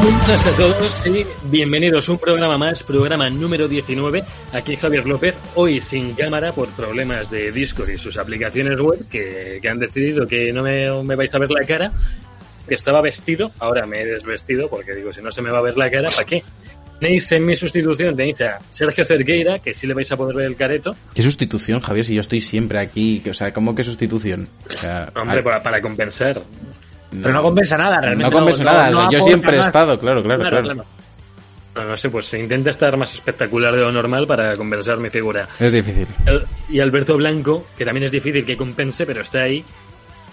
Buenas a todos y bienvenidos a un programa más, programa número 19. Aquí Javier López, hoy sin cámara por problemas de Discord y sus aplicaciones web que, que han decidido que no me, me vais a ver la cara. Que estaba vestido, ahora me he desvestido porque digo, si no se me va a ver la cara, ¿para qué? Tenéis en mi sustitución, tenéis a Sergio Cerqueira, que sí le vais a poder ver el careto. ¿Qué sustitución, Javier? Si yo estoy siempre aquí, o sea, ¿cómo que sustitución? O sea, Hombre, ay, para, para compensar. Pero no compensa nada, realmente. no compensa nada, o sea, yo siempre he estado, claro, claro, Claro, claro. claro. No, no sé, pues se intenta estar más espectacular de lo normal para compensar mi figura. Es difícil. El- Y Alberto Blanco, que también es difícil que compense, pero está ahí.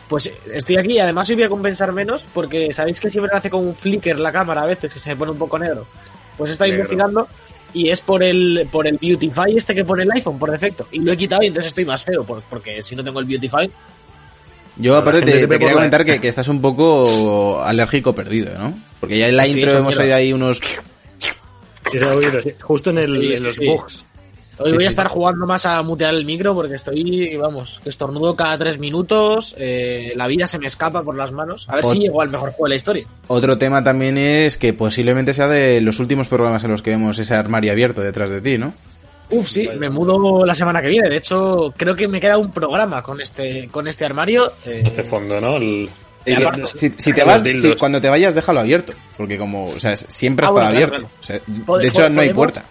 Pues estoy aquí y además hoy voy a compensar menos porque sabéis que siempre hace como un flicker la cámara a veces que se me pone un poco negro. Pues Negro. investigando y es por el por el Beautify este que pone el iPhone por defecto. Y lo he quitado y entonces estoy más feo por- porque si no tengo el Beautify. Yo aparte te, te te quería comentar que, que estás un poco alérgico perdido, ¿no? Porque ya en la intro hemos oído ahí unos... Sí, se ha oído, sí. Justo en, el, Sí, en los sí. bugs. Hoy Sí, voy sí. a estar jugando más a mutear el micro porque estoy, vamos, que estornudo cada tres minutos, eh, la vida se me escapa por las manos. A ver Ot- si llego al mejor juego de la historia. Otro tema también es que posiblemente sea de los últimos programas en los que vemos ese armario abierto detrás de ti, ¿no? Uf, sí, me mudo la semana que viene. De hecho, creo que me queda un programa con este, con este armario. eh, Este fondo, ¿no? El- aparte, Si, te vas, si- cuando te vayas, déjalo abierto. Porque como, o sea, siempre ha Ah, estado bueno, claro, abierto. O sea, Pod- de hecho, no hay puerta.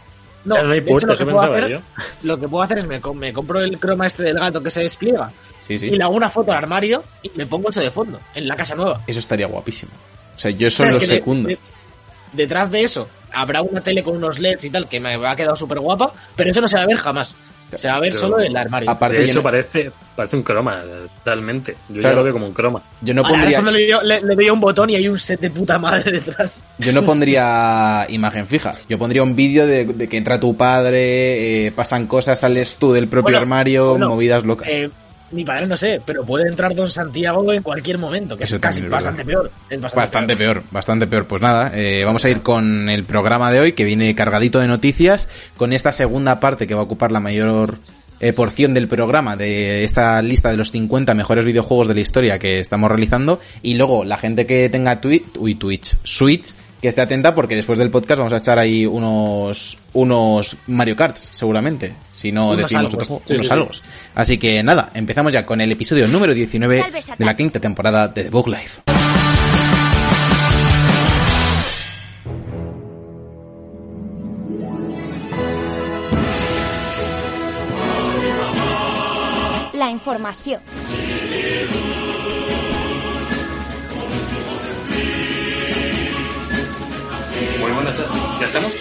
No, no hay hecho, puerta, lo que, puedo hacer, yo. lo que puedo hacer es me, co- me compro el croma este del gato que se despliega Sí, sí. y le hago una foto al armario y me pongo eso de fondo, en la casa nueva. Eso estaría guapísimo. O sea, yo eso ¿Sabes lo secundo. Detrás de eso habrá una tele con unos LEDs y tal que me ha quedado súper guapa, pero eso no se va a ver jamás. Se va a ver Pero- solo el armario. Aparte, de hecho, no- parece, parece un croma, totalmente. Yo Claro. ya lo veo como un croma. Yo no Ahora, pondría, cuando le, le- le doy un botón y hay un set de puta madre detrás. yo no pondría imagen fija. Yo pondría un vídeo de, de que entra tu padre, eh, pasan cosas, sales tú del propio Bueno, armario, bueno, movidas locas. Eh, mi padre no sé, pero puede entrar Don Santiago en cualquier momento, que Eso es casi es bastante peor. Es bastante, Bastante peor, bastante peor. Pues nada, eh, vamos a ir con el programa de hoy que viene cargadito de noticias, con esta segunda parte que va a ocupar la mayor eh, porción del programa de esta lista de los 50 mejores videojuegos de la historia que estamos realizando y luego la gente que tenga Twitch, uy, Twitch, Switch, que esté atenta porque después del podcast vamos a echar ahí unos unos Mario Karts, seguramente, si no Unos decimos algos. otros juegos, Sí, unos sí, sí. algos. Así que nada, empezamos ya con el episodio número 19 Salve, Satán. de la quinta temporada de The Book Life. La información. Muy buenas ¿Ya estamos?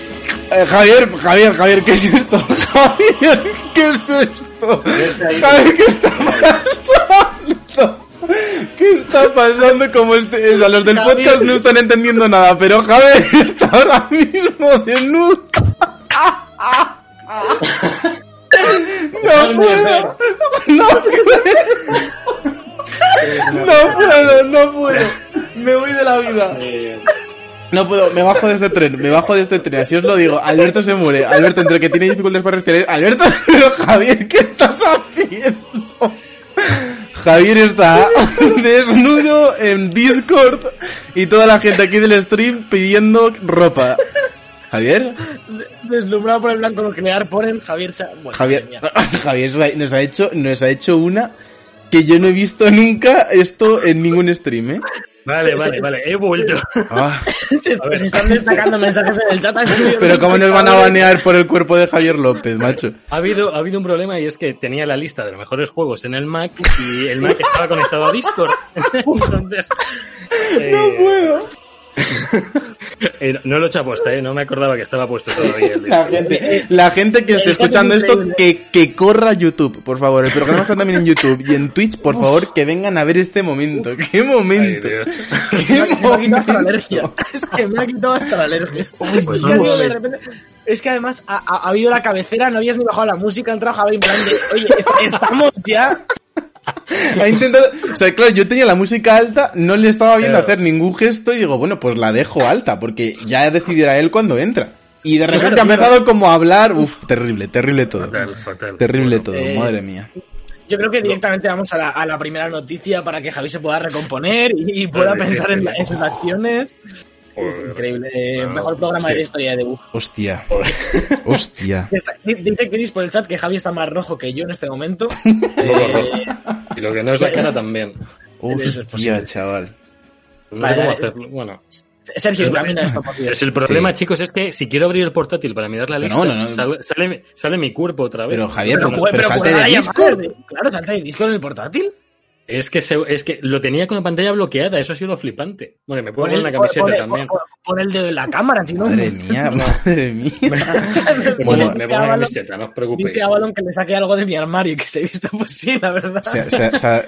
Eh, Javier, Javier, Javier, ¿qué es esto? Javier, ¿qué es esto? Javier, ¿qué está pasando? ¿Qué está pasando? Como este, o sea, los del podcast no están entendiendo nada, pero Javier está ahora mismo desnudo. No puedo, no puedo, no puedo, no puedo. Me voy de la vida. No puedo, me bajo de este tren, me bajo de este tren, así os lo digo. Alberto se muere, Alberto entre que tiene dificultades para respirar. Alberto, pero Javier, ¿qué estás haciendo? Javier está desnudo en Discord y toda la gente aquí del stream pidiendo ropa. Javier, Deslumbrado por el blanco nuclear, ponen Javier bueno, Javier. Javier nos ha hecho, nos ha hecho una que yo no he visto nunca esto en ningún stream, ¿eh? Vale, vale, vale. He vuelto. Ah, se, están destacando mensajes en el chat. pero cómo nos van a banear por el cuerpo de Javier López, macho. Ha habido, ha habido un problema y es que tenía la lista de los mejores juegos en el Mac y el Mac estaba conectado a Discord. Entonces. No puedo. no lo he hecho aposta, ¿eh? No me acordaba que estaba puesto todavía el La gente, la gente que esté escuchando es esto, que, que corra a YouTube, por favor. El programa está también en YouTube y en Twitch, por favor, que vengan a ver este momento. ¡Qué momento! ¡Qué Se me ha quitado hasta la momento! alergia. Es que me ha quitado hasta la alergia. Pues es, que sido de repente- es que además ha, ha- ha habido la cabecera, no habías ni bajado la música, ha entrado Javier en plan de, oye, est- estamos ya. Ha intentado, o sea, claro, yo tenía la música alta, no le estaba viendo hacer ningún gesto y digo, bueno, pues la dejo alta, porque ya decidirá él cuando entra. Y de repente ha empezado como a hablar, uff, terrible, terrible todo. Terrible todo, eh, madre mía. Yo creo que directamente vamos a la, primera noticia para que Javi se pueda recomponer y, pueda pensar en, en sus acciones. Increíble. Mejor programa de la historia de Hostia. Hostia. Dice Chris por el chat que Javi está más rojo que yo en este momento. Eh, y lo que no es la cara también. Hostia, chaval. No sé cómo hacerlo. Bueno. Sergio, camina esto. Es el problema, chicos, es que si quiero abrir el portátil para mirar la lista, no, no, Sale, sale, mi cuerpo otra vez. Pero Javier, pero, pero, salte de Discord. Claro, salte de Discord en el portátil. Es que, es que lo tenía con la pantalla bloqueada, eso ha sido lo flipante. Bueno, me puedo poner la camiseta también. Pon, el dedo en la cámara, si no. Madre mía, madre mía. me, pongo, me pongo la camiseta, no os preocupéis. Dice a Balón que le saque algo de mi armario y que se vista pues sí, la verdad.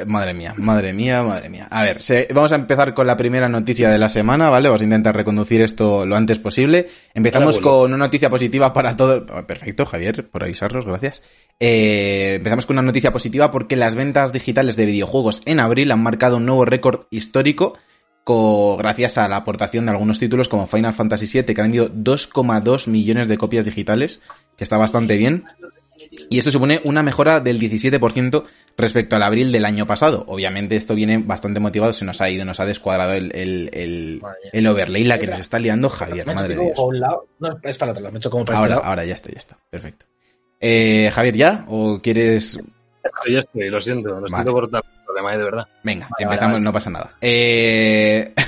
madre mía, madre mía, madre mía. A ver, vamos a empezar con la primera noticia de la semana, ¿vale? Vamos a intentar reconducir esto lo antes posible. Empezamos con una noticia positiva para todos. Perfecto, Javier, por avisarnos, gracias. Eh, empezamos con una noticia positiva porque las ventas digitales de videojuegos en abril han marcado un nuevo récord histórico gracias a la aportación de algunos títulos como Final Fantasy VII que han vendido 2,2 millones de copias digitales, que está bastante bien. Y esto supone una mejora del 17% respecto al abril del año pasado. Obviamente esto viene bastante motivado, se nos ha ido, nos ha descuadrado el, el, el, overlay, la que nos está liando Javier, madre de Dios. es para me hecho como para ahora, este ahora ya está, ya está, perfecto. Eh, Javier, ¿ya? ¿O quieres...? Ya estoy, lo siento, lo siento por tal problema, eh, de verdad. Venga, empezamos, no pasa nada. Eh...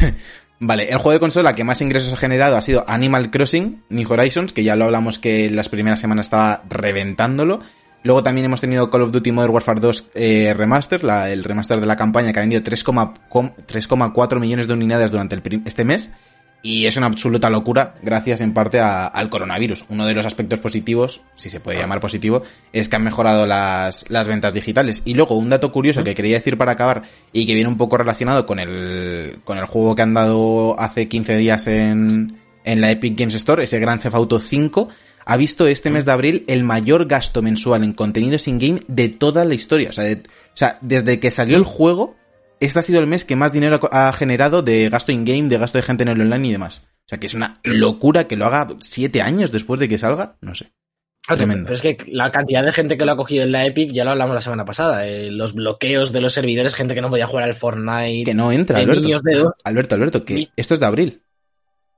Vale, el juego de consola que más ingresos ha generado ha sido Animal Crossing New Horizons, que ya lo hablamos que en las primeras semanas estaba reventándolo. Luego también hemos tenido Call of Duty Modern Warfare 2 eh, Remaster, la, el remaster de la campaña que ha vendido 3,4 millones de unidades durante el este mes. Y es una absoluta locura gracias en parte al coronavirus. Uno de los aspectos positivos, si se puede llamar positivo, es que han mejorado las, las ventas digitales. Y luego un dato curioso que quería decir para acabar y que viene un poco relacionado con el, con el juego que han dado hace 15 días en, en la Epic Games Store, ese Gran Theft Auto 5, ha visto este mes de abril el mayor gasto mensual en contenidos in-game de toda la historia. O sea, o sea, desde que salió el juego, este ha sido el mes que más dinero ha generado de gasto in-game, de gasto de gente en el online y demás. O sea, que es una locura que lo haga siete años después de que salga, no sé. Ah, tremendo. Pero es que la cantidad de gente que lo ha cogido en la Epic, ya lo hablamos la semana pasada, eh, los bloqueos de los servidores, gente que no podía jugar al Fortnite. Que no entra, Alberto. Alberto, Alberto, que esto es de abril.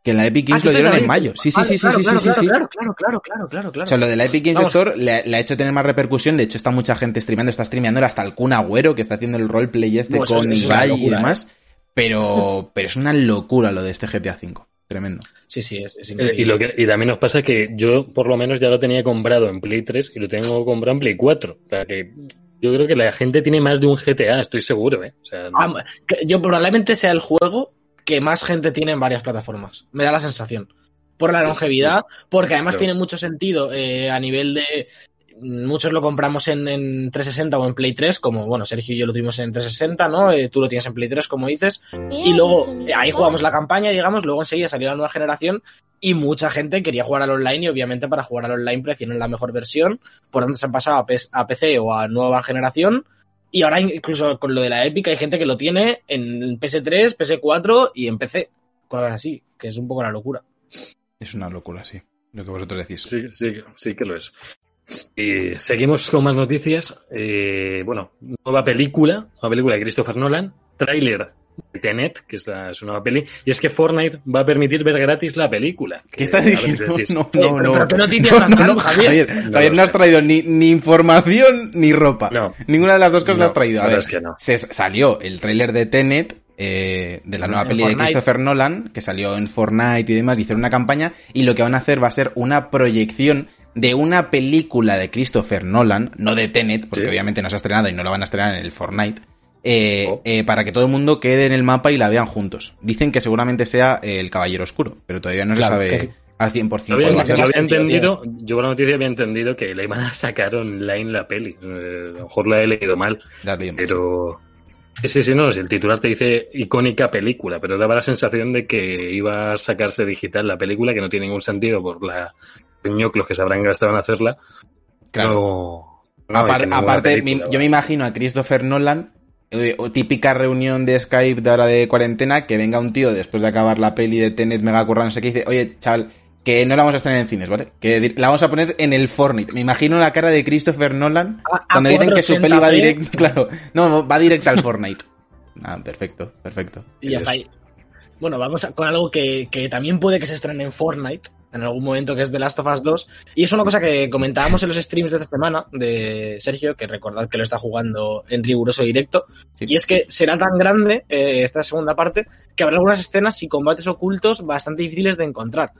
Que en la Epic Games ah, lo dieron en mayo. Sí, sí, sí, sí, sí, sí, sí. Claro, claro, claro, claro, claro, claro. O sea, lo de la Epic Games Store le, ha hecho tener más repercusión. De hecho, está mucha gente streameando, está streameando hasta el Kun Agüero, que está haciendo el roleplay este con Ibai y demás. ¿eh? Pero, pero es una locura lo de este GTA V. Tremendo. Sí, sí, es, increíble. y, lo que, y también nos pasa que yo, por lo menos, ya lo tenía comprado en Play 3 y lo tengo comprado en Play 4. O sea, que yo creo que la gente tiene más de un GTA, estoy seguro, ¿eh? O sea, ah, yo probablemente sea el juego que más gente tiene en varias plataformas. Me da la sensación. Por la longevidad, porque además tiene mucho sentido eh, a nivel de. Muchos lo compramos en, 360 o en Play 3, como bueno, Sergio y yo lo tuvimos en 360, ¿no? Eh, tú lo tienes en Play 3, como dices. Y luego eh, ahí jugamos la campaña, digamos, luego enseguida salió la nueva generación y mucha gente quería jugar al online y obviamente para jugar al online prefieren la mejor versión, por tanto se han pasado a PC o a nueva generación y ahora incluso con lo de la épica hay gente que lo tiene en PS3, PS4 y en PC. Cosas así, que es un poco la locura. Es una locura, sí. Lo que vosotros decís. Sí, sí, sí que lo es. Y seguimos con más noticias. Eh, bueno, nueva película, nueva película de Christopher Nolan, tráiler Tenet, que es, la, su nueva peli, y es que Fortnite va a permitir ver gratis la película. ¿Qué estás diciendo? No, no, no. ¿Qué noticias no, Javier? Javier, no has traído ni, ni, información ni ropa. No. Ninguna de las dos cosas no, has traído. A ver, es que no. se salió el tráiler de Tenet, eh, de la nueva peli de Christopher Nolan, que salió en Fortnite y demás, hicieron una campaña, y lo que van a hacer va a ser una proyección de una película de Christopher Nolan, no de Tenet, porque obviamente no se ha estrenado y no lo van a estrenar en el Fortnite, eh, oh. eh, para que todo el mundo quede en el mapa y la vean juntos. Dicen que seguramente sea el Caballero Oscuro, pero todavía no se sabe al 100%. Yo había, entendido, yo por la noticia había entendido que la iban a sacar online la peli. Eh, a lo mejor la he leído mal. pero... Sí, sí, no, el titular te dice icónica película, pero daba la sensación de que iba a sacarse digital la película, que no tiene ningún sentido por la ñoclos que se habrán gastado en hacerla. Claro. aparte, yo me imagino a Christopher Nolan eh, típica reunión de Skype de hora de cuarentena, que venga un tío después de acabar la peli de Tenet mega currado, no sé qué, dice, oye, chaval, que no la vamos a estrenar en cines, ¿vale? Que la vamos a poner en el Fortnite. Me imagino la cara de Christopher Nolan cuando dicen que su peli va directo, claro, no, va directa al Fortnite. Ah, perfecto, perfecto. Y ya está ahí. Bueno, vamos con algo que, que, también puede que se estrene en Fortnite en algún momento, que es The Last of Us 2. Y es una cosa que comentábamos en los streams de esta semana de Sergio, que recordad que lo está jugando en riguroso directo. Y es que será tan grande eh, esta segunda parte que habrá algunas escenas y combates ocultos bastante difíciles de encontrar.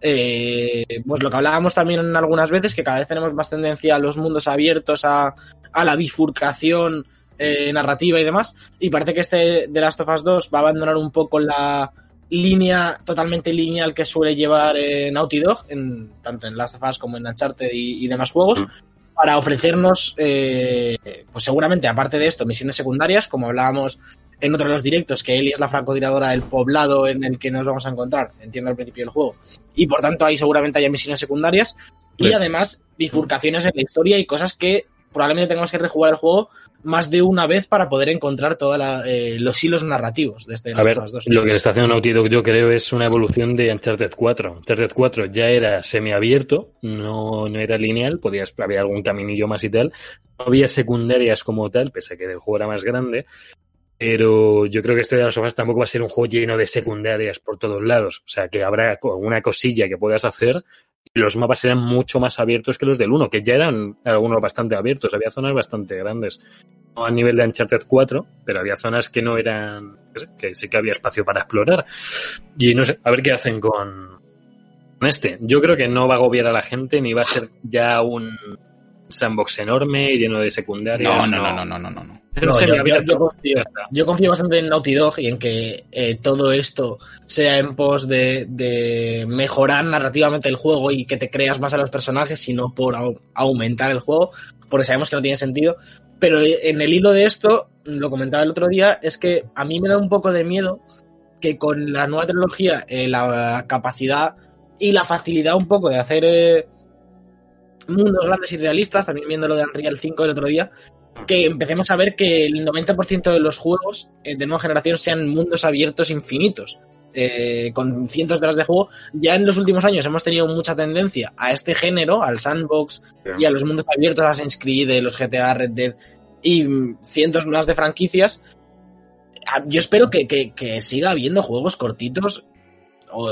Eh, pues lo que hablábamos también algunas veces, que cada vez tenemos más tendencia a los mundos abiertos, a, a la bifurcación eh, narrativa y demás. Y parece que este The Last of Us 2 va a abandonar un poco la línea totalmente lineal que suele llevar eh, Naughty Dog, en, tanto en Last of Us como en Uncharted y, y demás juegos, mm. para ofrecernos, eh, pues seguramente, aparte de esto, misiones secundarias, como hablábamos en otro de los directos, que Ellie es la francotiradora del poblado en el que nos vamos a encontrar, entiendo al principio del juego, y por tanto ahí seguramente haya misiones secundarias, y además bifurcaciones en la historia y cosas que probablemente tengamos que rejugar el juego más de una vez para poder encontrar todos eh, los hilos narrativos de este A ver, dos. lo que le está haciendo Naughty Dog yo creo es una evolución de Uncharted 4. Uncharted 4 ya era semiabierto, no, no era lineal, podías, había algún caminillo más y tal. No había secundarias como tal, pese a que el juego era más grande. Pero yo creo que este de las sofás tampoco va a ser un juego lleno de secundarias por todos lados. O sea, que habrá una cosilla que puedas hacer, los mapas eran mucho más abiertos que los del 1, que ya eran algunos bastante abiertos, había zonas bastante grandes. No a nivel de Uncharted 4, pero había zonas que no eran, que sí que había espacio para explorar. Y no sé, a ver qué hacen con, este. Yo creo que no va a agobiar a la gente ni va a ser ya un sandbox enorme lleno de secundarias. No, no, no, no, no, no. no. yo, confío, bastante en Naughty Dog y en que eh, todo esto sea en pos de, mejorar narrativamente el juego y que te creas más a los personajes, sino por aumentar el juego, porque sabemos que no tiene sentido. Pero eh, en el hilo de esto, lo comentaba el otro día, es que a mí me da un poco de miedo que con la nueva tecnología, eh, la capacidad y la facilidad un poco de hacer mundos grandes y realistas, también viendo lo de Unreal 5 el otro día, que empecemos a ver que el 90% de los juegos eh, de nueva generación sean mundos abiertos infinitos. Eh, con cientos de horas de juego, ya en los últimos años hemos tenido mucha tendencia a este género, al sandbox y a los mundos abiertos, Assassin's Creed, los GTA, Red Dead y cientos más de franquicias. Ah, yo espero que, que siga habiendo juegos cortitos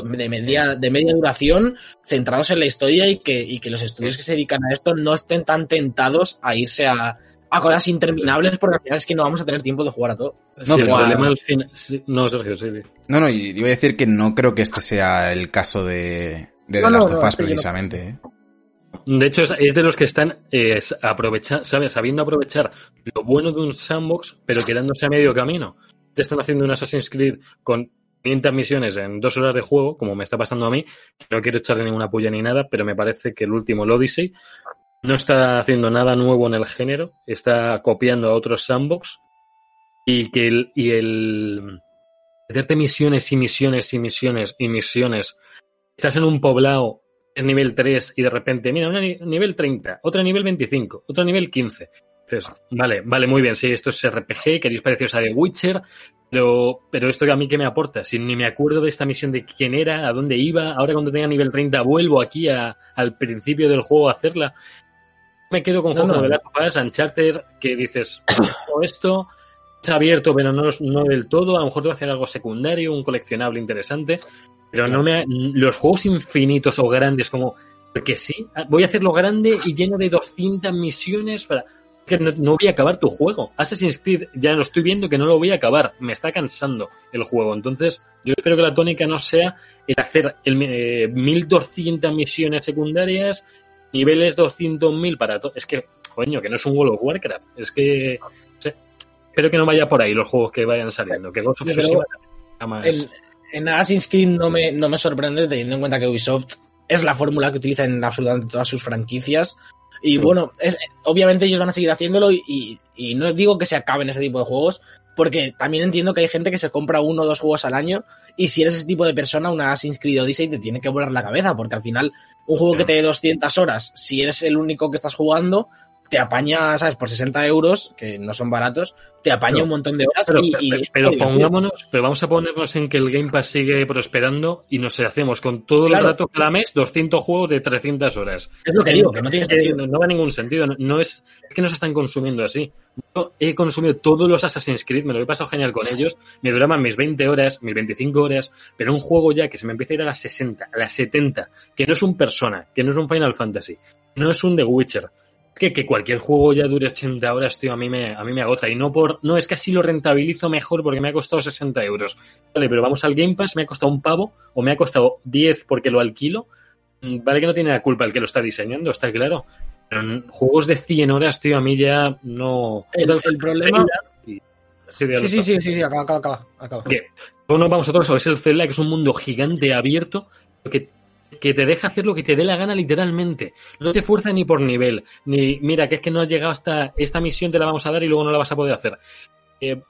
de media, de media duración centrados en la historia y que, y que los estudios que se dedican a esto no estén tan tentados a irse a, a cosas interminables porque al final es que no vamos a tener tiempo de jugar a todo. No, el problema al. No, Sergio, sí. No, no, y iba a decir que no creo que este sea el caso de, de The Last of Us precisamente. ¿eh? De hecho, es, de los que están eh, ¿sabes? sabiendo aprovechar lo bueno de un sandbox, pero quedándose a medio camino. Te están haciendo un Assassin's Creed con 500 misiones en dos horas de juego, como me está pasando a mí. No quiero echarle ninguna puya ni nada, pero me parece que el último, el Odyssey, no está haciendo nada nuevo en el género, está copiando a otros sandbox y que el, y el meterte misiones y misiones y misiones y misiones. Estás en un poblado en nivel 3 y de repente, mira, una nivel 30, otra nivel 25, otra nivel 15. Entonces, vale, vale, muy bien, sí, esto es RPG, queréis parecidos a The Witcher, pero, pero esto a mí que me aporta, si ni me acuerdo de esta misión de quién era, a dónde iba, ahora cuando tenga nivel 30 vuelvo aquí a, al principio del juego a hacerla. Me quedo con juegos de las of Uncharted, que dices, esto es abierto, pero no, no del todo, a lo mejor te va a hacer algo secundario, un coleccionable interesante, pero no me, los juegos infinitos o grandes como, porque sí, voy a hacerlo grande y lleno de 200 misiones para, que no, voy a acabar tu juego. Assassin's Creed ya lo estoy viendo que no lo voy a acabar. Me está cansando el juego. Entonces, yo espero que la tónica no sea el hacer el, eh, 1200 misiones secundarias, niveles 200.000 para todo. Es que, coño, que no es un World of Warcraft. Es que, espero que no vaya por ahí los juegos que vayan saliendo. Que Ghost of Tsushima en, en Assassin's Creed no me, no me sorprende teniendo en cuenta que Ubisoft es la fórmula que utiliza en absolutamente todas sus franquicias. Y bueno, es, obviamente ellos van a seguir haciéndolo y, y, no digo que se acaben ese tipo de juegos, porque también entiendo que hay gente que se compra uno o dos juegos al año y si eres ese tipo de persona, una Assassin's Creed Odyssey te tiene que volar la cabeza, porque al final un juego que te dé 200 horas, si eres el único que estás jugando, te apaña, ¿sabes? Por 60 euros, que no son baratos, te apaña un montón de horas. Pero, y, pero, pongámonos, pero vamos a ponernos en que el Game Pass sigue prosperando y nos hacemos con todo el rato cada mes 200 juegos de 300 horas. Es lo que digo, que no tiene sentido. No, va a ningún sentido. No, es, es que nos están consumiendo así. Yo he consumido todos los Assassin's Creed, me lo he pasado genial con ellos, me duraban mis 20 horas, mis 25 horas, pero un juego ya que se me empieza a ir a las 60, a las 70, que no es un Persona, que no es un Final Fantasy, no es un The Witcher, que, que cualquier juego ya dure 80 horas, tío, a mí me, a mí me agota. Y no por, no, es que así lo rentabilizo mejor porque me ha costado 60 euros. Vale, pero vamos al Game Pass, me ha costado un pavo o me ha costado 10 porque lo alquilo. Mm, vale que no tiene la culpa el que lo está diseñando, está claro. Pero en juegos de 100 horas, tío, a mí ya no... El, problema... Sí, sí, sí, sí, acaba, acaba, acaba. Bueno, vamos a todos, es el Zelda, que es un mundo gigante abierto, que que te deja hacer lo que te dé la gana literalmente. No te fuerza ni por nivel, ni mira, que es que no has llegado hasta esta misión, te la vamos a dar y luego no la vas a poder hacer. Eh,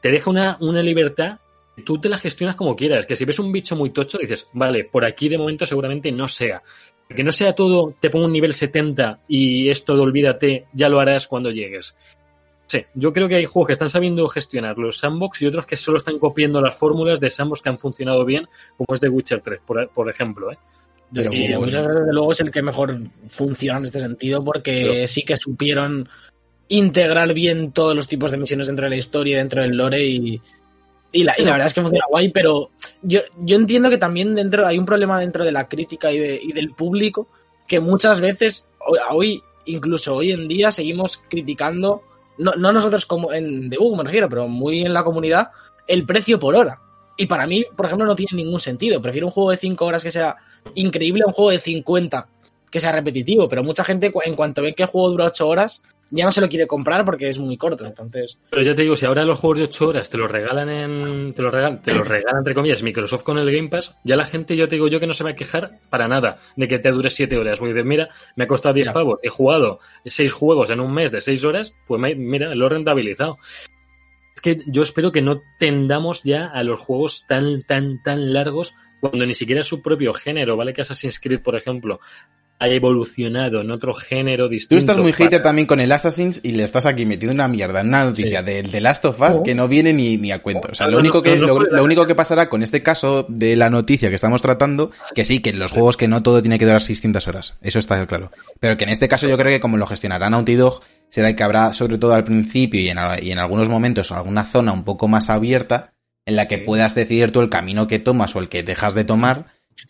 te deja una, una libertad, tú te la gestionas como quieras, que si ves un bicho muy tocho, dices, vale, por aquí de momento seguramente no sea. Que no sea todo, te pongo un nivel 70 y esto de olvídate, ya lo harás cuando llegues. Sí, yo creo que hay juegos que están sabiendo gestionar los sandbox y otros que solo están copiando las fórmulas de sandbox que han funcionado bien, como es The Witcher 3, por, ejemplo. ¿eh? sí, The Witcher desde luego es el que mejor funciona en este sentido porque sí que supieron integrar bien todos los tipos de misiones dentro de la historia, dentro del lore y, y la, verdad es que funciona guay, pero yo, yo entiendo que también dentro hay un problema dentro de la crítica y, de, y del público que muchas veces, hoy, incluso hoy en día, seguimos criticando no, no nosotros como en debug me refiero, pero muy en la comunidad, el precio por hora. Y para mí, por ejemplo, no tiene ningún sentido. Prefiero un juego de 5 horas que sea increíble a un juego de 50 que sea repetitivo. Pero mucha gente, en cuanto ve que el juego dura 8 horas, ya no se lo quiere comprar porque es muy corto, entonces... Pero ya te digo, si ahora los juegos de 8 horas te los regalan en... te los regalan, te los regalan entre comillas Microsoft con el Game Pass, ya la gente, yo te digo yo que no se va a quejar para nada de que te dure 7 horas. Porque dices, mira, me ha costado 10 pavos, he jugado 6 juegos en un mes de 6 horas, pues mira, lo he rentabilizado. Es que yo espero que no tendamos ya a los juegos tan, tan, tan largos cuando ni siquiera su propio género, ¿vale? Que Assassin's Creed, por ejemplo, ha evolucionado en otro género distinto. Tú estás muy hater también con el Assassin's y le estás aquí metiendo una mierda, una noticia del de Last of Us que no viene ni, ni a cuento. O sea, lo único que, lo, único que pasará con este caso de la noticia que estamos tratando, que sí, que en los juegos que no todo tiene que durar 600 horas. Eso está claro. Pero que en este caso yo creo que como lo gestionará Naughty Dog, será que habrá, sobre todo al principio y en, y en algunos momentos, alguna zona un poco más abierta en la que puedas decidir tú el camino que tomas o el que dejas de tomar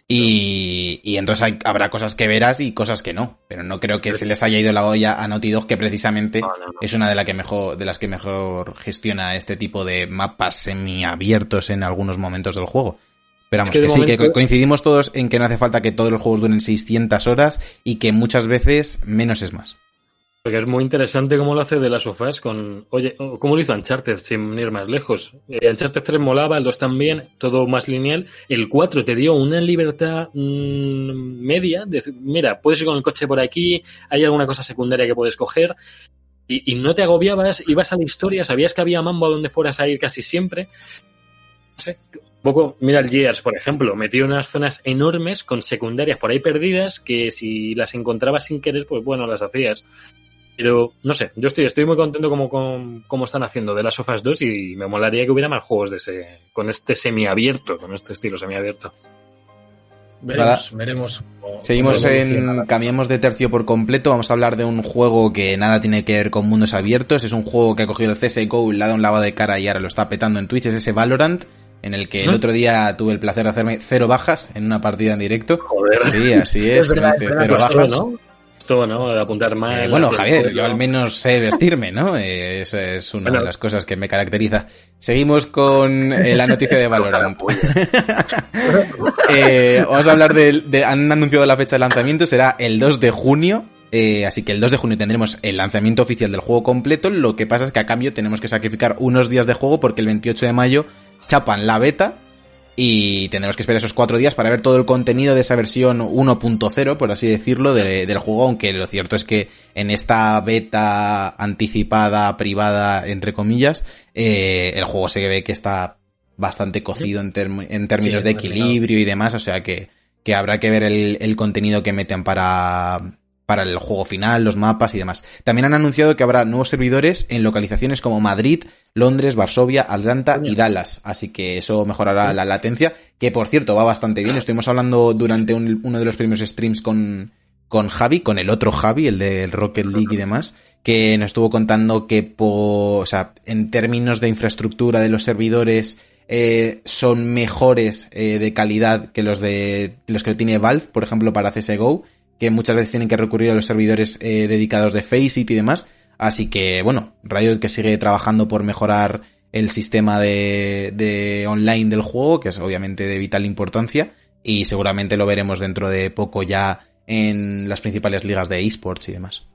y, y entonces habrá cosas que verás y cosas que no. Pero no creo que se les haya ido la olla a Naughty Dog, que precisamente es una de, la que mejor, de las que mejor gestiona este tipo de mapas semiabiertos en algunos momentos del juego. Pero vamos, que, sí, que coincidimos todos en que no hace falta que todos los juegos duren 600 horas y que muchas veces menos es más. Porque es muy interesante cómo lo hace de las sofás con. Oye, cómo lo hizo Uncharted, sin ir más lejos. Eh, Uncharted 3 molaba, el 2 también, todo más lineal. El 4 te dio una libertad mmm, media. Mira, puedes ir con el coche por aquí, hay alguna cosa secundaria que puedes coger. Y, y no te agobiabas, ibas a la historia, sabías que había mambo a donde fueras a ir casi siempre. No sé, poco, mira el Gears, por ejemplo, metió unas zonas enormes con secundarias por ahí perdidas que si las encontrabas sin querer, pues bueno, las hacías. Pero no sé, yo estoy, estoy muy contento como, como, están haciendo de las Sofas 2 y me molaría que hubiera más juegos de ese, con este semiabierto, con este estilo semiabierto. Veremos, veremos. Seguimos en. Cambiamos de tercio por completo. Vamos a hablar de un juego que nada tiene que ver con mundos abiertos. Es un juego que ha cogido el CSGO, le ha dado un lavado de cara y ahora lo está petando en Twitch. Es ese Valorant, en el que el otro día tuve el placer de hacerme cero bajas en una partida en directo. Joder. Sí, así es. cero bajas. ¿no? ¿No? apuntar mal. Eh, bueno, Javier, yo al menos sé vestirme, ¿no? Eh, esa es una de las cosas que me caracteriza. Seguimos con eh, la noticia de Valorant. vamos a hablar de, Han anunciado la fecha de lanzamiento, será el 2 de junio. así que el 2 de junio tendremos el lanzamiento oficial del juego completo. Lo que pasa es que a cambio tenemos que sacrificar unos días de juego porque el 28 de mayo chapan la beta y tendremos que esperar esos cuatro días para ver todo el contenido de esa versión 1.0, por así decirlo, del juego, aunque lo cierto es que en esta beta anticipada, privada, entre comillas, eh, el juego se ve que está bastante cocido en, en términos de equilibrio y demás, o sea que, que habrá que ver el, el contenido que meten para, para el juego final, los mapas y demás. También han anunciado que habrá nuevos servidores en localizaciones como Madrid, Londres, Varsovia, Atlanta y Dallas. Así que eso mejorará la latencia, que por cierto va bastante bien. Estuvimos hablando durante uno de los primeros streams con, con Javi, con el otro Javi, el del Rocket League y demás, que nos estuvo contando que, o sea, en términos de infraestructura de los servidores, eh, son mejores eh, de calidad que los de los que tiene Valve, por ejemplo, para CSGO que muchas veces tienen que recurrir a los servidores eh, dedicados de Faceit y demás. Así que, bueno, Riot que sigue trabajando por mejorar el sistema de, de online del juego, que es obviamente de vital importancia, y seguramente lo veremos dentro de poco ya en las principales ligas de esports y demás.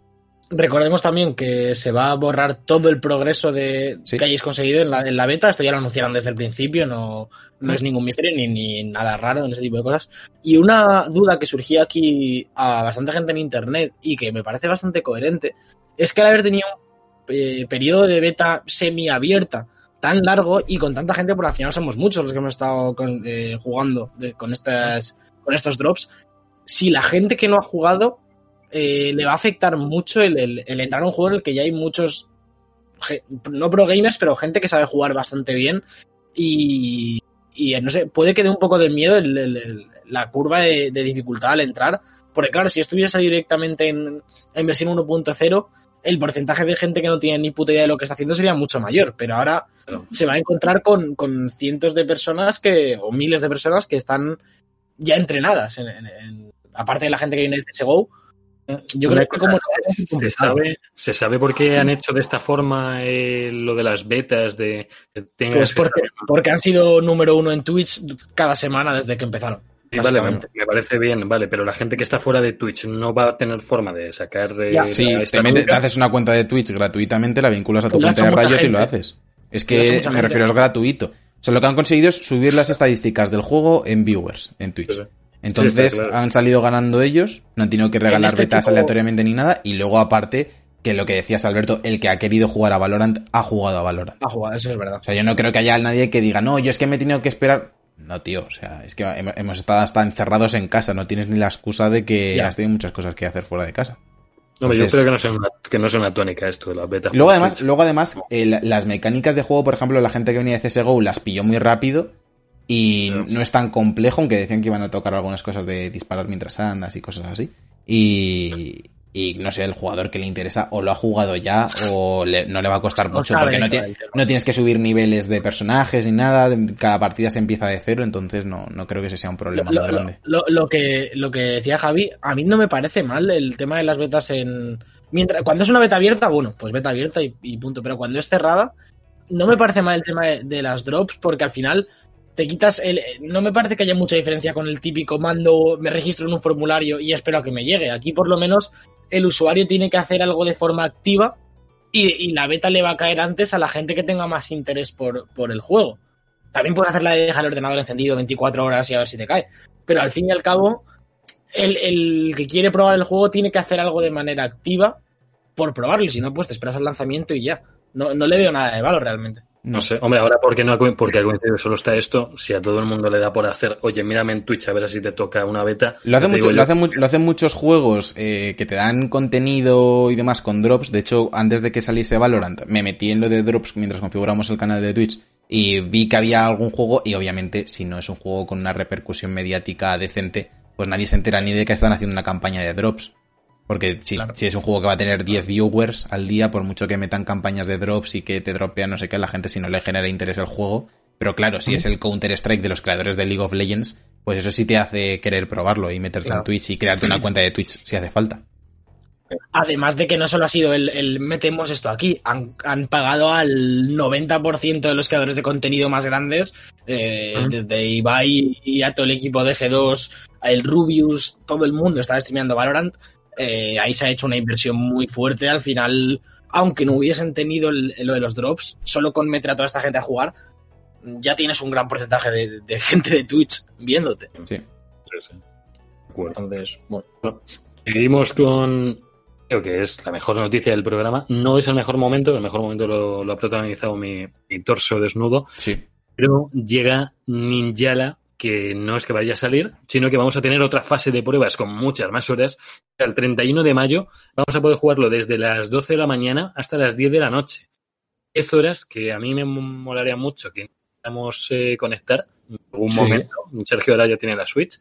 Recordemos también que se va a borrar todo el progreso de que hayáis conseguido en la, en la, beta. Esto ya lo anunciaron desde el principio, no, no es ningún misterio ni, ni, nada raro en ese tipo de cosas. Y una duda que surgía aquí a bastante gente en internet y que me parece bastante coherente es que al haber tenido un eh, periodo de beta semiabierta tan largo y con tanta gente, porque al final somos muchos los que hemos estado con, eh, jugando de, con, estas, con estos drops, si la gente que no ha jugado eh, le va a afectar mucho el, el, el, entrar a un juego en el que ya hay muchos, no pro gamers, pero gente que sabe jugar bastante bien. Y, y no sé, puede que dé un poco de miedo el, la curva de, de, dificultad al entrar, porque claro, si estuviese directamente en, en versión 1.0, el porcentaje de gente que no tiene ni puta idea de lo que está haciendo sería mucho mayor, pero ahora claro. se va a encontrar con, con, cientos de personas que, o miles de personas que están ya entrenadas, en, en, aparte de la gente que viene de CSGO, yo creo que como se, se, sabe, se sabe por qué han hecho de esta forma eh, lo de las betas de que pues porque, porque, han sido número uno en Twitch cada semana desde que empezaron. Sí, vale, me, me, parece bien, vale, pero la gente que está fuera de Twitch no va a tener forma de sacar. Eh, ya, sí, te, metes, te, haces una cuenta de Twitch gratuitamente, la vinculas a tu cuenta de Riot y lo haces. Es que me refiero, es gratuito. O sea, lo que han conseguido es subir las estadísticas del juego en viewers en Twitch. Sí, sí. Entonces sí, claro. han salido ganando ellos, no han tenido que regalar este betas tipo... aleatoriamente ni nada, y luego aparte, que lo que decías Alberto, el que ha querido jugar a Valorant ha jugado a Valorant. Ha jugado, eso es verdad. O sea, yo no creo que haya nadie que diga, no, yo es que me he tenido que esperar. No, tío, o sea, es que hemos estado hasta encerrados en casa, no tienes ni la excusa de que ya. has tenido muchas cosas que hacer fuera de casa. No, Entonces, yo creo que no, sea una, que no sea una tónica esto de las betas. Luego además, luego además el, las mecánicas de juego, por ejemplo, la gente que venía de CSGO las pilló muy rápido y no es tan complejo, aunque decían que iban a tocar algunas cosas de disparar mientras andas y cosas así. Y, y no sé, el jugador que le interesa o lo ha jugado ya o le, no le va a costar mucho no porque no, tiene, no, tienes que subir niveles de personajes ni nada, cada partida se empieza de cero, entonces no, no creo que ese sea un problema lo, muy grande. Lo, lo, que, lo que decía Javi, a mí no me parece mal el tema de las betas en... Mientras, cuando es una beta abierta, bueno, pues beta abierta y, y punto, pero cuando es cerrada, no me parece mal el tema de, de las drops porque al final te quitas el. No me parece que haya mucha diferencia con el típico mando, me registro en un formulario y espero a que me llegue. Aquí, por lo menos, el usuario tiene que hacer algo de forma activa y, la beta le va a caer antes a la gente que tenga más interés por, por el juego. También puedes hacer la de dejar el ordenador encendido 24 horas y a ver si te cae. Pero al fin y al cabo, el, el que quiere probar el juego tiene que hacer algo de manera activa por probarlo. Y si no, pues te esperas al lanzamiento y ya. No, no le veo nada de valor realmente. No sé, hombre, ahora porque no ha, porque ha coincidido solo está esto, si a todo el mundo le da por hacer, oye, mírame en Twitch a ver si te toca una beta. Lo, hace mucho, lo, hace, lo hacen muchos juegos eh, que te dan contenido y demás con drops. De hecho, antes de que saliese Valorant, me metí en lo de drops mientras configuramos el canal de Twitch y vi que había algún juego y obviamente si no es un juego con una repercusión mediática decente, pues nadie se entera ni de que están haciendo una campaña de drops. Porque si, claro. si, es un juego que va a tener 10 viewers al día, por mucho que metan campañas de drops y que te dropean no sé qué, a la gente si no le genera interés el juego. Pero claro, si es el Counter-Strike de los creadores de League of Legends, pues eso sí te hace querer probarlo y meterte claro. en Twitch y crearte una cuenta de Twitch si hace falta. Además de que no solo ha sido el, el metemos esto aquí, han, han, pagado al 90% de los creadores de contenido más grandes, eh, uh -huh. desde Ibai y a todo el equipo de G2, el Rubius, todo el mundo está streameando Valorant eh, ahí se ha hecho una inversión muy fuerte. Al final, aunque no hubiesen tenido el, lo de los drops, solo con meter a toda esta gente a jugar, ya tienes un gran porcentaje de, de gente de Twitch viéndote. Sí. sí, sí. Entonces, bueno. Seguimos con creo que es la mejor noticia del programa. No es el mejor momento, el mejor momento lo, lo ha protagonizado mi, mi, torso desnudo. Sí. Pero llega Ninjala que no es que vaya a salir, sino que vamos a tener otra fase de pruebas con muchas más horas. El 31 de mayo vamos a poder jugarlo desde las 12 de la mañana hasta las 10 de la noche. 10 horas que a mí me molaría mucho que podamos eh, conectar en algún Sí. momento. Sergio ahora ya tiene la Switch.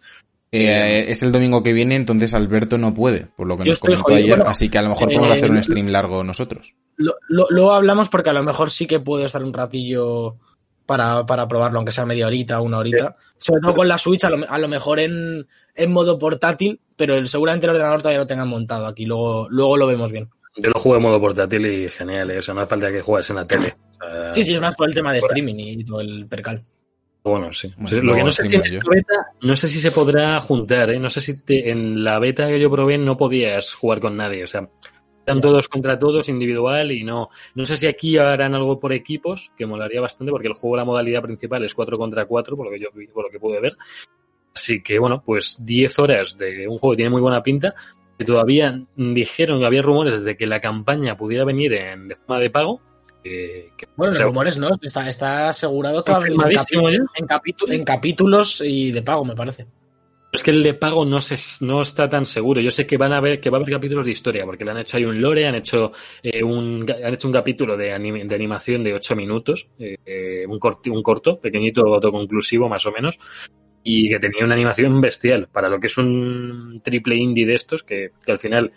Eh, es el domingo que viene, entonces Alberto no puede, por lo que Yo nos comentó jodido. ayer, Bueno, así que a lo mejor eh, podemos hacer un stream largo nosotros. Lo- lo- Luego hablamos porque a lo mejor sí que puedo estar un ratillo para, para probarlo, aunque sea media horita, una horita. Sobre todo con la Switch, a lo, a lo mejor en, en modo portátil, pero el- seguramente el ordenador todavía lo tengan montado aquí. Luego, luego lo vemos bien. Yo lo juego en modo portátil y genial, ¿eh? o sea, no hace falta que juegues en la tele. Sí, sí, es más por el tema de streaming y todo el percal. Bueno, sí. Bueno, O sea, lo que no sé si en esta beta, no sé si se podrá juntar, ¿eh? No sé si te- en la beta que yo probé no podías jugar con nadie, o sea, están todos contra todos, individual y no. No sé si aquí harán algo por equipos, que molaría bastante, porque el juego, la modalidad principal es 4 contra 4, por lo que yo vi- por lo que pude ver. Así que bueno, pues 10 horas de un juego que tiene muy buena pinta. Que todavía dijeron que había rumores de que la campaña pudiera venir en forma de pago. que- que- Bueno, los sea, rumores no, está, está asegurado que va a venir en, capitu- en capítulos y de pago, me parece. Es que el de pago no se, no está tan seguro. Yo sé que van a ver que va a haber capítulos de historia, porque le han hecho ahí un lore, han hecho eh, un han hecho un capítulo de, animación de 8 minutos, eh, eh, un, corti- un corto, pequeñito, autoconclusivo más o menos, y que tenía una animación bestial para lo que es un triple indie de estos, que al final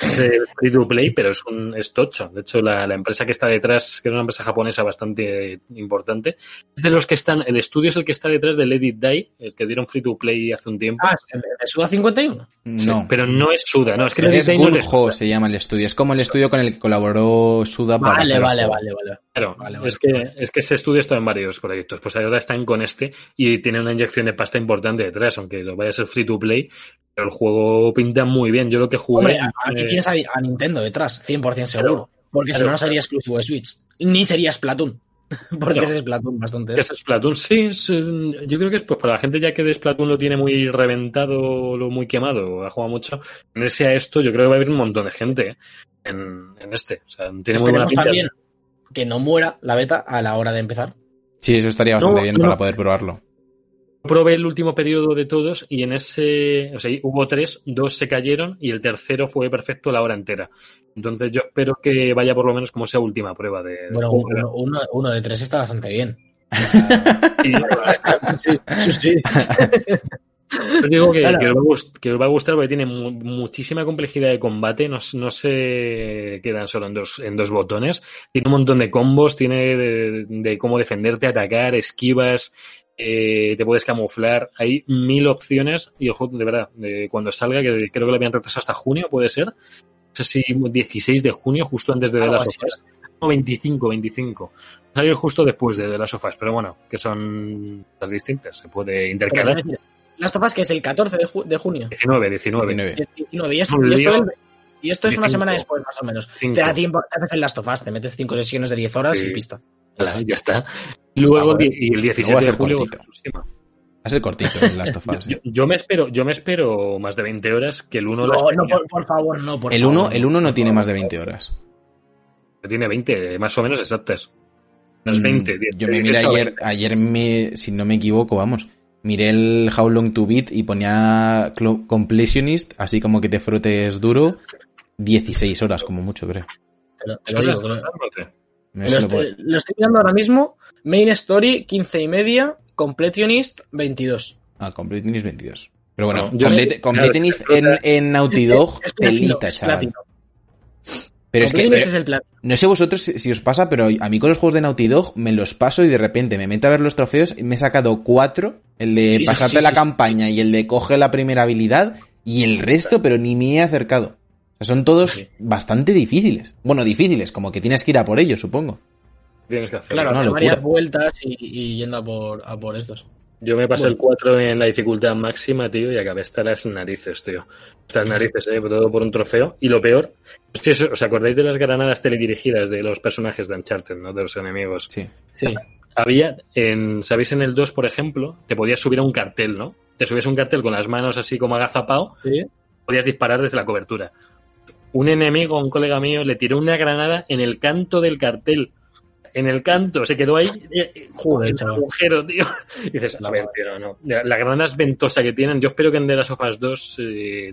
es eh, free to play, pero es un es tocho. De hecho, la, la empresa que está detrás, que es una empresa japonesa bastante importante, es de los que están, el estudio es el que está detrás de Let It Die, el que dieron free to play hace un tiempo. Ah, ¿de de Suda 51? No, Sí, pero no es Suda, no, es que Let It es Die no es Suda. se llama el estudio, es como el estudio con el que colaboró Suda para Vale, hacer vale, vale, vale. Claro, Vale, vale. es, que, es que ese estudio está en varios proyectos, pues ahora están con este y tiene una inyección de pasta importante detrás, aunque lo vaya a ser free to play, pero el juego pinta muy bien. Yo lo que jugué... Hombre, aquí eh, tienes a, a Nintendo detrás, 100% seguro. Porque si no, no sería exclusivo de Switch. Ni sería Splatoon. Porque No. es Splatoon bastante. ¿Qué es Splatoon? Sí, es, eh, yo creo que es pues para la gente ya que de Splatoon lo tiene muy reventado, lo muy quemado, ha jugado mucho, en ese a esto yo creo que va a haber un montón de gente ¿eh? en, en este. O sea, tiene muy buena pinta. también que no muera la beta a la hora de empezar. Sí, eso estaría bastante No, bien no. para poder probarlo. Probé el último periodo de todos y en ese, o sea, hubo tres, dos se cayeron y el tercero fue perfecto la hora entera. Entonces yo espero que vaya por lo menos como esa última prueba de... Bueno, uno, uno- uno de tres está bastante bien. Sí, sí. os digo que, Claro. que os va a gust- que os va a gustar porque tiene mu- muchísima complejidad de combate, no, no se quedan solo en dos, en dos botones, tiene un montón de combos, tiene de, de cómo defenderte, atacar, esquivas, eh, te puedes camuflar, hay mil opciones y el juego, de verdad, de cuando salga, que creo que lo habían retrasado hasta junio, puede ser, no sé si 16 de junio, justo antes de Last of así. Us. No, 25, 25. Salió justo después de The Last of Us, pero bueno, que son las distintas, se puede intercalar. Las topas que es el 14 de, ju- de junio. 19, 19. 19. 19, y, es- Un y esto, del- y esto es una 15. semana después, más o menos. Cinco. Te da tiempo, te haces el Last of Us, te metes 5 sesiones de 10 horas Sí. y pista. Ala, ya está. Luego, Está y el Luego va 17 a de ser julio. Va a ser cortito el Last of Us. Yo, ¿eh? yo me espero, yo me espero más de 20 horas que el 1 las No, no, por, por favor, no, por El favor. 1 el uno no tiene más de 20 horas. Tiene 20, más o menos exactas. Las Mm, 20. die- Yo de me miré 18 a ayer, 20. ayer me, si no me equivoco, vamos, miré el How Long to Beat y ponía Completionist, así como que te frotes duro, 16 horas como mucho, creo. Te lo, te lo digo. Eso Lo, estoy, lo estoy mirando ahora mismo. Main Story, 15 y media. Completionist, 22. Ah, Completionist 22. Pero bueno, Complete- Completionist claro, en, en Naughty Dog, Es platino, pelita, chaval. platino. Pero es que, Completionist es el platino. no sé vosotros si, si os pasa, pero a mí con los juegos de Naughty Dog me los paso y de repente me meto a ver los trofeos y me he sacado cuatro, el de Sí, pasarte sí, la sí, campaña y el de coge la primera habilidad y el resto, pero ni me he acercado. O sea, son todos Sí. bastante difíciles. Bueno, difíciles, como que tienes que ir a por ellos, supongo. Tienes que. Claro, hacer locura. varias vueltas y, y yendo a por, a por estos. Yo me pasé Bueno. el 4 en la dificultad máxima, tío, y acabé hasta las narices, tío. Estas narices, eh, todo por un trofeo. Y lo peor, ¿os acordáis de las granadas teledirigidas de los personajes de Uncharted, ¿no? De los enemigos. Sí. Sí. Había, en, ¿sabéis? En el 2, por ejemplo, te podías subir a un cartel, ¿no? Te subías a un cartel con las manos así como agazapado, Sí. podías disparar desde la cobertura. Un enemigo, un colega mío, le tiró una granada en el canto del cartel. En el canto, se quedó ahí. Eh, eh, joder, el agujero, tío. Y dices, a ver, tío, no. La, gran ventosa que tienen, yo espero que en The Last of Us 2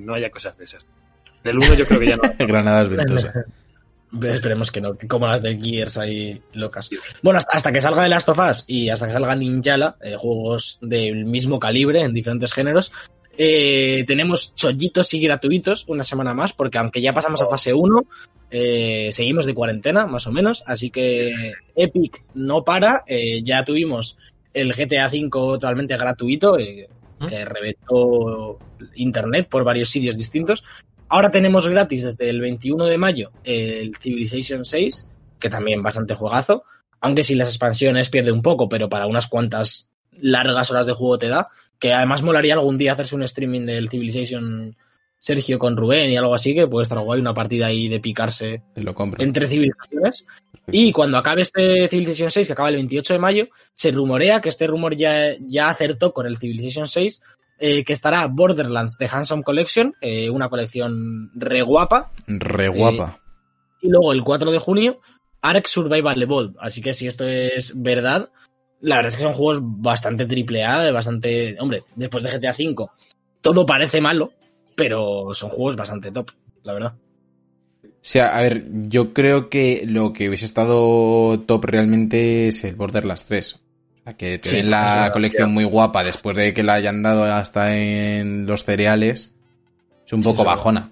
no haya cosas de esas. En el 1 yo creo que ya no. Granadas ventosas. Esperemos que no, como las de Gears ahí locas. Bueno, hasta, que salga The Last of Us y hasta que salga Ninjala, juegos del mismo calibre en diferentes géneros, eh, tenemos chollitos y gratuitos una semana más, porque aunque ya pasamos a fase 1, eh, seguimos de cuarentena, más o menos. Así que Epic no para. Eh, ya tuvimos el GTA V totalmente gratuito, ¿Mm? que reventó internet por varios sitios distintos. Ahora tenemos gratis desde el 21 de mayo el Civilization 6, que también bastante juegazo. Aunque si las expansiones pierde un poco, pero para unas cuantas largas horas de juego te da. Que además molaría algún día hacerse un streaming del Civilization Sergio con Rubén y algo así, que puede estar guay, una partida ahí de picarse entre civilizaciones. Y cuando acabe este Civilization 6, que acaba el 28 de mayo, se rumorea que este rumor ya, ya acertó con el Civilization 6, eh, que estará Borderlands de Handsome Collection, eh, una colección re guapa. Re guapa. Eh, y luego el 4 de junio, Ark Survival Evolved. Así que si esto es verdad, la verdad es que son juegos bastante triple A, bastante. Hombre, después de GTA V, todo parece malo, pero son juegos bastante top, la verdad. O sea, a ver, yo creo que lo que hubiese estado top realmente es el Borderlands 3. O sea, que tienen la colección muy guapa después de que la hayan dado hasta en los cereales. Es un poco bajona.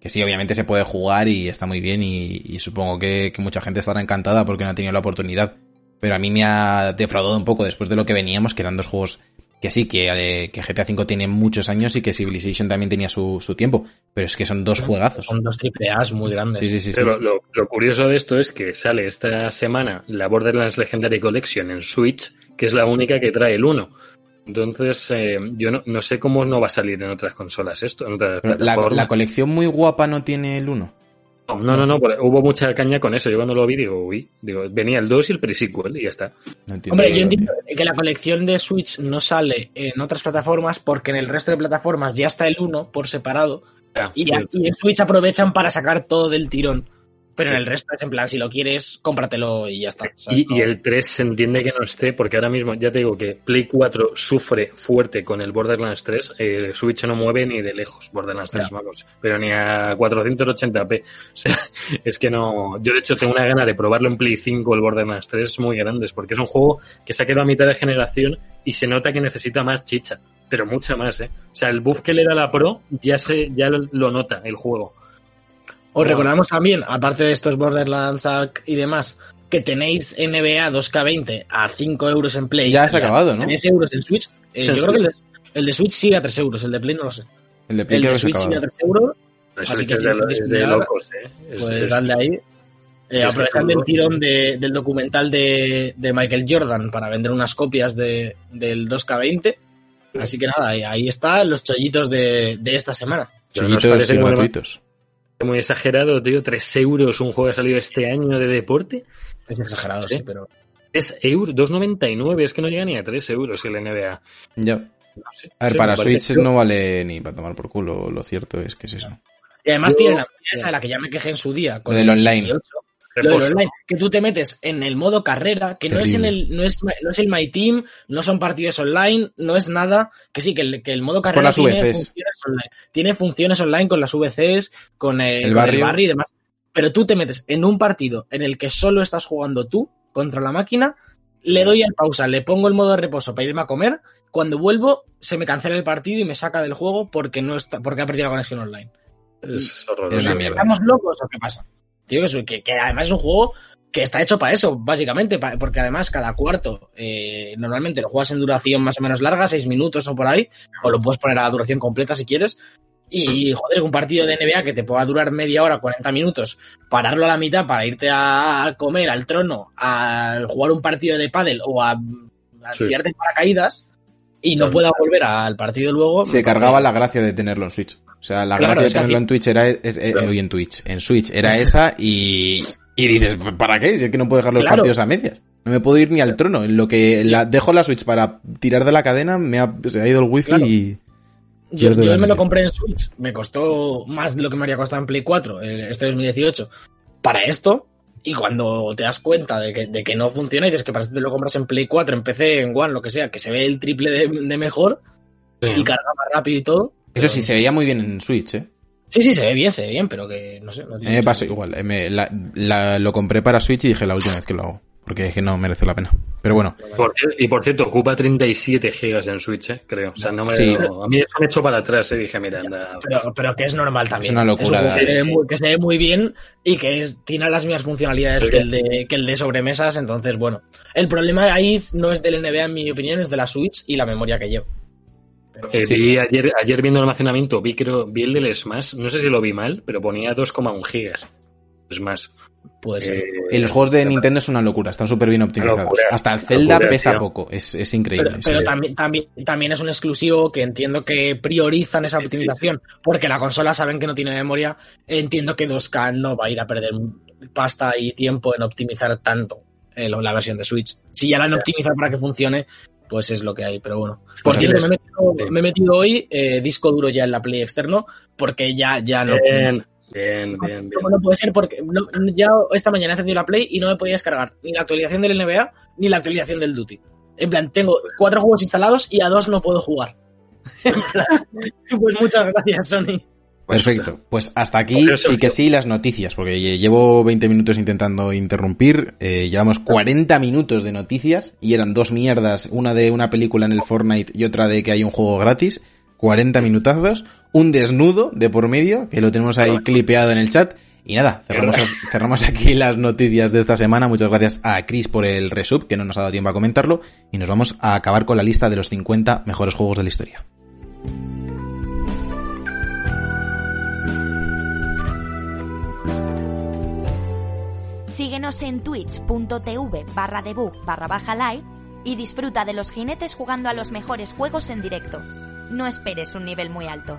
Que sí, obviamente se puede jugar y está muy bien y, supongo que, que, mucha gente estará encantada porque no ha tenido la oportunidad pero a mí me ha defraudado un poco después de lo que veníamos, que eran dos juegos que sí, que, eh, que GTA V tiene muchos años y que Civilization también tenía su, tiempo, pero es que son dos juegazos. Son dos triple A's muy grandes. Sí, sí, sí. Pero Lo, curioso de esto es que sale esta semana la Borderlands Legendary Collection en Switch, que es la única que trae el 1. Entonces, eh, yo no, sé cómo no va a salir en otras consolas esto. la, la, colección muy guapa no tiene el 1. No, no, no, hubo mucha caña con eso. Yo cuando lo vi digo, uy, digo, venía el 2 y el pre-sequel y ya está. Hombre, yo entiendo que la colección de Switch no sale en otras plataformas porque en el resto de plataformas ya está el 1 por separado y, y, en Switch aprovechan para sacar todo del tirón. Pero en el resto es en plan, si lo quieres, cómpratelo y ya está. Y, el 3 se entiende que no esté, porque ahora mismo ya te digo que Play 4 sufre fuerte con el Borderlands 3. Eh, Switch no mueve ni de lejos Borderlands 3, vamos. Pero ni a 480p. O sea, es que no. Yo de hecho tengo una gana de probarlo en Play 5 el Borderlands 3 muy grandes, porque es un juego que se ha quedado a mitad de generación y se nota que necesita más chicha. Pero mucha más, ¿eh? O sea, el buff que le da la Pro ya, se, ya lo nota el juego. Os recordamos también, aparte de estos Borderlands y demás, que tenéis NBA 2K20 a 5 euros en Play. Ya se ha acabado, ¿no? 3 euros en Switch. Eh, yo creo que el de, Switch sigue a 3 euros, el de Play no lo sé. El de Play el de Switch sigue a 3 euros. así que es, de, locos, ¿eh? pues dale ahí. Eh, aprovechando el tirón de, del documental de, de, Michael Jordan para vender unas copias de, del 2K20. Así que nada, ahí, están los chollitos de, de esta semana. Chollitos y gratuitos muy exagerado, tío. 3 euros un juego que ha salido este año de deporte. Es exagerado, sí, pero. Es euro, 2,99. Es que no llega ni a 3 euros el NBA. Ya. a ver, para Switch no vale ni para tomar por culo. Lo cierto es que es eso. Y además tiene la esa de la que ya me quejé en su día. Con el online que tú te metes en el modo carrera, que no es, en el, no, es, no es el My Team, no son partidos online, no es nada, que sí, que el, que el modo carrera tiene funciones, online, tiene funciones online con las VCs, con el, barrio. y demás. Pero tú te metes en un partido en el que solo estás jugando tú contra la máquina, le doy al pausa, le pongo el modo de reposo para irme a comer, cuando vuelvo se me cancela el partido y me saca del juego porque no está, porque ha perdido la conexión online. Es horroroso. ¿Estamos locos o qué pasa? Tío, que, que, además es un juego que está hecho para eso, básicamente, porque además cada cuarto eh, normalmente lo juegas en duración más o menos larga, seis minutos o por ahí, o lo puedes poner a duración completa si quieres. Y joder, un partido de NBA que te pueda durar media hora, 40 minutos, pararlo a la mitad para irte a comer al trono, a jugar un partido de pádel o a, a tirarte en paracaídas y no pueda volver al partido luego. Se cargaba la gracia de tenerlo en Switch. O sea, la gracia de tenerlo en Twitch era, es, eh, en Twitch, en Switch era esa y, y dices, ¿para qué? Si es que no puedo dejar los partidos a medias. No me puedo ir ni al trono. En lo que la, dejo la Switch para tirar de la cadena, me ha, se ha ido el wifi y... Yo, yo me lo compré en Switch. Me costó más de lo que me habría costado en Play 4 este 2018 para esto. Y cuando te das cuenta de que, de que no funciona y dices que para esto te lo compras en Play 4, en PC, en One, lo que sea, que se ve el triple de, de mejor Sí. y carga más rápido y todo. Eso sí, se veía muy bien en Switch, ¿eh? Sí, sí, se ve bien, se ve bien, pero que no sé. No tiene me pasó igual. eh, me- la- la- lo compré para Switch y dije la última vez que lo hago. Porque es que no merece la pena. Pero bueno, Por y por cierto, ocupa 37 gigas en Switch, ¿eh? creo. O sea, no me Sí. A mí eso me echó para atrás, ¿eh? dije, mira, anda. Pero, pero que es normal también. Es una locura, un que, se ve muy, que se ve muy bien y que es, tiene las mismas funcionalidades que el, de, que el de sobremesas. Entonces, bueno. El problema ahí no es del NBA, en mi opinión, es de la Switch y la memoria que lleva. Pero- Eh, Sí. vi ayer, ayer viendo almacenamiento, vi, creo, vi el del Smash, no sé si lo vi mal, pero ponía 2,1 gigas. Smash. Puede ser. Eh, y los juegos de Nintendo es una locura, están súper bien optimizados. locura, Hasta Zelda locura, pesa tío. poco, es, es increíble. Pero, sí, pero sí. también, también, también es un exclusivo que entiendo que priorizan esa sí, optimización, porque la consola saben que no tiene memoria. Entiendo que 2K no va a ir a perder pasta y tiempo en optimizar tanto eh, la versión de Switch. Si ya la han optimizado para que funcione, pues es lo que hay, pero bueno. Por Pues cierto, me he, metido, Sí. me he metido hoy eh, disco duro ya en la Play externo, porque ya, ya no. Bien, bien, bien, bien. No, no puede ser porque no- ya esta mañana he encendido la Play y no me podía descargar ni la actualización del NBA ni la actualización del Duty. En plan, tengo cuatro juegos instalados y a dos no puedo jugar. En plan, pues muchas gracias, Sony. Perfecto. Pues hasta aquí Joder, sí que sí las noticias, porque lle- llevo 20 minutos intentando interrumpir. eh, llevamos 40 minutos de noticias y eran dos mierdas, una de una película en el Fortnite y otra de que hay un juego gratis. 40 minutazos, un desnudo de por medio, que lo tenemos ahí clipeado en el chat. Y nada, cerramos, cerramos aquí las noticias de esta semana. Muchas gracias a Chris por el resub, que no nos ha dado tiempo a comentarlo. Y nos vamos a acabar con la lista de los 50 mejores juegos de la historia. Síguenos en twitch.tv barra debug barra baja live y disfruta de los jinetes jugando a los mejores juegos en directo. No esperes un nivel muy alto.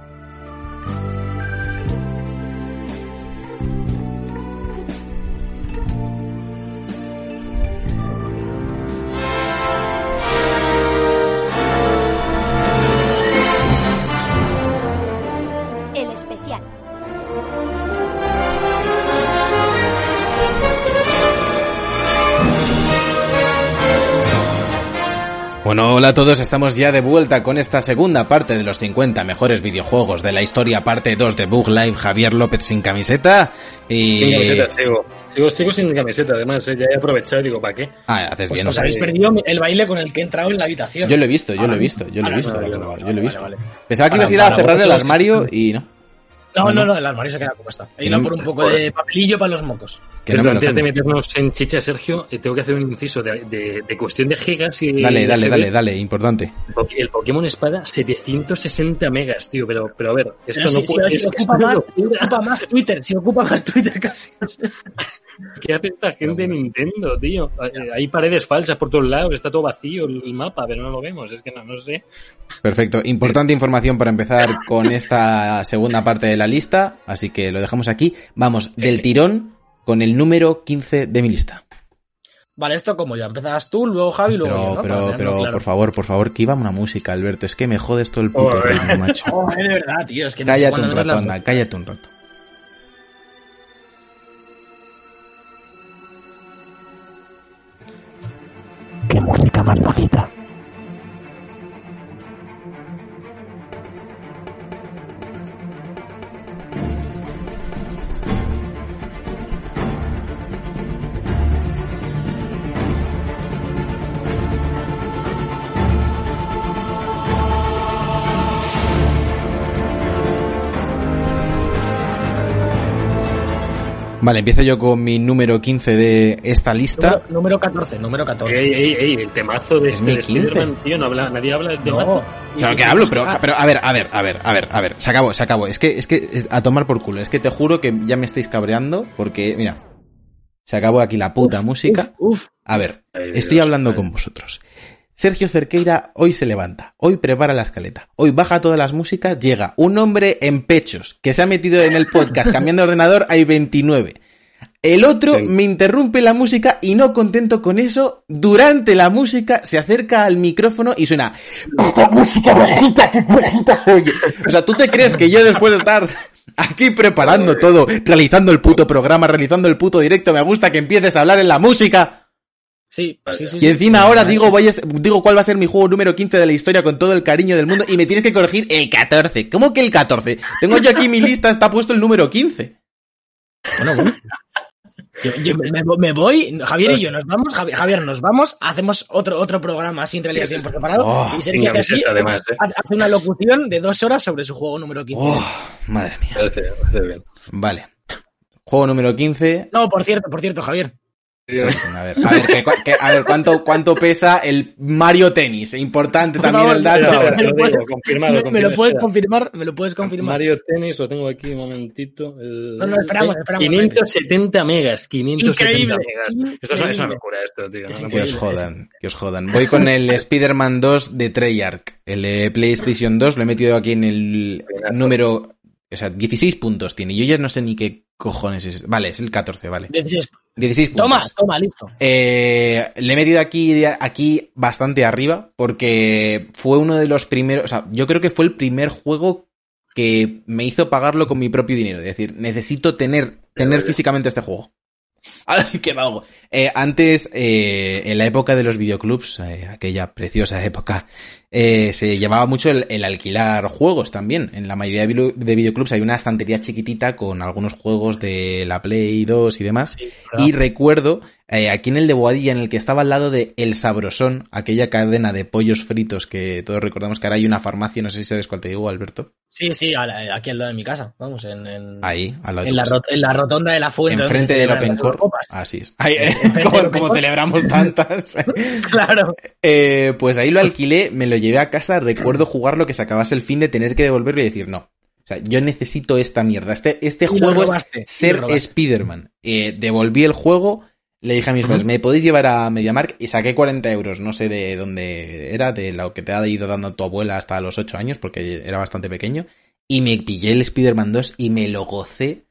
Bueno, hola a todos, estamos ya de vuelta con esta segunda parte de los 50 mejores videojuegos de la historia, parte 2 de Bug Live, Javier López sin camiseta y... Sin camiseta, sigo. Sigo, sigo sin camiseta, además, ¿eh? ya he aprovechado y digo, ¿para qué? Ah, haces Pues bien. os habéis perdido el baile con el que he entrado en la habitación. Yo lo he visto, yo lo he Ahora visto, yo lo he visto, yo lo he visto. Pensaba que ibas a ir a cerrar el armario y no. No, no, no, el armario se queda como está. He ido no- por un poco de papelillo para los mocos. Que no Pero me lo antes de meternos en chicha, Sergio, eh, tengo que hacer un inciso de, de- de cuestión de gigas y... Dale, de dale, GB. dale, dale, importante. El Pokémon Espada, 760 megas, tío, pero, pero a ver, esto Pero no si, si- puede si es ocupa, más, locura. ocupa más Twitter, si ocupa más Twitter casi. ¿Qué hace esta gente en Nintendo, tío? Eh, Hay paredes falsas por todos lados, está todo vacío el el mapa, pero no lo vemos, es que no, no sé. Perfecto, importante información para empezar con esta segunda parte de la lista, así que lo dejamos aquí. Vamos del tirón con el número 15 de mi lista. Vale, esto como ya. Empezabas tú, luego Javi, luego Pero, yo, ¿no? Pero, pero, claro. por favor, por favor, que iba una música, Alberto. Es que me jodes todo el puto ritmo, macho. Joder, de verdad, tío. Es que no sé Cállate un rato, la- anda, cállate un rato. Qué música más bonita. Vale, empiezo yo con mi número 15 de esta lista. Número, número 14, número 14. Ey, ey, ey, el temazo de Es este mi de 15. Spider-Man, tío, no habla, nadie habla del No. temazo. Claro que hablo, pero, pero a ver, a ver, a ver, a ver, a ver, se acabó, se acabó. Es que, es que, a tomar por culo. Es que te juro que ya me estáis cabreando porque, mira, se acabó aquí la puta música. Uf, A ver, Ay, estoy Dios, hablando con vosotros. Sergio Cerqueira hoy se levanta, hoy prepara la escaleta, hoy baja todas las músicas, llega un hombre en pechos que se ha metido en el podcast cambiando de ordenador, hay 29. El otro me interrumpe la música y no contento con eso, durante la música se acerca al micrófono y suena ¡Puta música bajita, bajita oye! O sea, ¿tú te crees que yo después de estar aquí preparando todo, realizando el puto programa, realizando el puto directo, me gusta que empieces a hablar en la música? Sí, sí, sí. Y encima ahora digo, voy a, digo cuál va a ser mi juego número 15 de la historia con todo el cariño del mundo y me tienes que corregir el 14. ¿Cómo que el 14? Tengo yo aquí mi lista, está puesto el número 15. Bueno, bueno. Yo, yo me, me, voy, Javier y yo nos vamos, Javier, nos vamos, hacemos otro, otro programa sin realidad tiempo preparado oh, y Sergio que así además, ¿eh? hace una locución de dos horas sobre su juego número 15. Oh, madre mía. Vale. Juego número 15. No, por cierto, por cierto, Javier. A ver, a ver, que, a ver ¿cuánto, ¿cuánto pesa el Mario Tennis? Importante también el dato. ¿Me, lo puedes, me, lo puedes confirmar? ¿Me lo puedes confirmar? Mario Tennis, lo tengo aquí un momentito. El, no, no, esperamos, esperamos. 570 megas, 570 megas. Esto es una locura esto, tío. No, que os jodan, que os jodan. Voy con el Spider-Man 2 de Treyarch. El PlayStation 2 lo he metido aquí en el número... O sea, 16 puntos tiene. Yo ya no sé ni qué cojones es. Vale, es el 14, vale. 16 16 puntos. Toma, toma, listo. Eh, le he metido aquí, aquí bastante arriba porque fue uno de los primeros, o sea, yo creo que fue el primer juego que me hizo pagarlo con mi propio dinero. Es decir, necesito tener, tener físicamente este juego. ¡Ay, qué vago! Eh, antes, eh, en la época de los videoclubs, eh, aquella preciosa época, eh, se llevaba mucho el, el, alquilar juegos también. En la mayoría de, de, videoclubs hay una estantería chiquitita con algunos juegos de la Play 2 y demás. Sí, claro. Y recuerdo, eh, aquí en el de Boadilla, en el que estaba al lado de El Sabrosón, aquella cadena de pollos fritos que todos recordamos que ahora hay una farmacia, no sé si sabes cuál te digo, Alberto. Sí, sí, aquí al lado de mi casa, vamos, en... en Ahí, al lado en, la en la rotonda de la fuente. Enfrente del Open Core. Así es. Ahí, eh, como, como celebramos tantas. claro. Eh, pues ahí lo alquilé, me lo llevé a casa, recuerdo jugarlo que se acabase el fin de tener que devolverlo y decir, no. O sea, yo necesito esta mierda. Este, este juego robaste, es ser Spider-Man. Eh, devolví el juego, le dije a mis padres, uh -huh. ¿me podéis llevar a MediaMark? Y saqué 40 euros, no sé de dónde era, de lo que te ha ido dando tu abuela hasta los 8 años, porque era bastante pequeño. Y me pillé el Spider-Man 2 y me lo gocé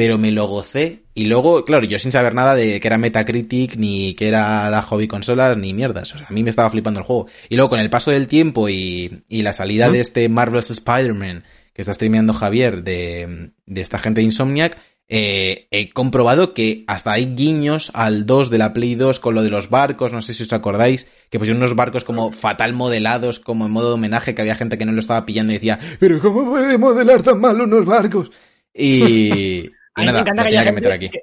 pero me lo gocé. Y luego, claro, yo sin saber nada de que era Metacritic, ni que era la hobby consolas, ni mierdas. O sea, a mí me estaba flipando el juego. Y luego, con el paso del tiempo y, y la salida ¿Mm? de este Marvel's Spider-Man que está streameando Javier de, de esta gente de Insomniac, eh, he comprobado que hasta hay guiños al 2 de la Play 2 con lo de los barcos, no sé si os acordáis, que pusieron unos barcos como fatal modelados, como en modo de homenaje, que había gente que no lo estaba pillando y decía, pero ¿cómo puede modelar tan mal unos barcos? Y, y nada, me encanta que, que meter aquí. Que,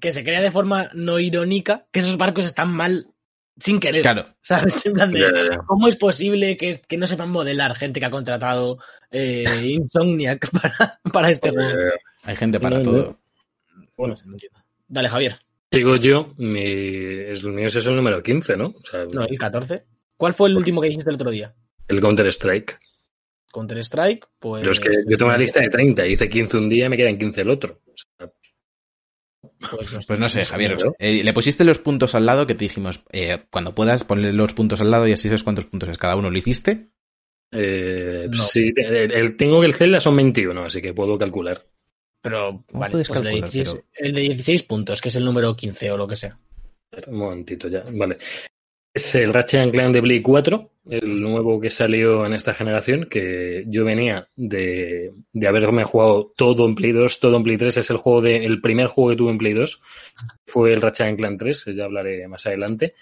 que, se crea de forma no irónica que esos barcos están mal sin querer. Claro. ¿Sabes? En plan de, ¿cómo es posible que, que, no sepan modelar gente que ha contratado eh, Insomniac para, para este juego? Hay gente para no, todo. Bueno, no entiendo. Dale, Javier. Digo yo, mi, el mío es el número 15, ¿no? O sea, no, el 14. ¿Cuál fue el último que dijiste el otro día? El Counter-Strike. Counter-Strike, pues... Pero es que yo tengo una lista de 30, hice 15 un día y me quedan 15 el otro. O sea, pues, no, pues no sé, Javier. Eh, le pusiste los puntos al lado que te dijimos, eh, cuando puedas ponerle los puntos al lado y así sabes cuántos puntos es cada uno. ¿Lo hiciste? Eh, no. Sí, el, el, tengo que el Zelda son 21, así que puedo calcular. Pero, vale, pues calcular, el, de 16, pero... el de 16 puntos, que es el número 15 o lo que sea. Un momentito ya, vale. Es el Ratchet Clank de Play 4, el nuevo que salió en esta generación, que yo venía de, de haberme jugado todo en Play 2, todo en Play 3. Es el juego de, el primer juego que tuve en Play 2. Fue el Ratchet Clank 3, ya hablaré más adelante.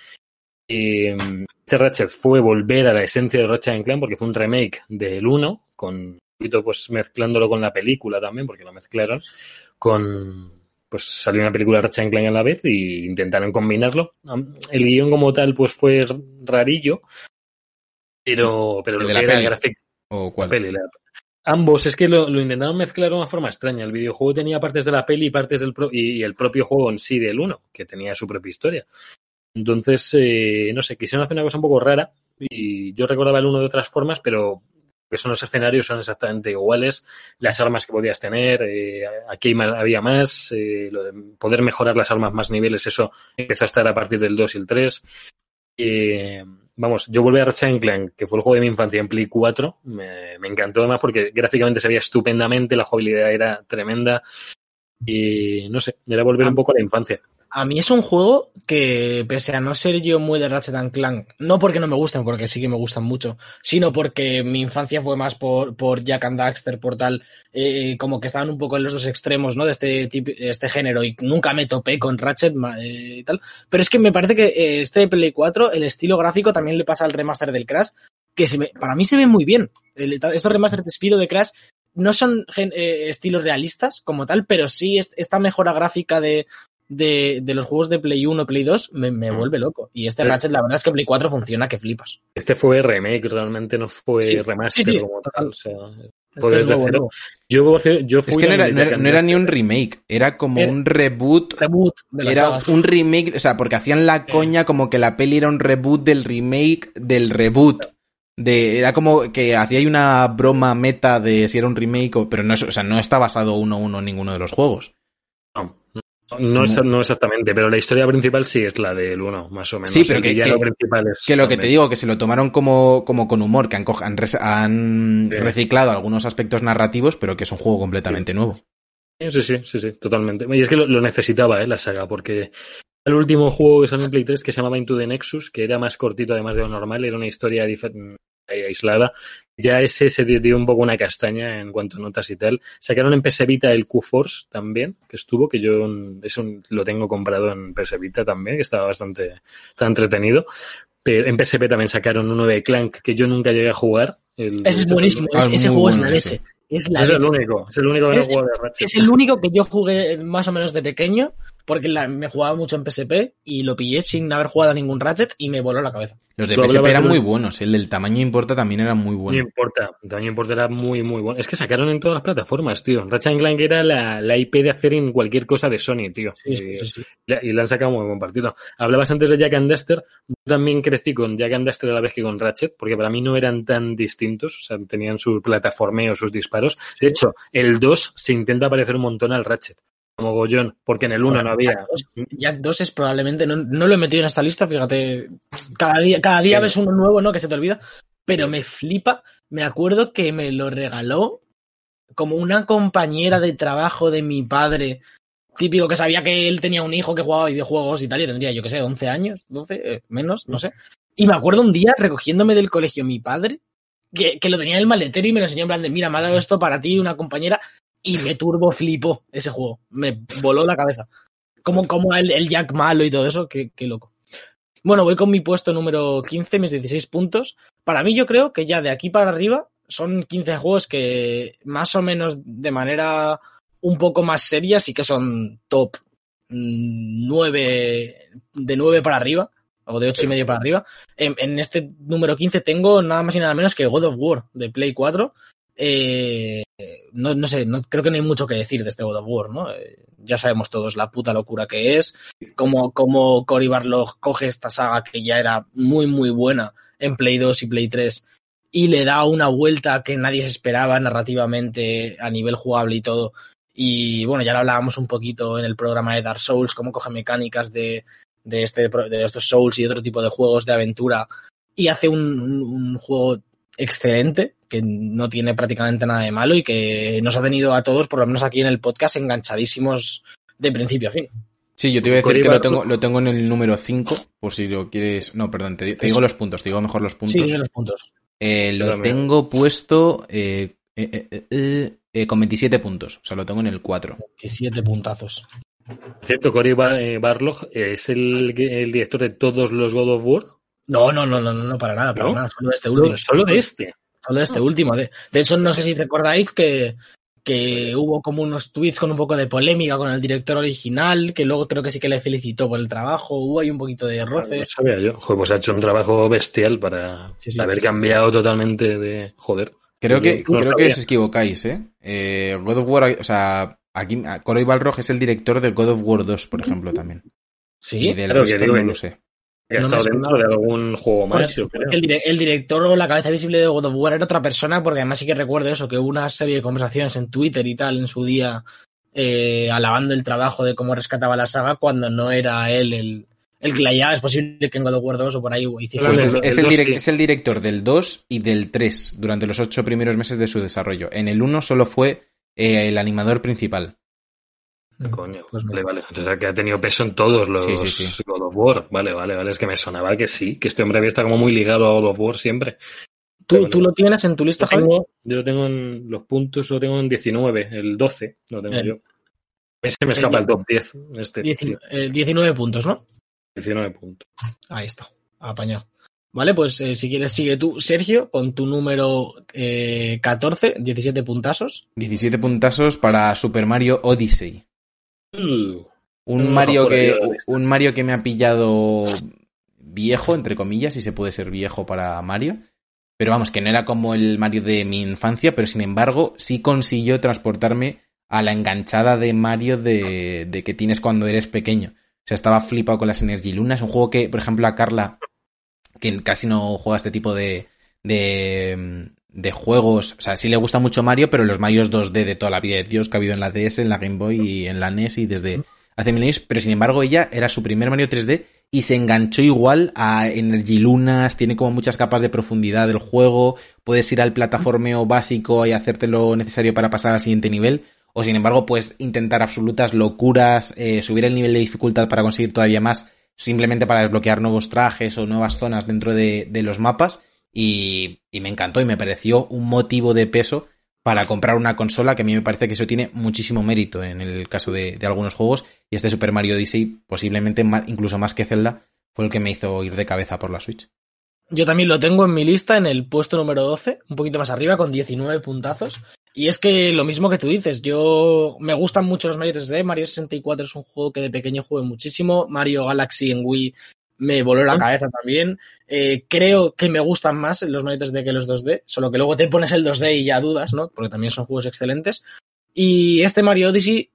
Y este Ratchet fue volver a la esencia de Ratchet Clank porque fue un remake del 1, con pues mezclándolo con la película también, porque lo mezclaron, con pues salió una película Ratchet Clank a la vez y intentaron combinarlo. El guion como tal pues fue rarillo, pero, pero ¿El lo de que la era peli? gráfico... ¿O cuál? La peli, la... Ambos, es que lo, lo, intentaron mezclar de una forma extraña. El videojuego tenía partes de la peli y partes del pro y, y el propio juego en sí del 1, que tenía su propia historia. Entonces, eh, no sé, quisieron hacer una cosa un poco rara y yo recordaba el 1 de otras formas, pero que son los escenarios son exactamente iguales, las armas que podías tener, eh, aquí había más, eh, lo de poder mejorar las armas más niveles, eso empezó a estar a partir del 2 y el 3. Eh, vamos, yo volví a Ratchet Clank, que fue el juego de mi infancia en Play 4, me, me, encantó además porque gráficamente se veía estupendamente, la jugabilidad era tremenda, y no sé, era volver un poco a la infancia. A mí es un juego que, pese a no ser yo muy de Ratchet and Clank, no porque no me gusten, porque sí que me gustan mucho, sino porque mi infancia fue más por, por Jack and Daxter, por tal, eh, como que estaban un poco en los dos extremos, ¿no? De este, tipo, este género, y nunca me topé con Ratchet eh, y tal. Pero es que me parece que eh, este Play 4, el estilo gráfico también le pasa al remaster del Crash, que se para mí se ve muy bien. Estos remasters de Spiro de Crash no son estilos realistas como tal, pero sí es, esta mejora gráfica de, de, de, los juegos de Play 1 Play 2 me, me mm. vuelve loco. Y este Ratchet, la verdad es que Play 4 funciona que flipas. Este fue remake, realmente no fue sí, remaster sí, sí. como tal. O sea, desde este cero. Yo, yo fui es que no era, no, era, no era, ni un remake, era como era, un reboot. reboot era sagas. un remake, o sea, porque hacían la coña como que la peli era un reboot del remake del reboot. De, era como que hacía ahí una broma meta de si era un remake, pero no, es, o sea, no está basado uno a uno en ninguno de los juegos. No. No, es, no, exactamente, pero la historia principal sí es la del 1, más o menos. Sí, pero que, ya que, lo principal es que lo que te digo, que se lo tomaron como, como con humor, que han, han, han sí. reciclado algunos aspectos narrativos, pero que es un juego completamente sí. nuevo. Sí, sí, sí, sí, totalmente. Y es que lo, lo necesitaba, ¿eh? La saga, porque el último juego que salió en Play 3 que se llamaba Into the Nexus, que era más cortito además de lo normal, era una historia aislada. Ya ese se dio un poco una castaña en cuanto a notas y tal. Sacaron en PS Vita el Q-Force también, que estuvo, que yo eso lo tengo comprado en PS Vita también, que estaba bastante está entretenido. Pero en PSP también sacaron uno de Clank que yo nunca llegué a jugar. El, ese es buenísimo, Ah, ese, juego bueno es la leche. Es, la es el único, es el único que Es- no juego de Ratchet. Es el único que yo jugué más o menos de pequeño, porque la- me jugaba mucho en PSP y lo pillé sin haber jugado a ningún Ratchet y me voló la cabeza. Los de PSP eran de- muy buenos, el del tamaño importa también era muy No bueno. importa, también importa, era muy, muy bueno. Es que sacaron en todas las plataformas, tío. Ratchet Clank era la, la IP de hacer en cualquier cosa de Sony, tío. Sí, sí, Y- sí, sí. y le han sacado muy buen partido. Hablabas antes de Jack and Daxter. Yo también crecí con Jack and Daxter a la vez que con Ratchet, porque para mí no eran tan distintos. O sea, tenían su plataformeo, sus disparos. De hecho, el 2 se intenta parecer un montón al Ratchet, como Gollón, porque en el 1 no había. Jack 2 es probablemente, no, no lo he metido en esta lista, fíjate, cada día, cada día ves uno nuevo, ¿no? Que se te olvida, pero me flipa, me acuerdo que me lo regaló como una compañera de trabajo de mi padre, típico que sabía que él tenía un hijo que jugaba videojuegos y tal, y tendría, yo que sé, 11 años, 12, eh, menos, no sé. Y me acuerdo un día recogiéndome del colegio mi padre, que, que lo tenía en el maletero y me lo enseñó en plan de, mira, me ha dado esto para ti, una compañera, y me turbo flipó ese juego, me voló la cabeza como, como el, el Jack malo y todo eso, qué, qué loco. Bueno, voy con mi puesto número 15, mis 16 puntos. Para mí yo creo que ya de aquí para arriba son 15 juegos que más o menos de manera un poco más seria sí que son top 9, de 9 para arriba, o de 8 y medio para arriba. En, en este número 15 tengo nada más y nada menos que God of War de Play 4. Eh, no, no sé, no, creo que no hay mucho que decir de este God of War, ¿no? Eh, ya sabemos todos la puta locura que es, como, como Cory Barlog coge esta saga que ya era muy, muy buena en Play 2 y Play 3 y le da una vuelta que nadie se esperaba narrativamente a nivel jugable y todo. Y bueno, ya lo hablábamos un poquito en el programa de Dark Souls, cómo coge mecánicas de, de, este, de estos Souls y otro tipo de juegos de aventura y hace un, un juego excelente, que no tiene prácticamente nada de malo y que nos ha tenido a todos, por lo menos aquí en el podcast, enganchadísimos de principio a fin. Sí, yo te iba a decir que lo tengo, lo tengo en el número 5, por si lo quieres... No, perdón, te, te digo los puntos, te digo mejor los puntos. Sí, los puntos. Eh, lo tengo puesto eh, eh, eh, con 27 puntos, o sea, lo tengo en el 4. 27 puntazos. Cierto, Cory Bar Barlog es el, el, director de todos los God of War. No, no, no, no, no, para nada, para ¿No? nada, solo de este último. Solo de este. Solo de este último. De, de hecho, no sé si recordáis que, que hubo como unos tweets con un poco de polémica con el director original, que luego creo que sí que le felicitó por el trabajo, hubo ahí un poquito de roce. No sabía yo. Joder, pues ha hecho un trabajo bestial para Sí, sí. haber cambiado totalmente de... Joder. Creo que, No creo sabía. que os equivocáis, ¿eh? eh God of War, o sea, aquí Cory Balrog es el director del God of War 2, por ejemplo, también. Sí, Y del Claro, que digo no lo sé. Que ha No estado me dentro sonaba. de algún juego más, yo creo. el, dire- el director o la cabeza visible de God of War era otra persona, porque además sí que recuerdo eso, que hubo una serie de conversaciones en Twitter y tal en su día, eh, alabando el trabajo de cómo rescataba la saga cuando no era él el, el que la llevaba. Es posible que en God of War 2 o por ahí hiciese Pues el- es, es el es director del 2 y del 3 durante los 8 primeros meses de su desarrollo. En el 1 solo fue eh, el animador principal. Mm, Coño, pues vale, vale. O sea, que ha tenido peso en todos los God of War. Vale, vale, vale. Es que me sonaba que sí, que este hombre había estado como muy ligado a God of War siempre. ¿Tú, ¿tú lo tienes en tu lista, Javi? Yo lo tengo en los puntos, lo tengo en 19, el 12 lo tengo yo. Ese me escapa el, top 10. Este, 19 puntos, ¿no? 19 puntos. Ahí está, apañado. Vale, pues eh, si quieres sigue tú, Sergio, con tu número eh, 14, 17 puntazos. 17 puntazos para Super Mario Odyssey. Un, Mario que, un Mario que me ha pillado viejo, entre comillas, si se puede ser viejo para Mario. Pero vamos, que no era como el Mario de mi infancia, pero sin embargo sí consiguió transportarme a la enganchada de Mario de, de que tienes cuando eres pequeño. O sea, estaba flipado con las Energy Lunas, un juego que, por ejemplo, a Carla que casi no juega este tipo de, de, de juegos. O sea, sí le gusta mucho Mario, pero los Marios 2D de toda la vida de Dios que ha habido en la DS, en la Game Boy y en la NES y desde hace mil años. Pero sin embargo, ella era su primer Mario 3D y se enganchó igual a Energy Lunas, tiene como muchas capas de profundidad del juego, puedes ir al plataformeo básico y hacerte lo necesario para pasar al siguiente nivel, o sin embargo puedes intentar absolutas locuras, eh, subir el nivel de dificultad para conseguir todavía más simplemente para desbloquear nuevos trajes o nuevas zonas dentro de, los mapas y, me encantó y me pareció un motivo de peso para comprar una consola que a mí me parece que eso tiene muchísimo mérito en el caso de, algunos juegos y este Super Mario Odyssey posiblemente incluso más que Zelda fue el que me hizo ir de cabeza por la Switch. Yo también lo tengo en mi lista en el puesto número 12, un poquito más arriba, con 19 puntazos. Y es que lo mismo que tú dices, yo me gustan mucho los Mario 3D, Mario 64 es un juego que de pequeño jugué muchísimo, Mario Galaxy en Wii me voló la cabeza también. Eh, creo que me gustan más los Mario 3D que los 2D, solo que luego te pones el 2D y ya dudas, ¿no? Porque también son juegos excelentes. Y este Mario Odyssey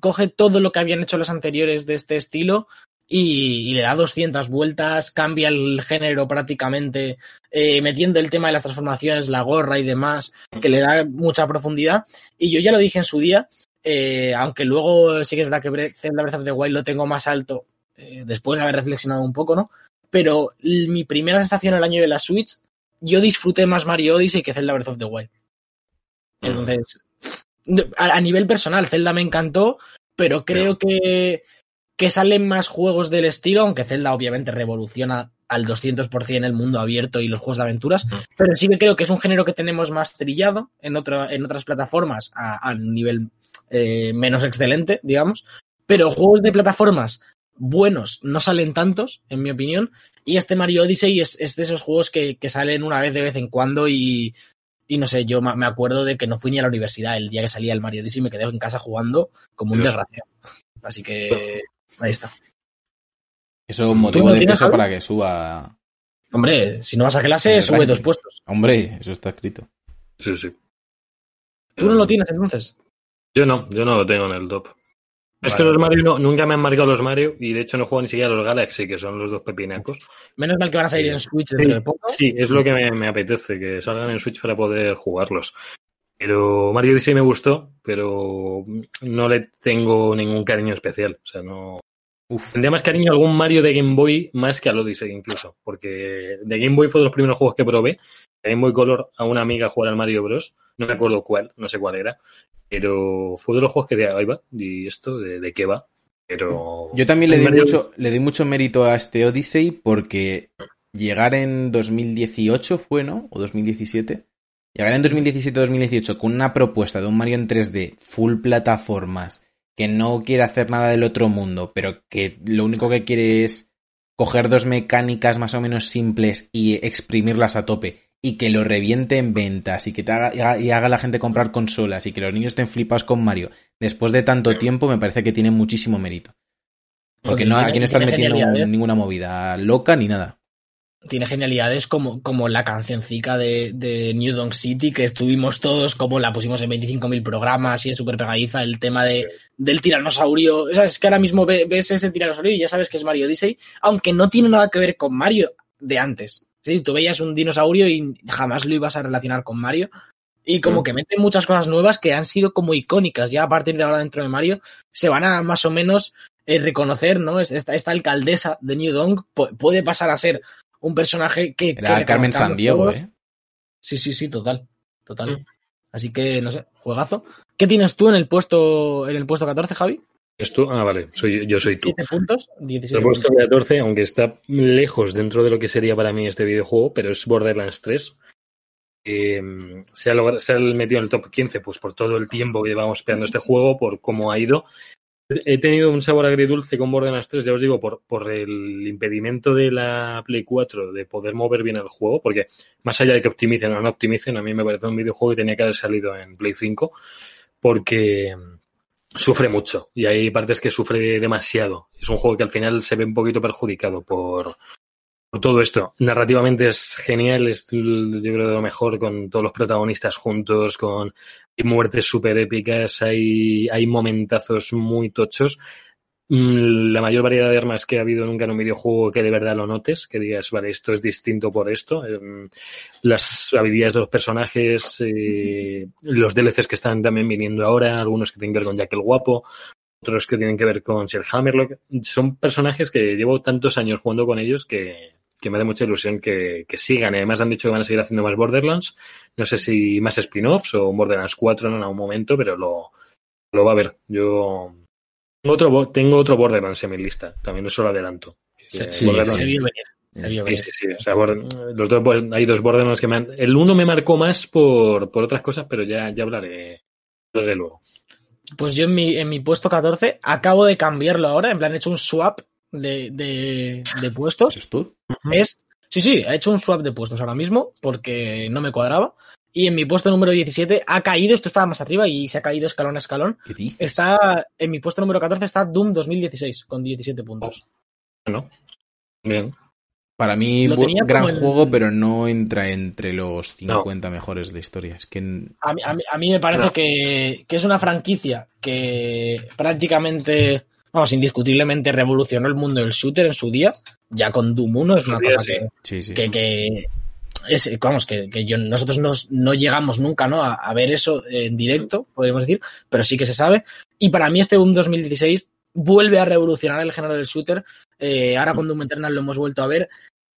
coge todo lo que habían hecho los anteriores de este estilo y, le da 200 vueltas, cambia el género prácticamente, eh, metiendo el tema de las transformaciones, la gorra y demás, que le da mucha profundidad. Y yo ya lo dije en su día, eh, aunque luego sí que es verdad que Zelda Breath of the Wild lo tengo más alto eh, después de haber reflexionado un poco, ¿no? Pero mi primera sensación el año de la Switch, yo disfruté más Mario Odyssey que Zelda Breath of the Wild. Entonces, a, nivel personal, Zelda me encantó, pero creo que que salen más juegos del estilo, aunque Zelda obviamente revoluciona al 200% el mundo abierto y los juegos de aventuras, pero sí que creo que es un género que tenemos más trillado en, en otras plataformas a, un nivel eh, menos excelente, digamos, pero juegos de plataformas buenos no salen tantos, en mi opinión, y este Mario Odyssey es, de esos juegos que, salen una vez de vez en cuando y, y no sé, yo me acuerdo de que no fui ni a la universidad el día que salía el Mario Odyssey y me quedé en casa jugando como un desgraciado. Así que Ahí está. Eso es un motivo de peso para que suba. Hombre, si no vas a clase, sube dos puestos. Hombre, eso está escrito. Sí, sí. ¿Tú no lo tienes entonces? Yo no, yo no lo tengo en el top. Es que los Mario nunca me han marcado los Mario y de hecho no juego ni siquiera los Galaxy, que son los dos pepinacos. Menos mal que van a salir en Switch dentro de poco. Sí, es lo que me, apetece, que salgan en Switch para poder jugarlos. Pero Mario Odyssey me gustó, pero no le tengo ningún cariño especial. O sea, no. Uf. Tendría más cariño a algún Mario de Game Boy más que al Odyssey incluso. Porque de Game Boy fue de los primeros juegos que probé. De Game Boy Color a una amiga jugar al Mario Bros. No me acuerdo cuál, no sé cuál era. Pero fue de los juegos que de ahí va. ¿Y esto? ¿De, qué va? Pero. Yo también le di, mucho, le di mucho mérito a este Odyssey porque llegar en 2018 fue, ¿no? O 2017 Llegar en 2017-2018 con una propuesta de un Mario en 3D, full plataformas, que no quiere hacer nada del otro mundo, pero que lo único que quiere es coger dos mecánicas más o menos simples y exprimirlas a tope y que lo reviente en ventas y que te haga, y haga la gente comprar consolas y que los niños estén flipados con Mario después de tanto tiempo me parece que tiene muchísimo mérito. Porque no, aquí no están metiendo ninguna movida loca ni nada tiene genialidades como, como la cancioncica de, de New Donk City, que estuvimos todos, como la pusimos en 25.000 programas y es súper pegadiza, el tema de, del tiranosaurio. es que ahora mismo ves ese tiranosaurio y ya sabes que es Mario Odyssey, aunque no tiene nada que ver con Mario de antes. Sí, tú veías un dinosaurio y jamás lo ibas a relacionar con Mario. Y como mm. que meten muchas cosas nuevas que han sido como icónicas. Ya a partir de ahora dentro de Mario se van a más o menos eh, reconocer, ¿no? Esta, esta alcaldesa de New Donk puede pasar a ser un personaje que... Era Carmen San Diego, ¿eh? Sí, sí, sí, total. Total. Mm. Así que, no sé, juegazo. ¿Qué tienes tú en el puesto, en el puesto 14, Javi? ¿Es Ah, vale, soy, yo soy tú. 7 puntos, 17 El puesto 14, aunque está lejos dentro de lo que sería para mí este videojuego, pero es Borderlands 3. Eh, se, ha logrado, se ha metido en el top 15 pues por todo el tiempo que llevamos esperando este juego, por cómo ha ido. He tenido un sabor agridulce con Borderlands 3, ya os digo, por, por el impedimento de la Play 4 de poder mover bien el juego, porque más allá de que optimicen o no optimicen, a mí me parece un videojuego que tenía que haber salido en Play 5, porque sufre mucho y hay partes que sufre demasiado. Es un juego que al final se ve un poquito perjudicado por todo esto. Narrativamente es genial, es yo creo de lo mejor con todos los protagonistas juntos, con hay muertes súper épicas, hay, hay momentazos muy tochos. Mm, La mayor variedad de armas que ha habido nunca en un videojuego que de verdad lo notes, que digas, vale, esto es distinto por esto. Em, Las habilidades de los personajes, eh, los DLCs que están también viniendo ahora, algunos que tienen que ver con Jack el Guapo, otros que tienen que ver con Sir Hammerlock. Son personajes que llevo tantos años jugando con ellos que, que me da mucha ilusión que, que sigan. Y además han dicho que van a seguir haciendo más Borderlands. No sé si más spin-offs o Borderlands 4 en algún momento, pero lo, lo va a ver. Yo tengo otro, tengo otro Borderlands en mi lista. También eso lo adelanto. Se, Eh, sí, se vio venir. Sí, sí, sí. O sea, los dos, pues, hay dos Borderlands que me han... El uno me marcó más por, por otras cosas, pero ya, ya hablaré, hablaré luego. Pues yo en mi, en mi puesto 14 acabo de cambiarlo ahora, en plan he hecho un swap de, de, de puestos. ¿Eso es tú? Es, sí, sí, he hecho un swap de puestos ahora mismo porque no me cuadraba. Y en mi puesto número 17 ha caído, esto estaba más arriba y se ha caído escalón a escalón. ¿Qué dices? Está, en mi puesto número 14 está Doom 2016 con 17 puntos. Bueno, bien. Para mí, gran juego, pero no entra entre los 50 mejores de la historia. Es que A mí, a mí- a mí me parece No. que, que es una franquicia que prácticamente, vamos, indiscutiblemente revolucionó el mundo del shooter en su día. Ya con Doom 1 es una día, cosa sí. que, sí, sí. que, que es, vamos, que, que yo, nosotros nos- no llegamos nunca ¿no? A, a ver eso en directo, podríamos decir, pero sí que se sabe. Y para mí este Doom 2016 vuelve a revolucionar el género del shooter. Eh, ahora con Doom Eternal lo hemos vuelto a ver.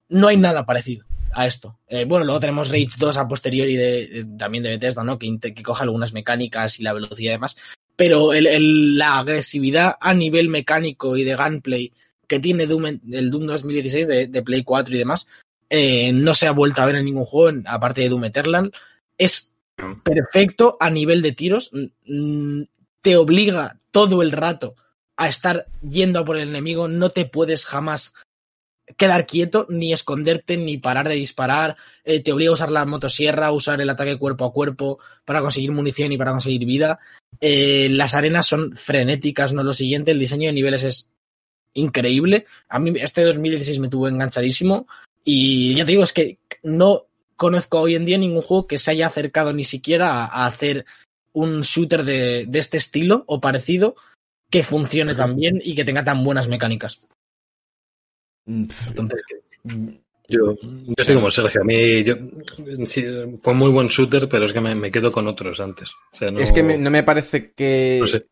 No hay nada parecido a esto. Eh, bueno, luego tenemos Rage 2 a posteriori de, de- también de Bethesda, ¿no? Que, que coge algunas mecánicas y la velocidad y demás. Pero el- el- la agresividad a nivel mecánico y de gameplay que tiene Doom, el Doom 2016 de, de Play 4 y demás, eh, no se ha vuelto a ver en ningún juego, en- aparte de Doom Eternal. Es perfecto a nivel de tiros. Te obliga todo el rato a estar yendo a por el enemigo. No te puedes jamás quedar quieto, ni esconderte, ni parar de disparar. Eh, te obliga a usar la motosierra, a usar el ataque cuerpo a cuerpo para conseguir munición y para conseguir vida. Eh, las arenas son frenéticas, no lo siguiente. El diseño de niveles es increíble. A mí este 2016 me tuvo enganchadísimo. Y ya te digo, es que no conozco hoy en día ningún juego que se haya acercado ni siquiera a, a hacer un shooter de, de este estilo o parecido que funcione tan bien y que tenga tan buenas mecánicas. Mm, Entonces, mm, yo, yo estoy como Sergio. A mí yo, sí, fue muy buen shooter, pero es que me, me quedo con otros antes. O sea, no, Es que me- no me parece que. no sé.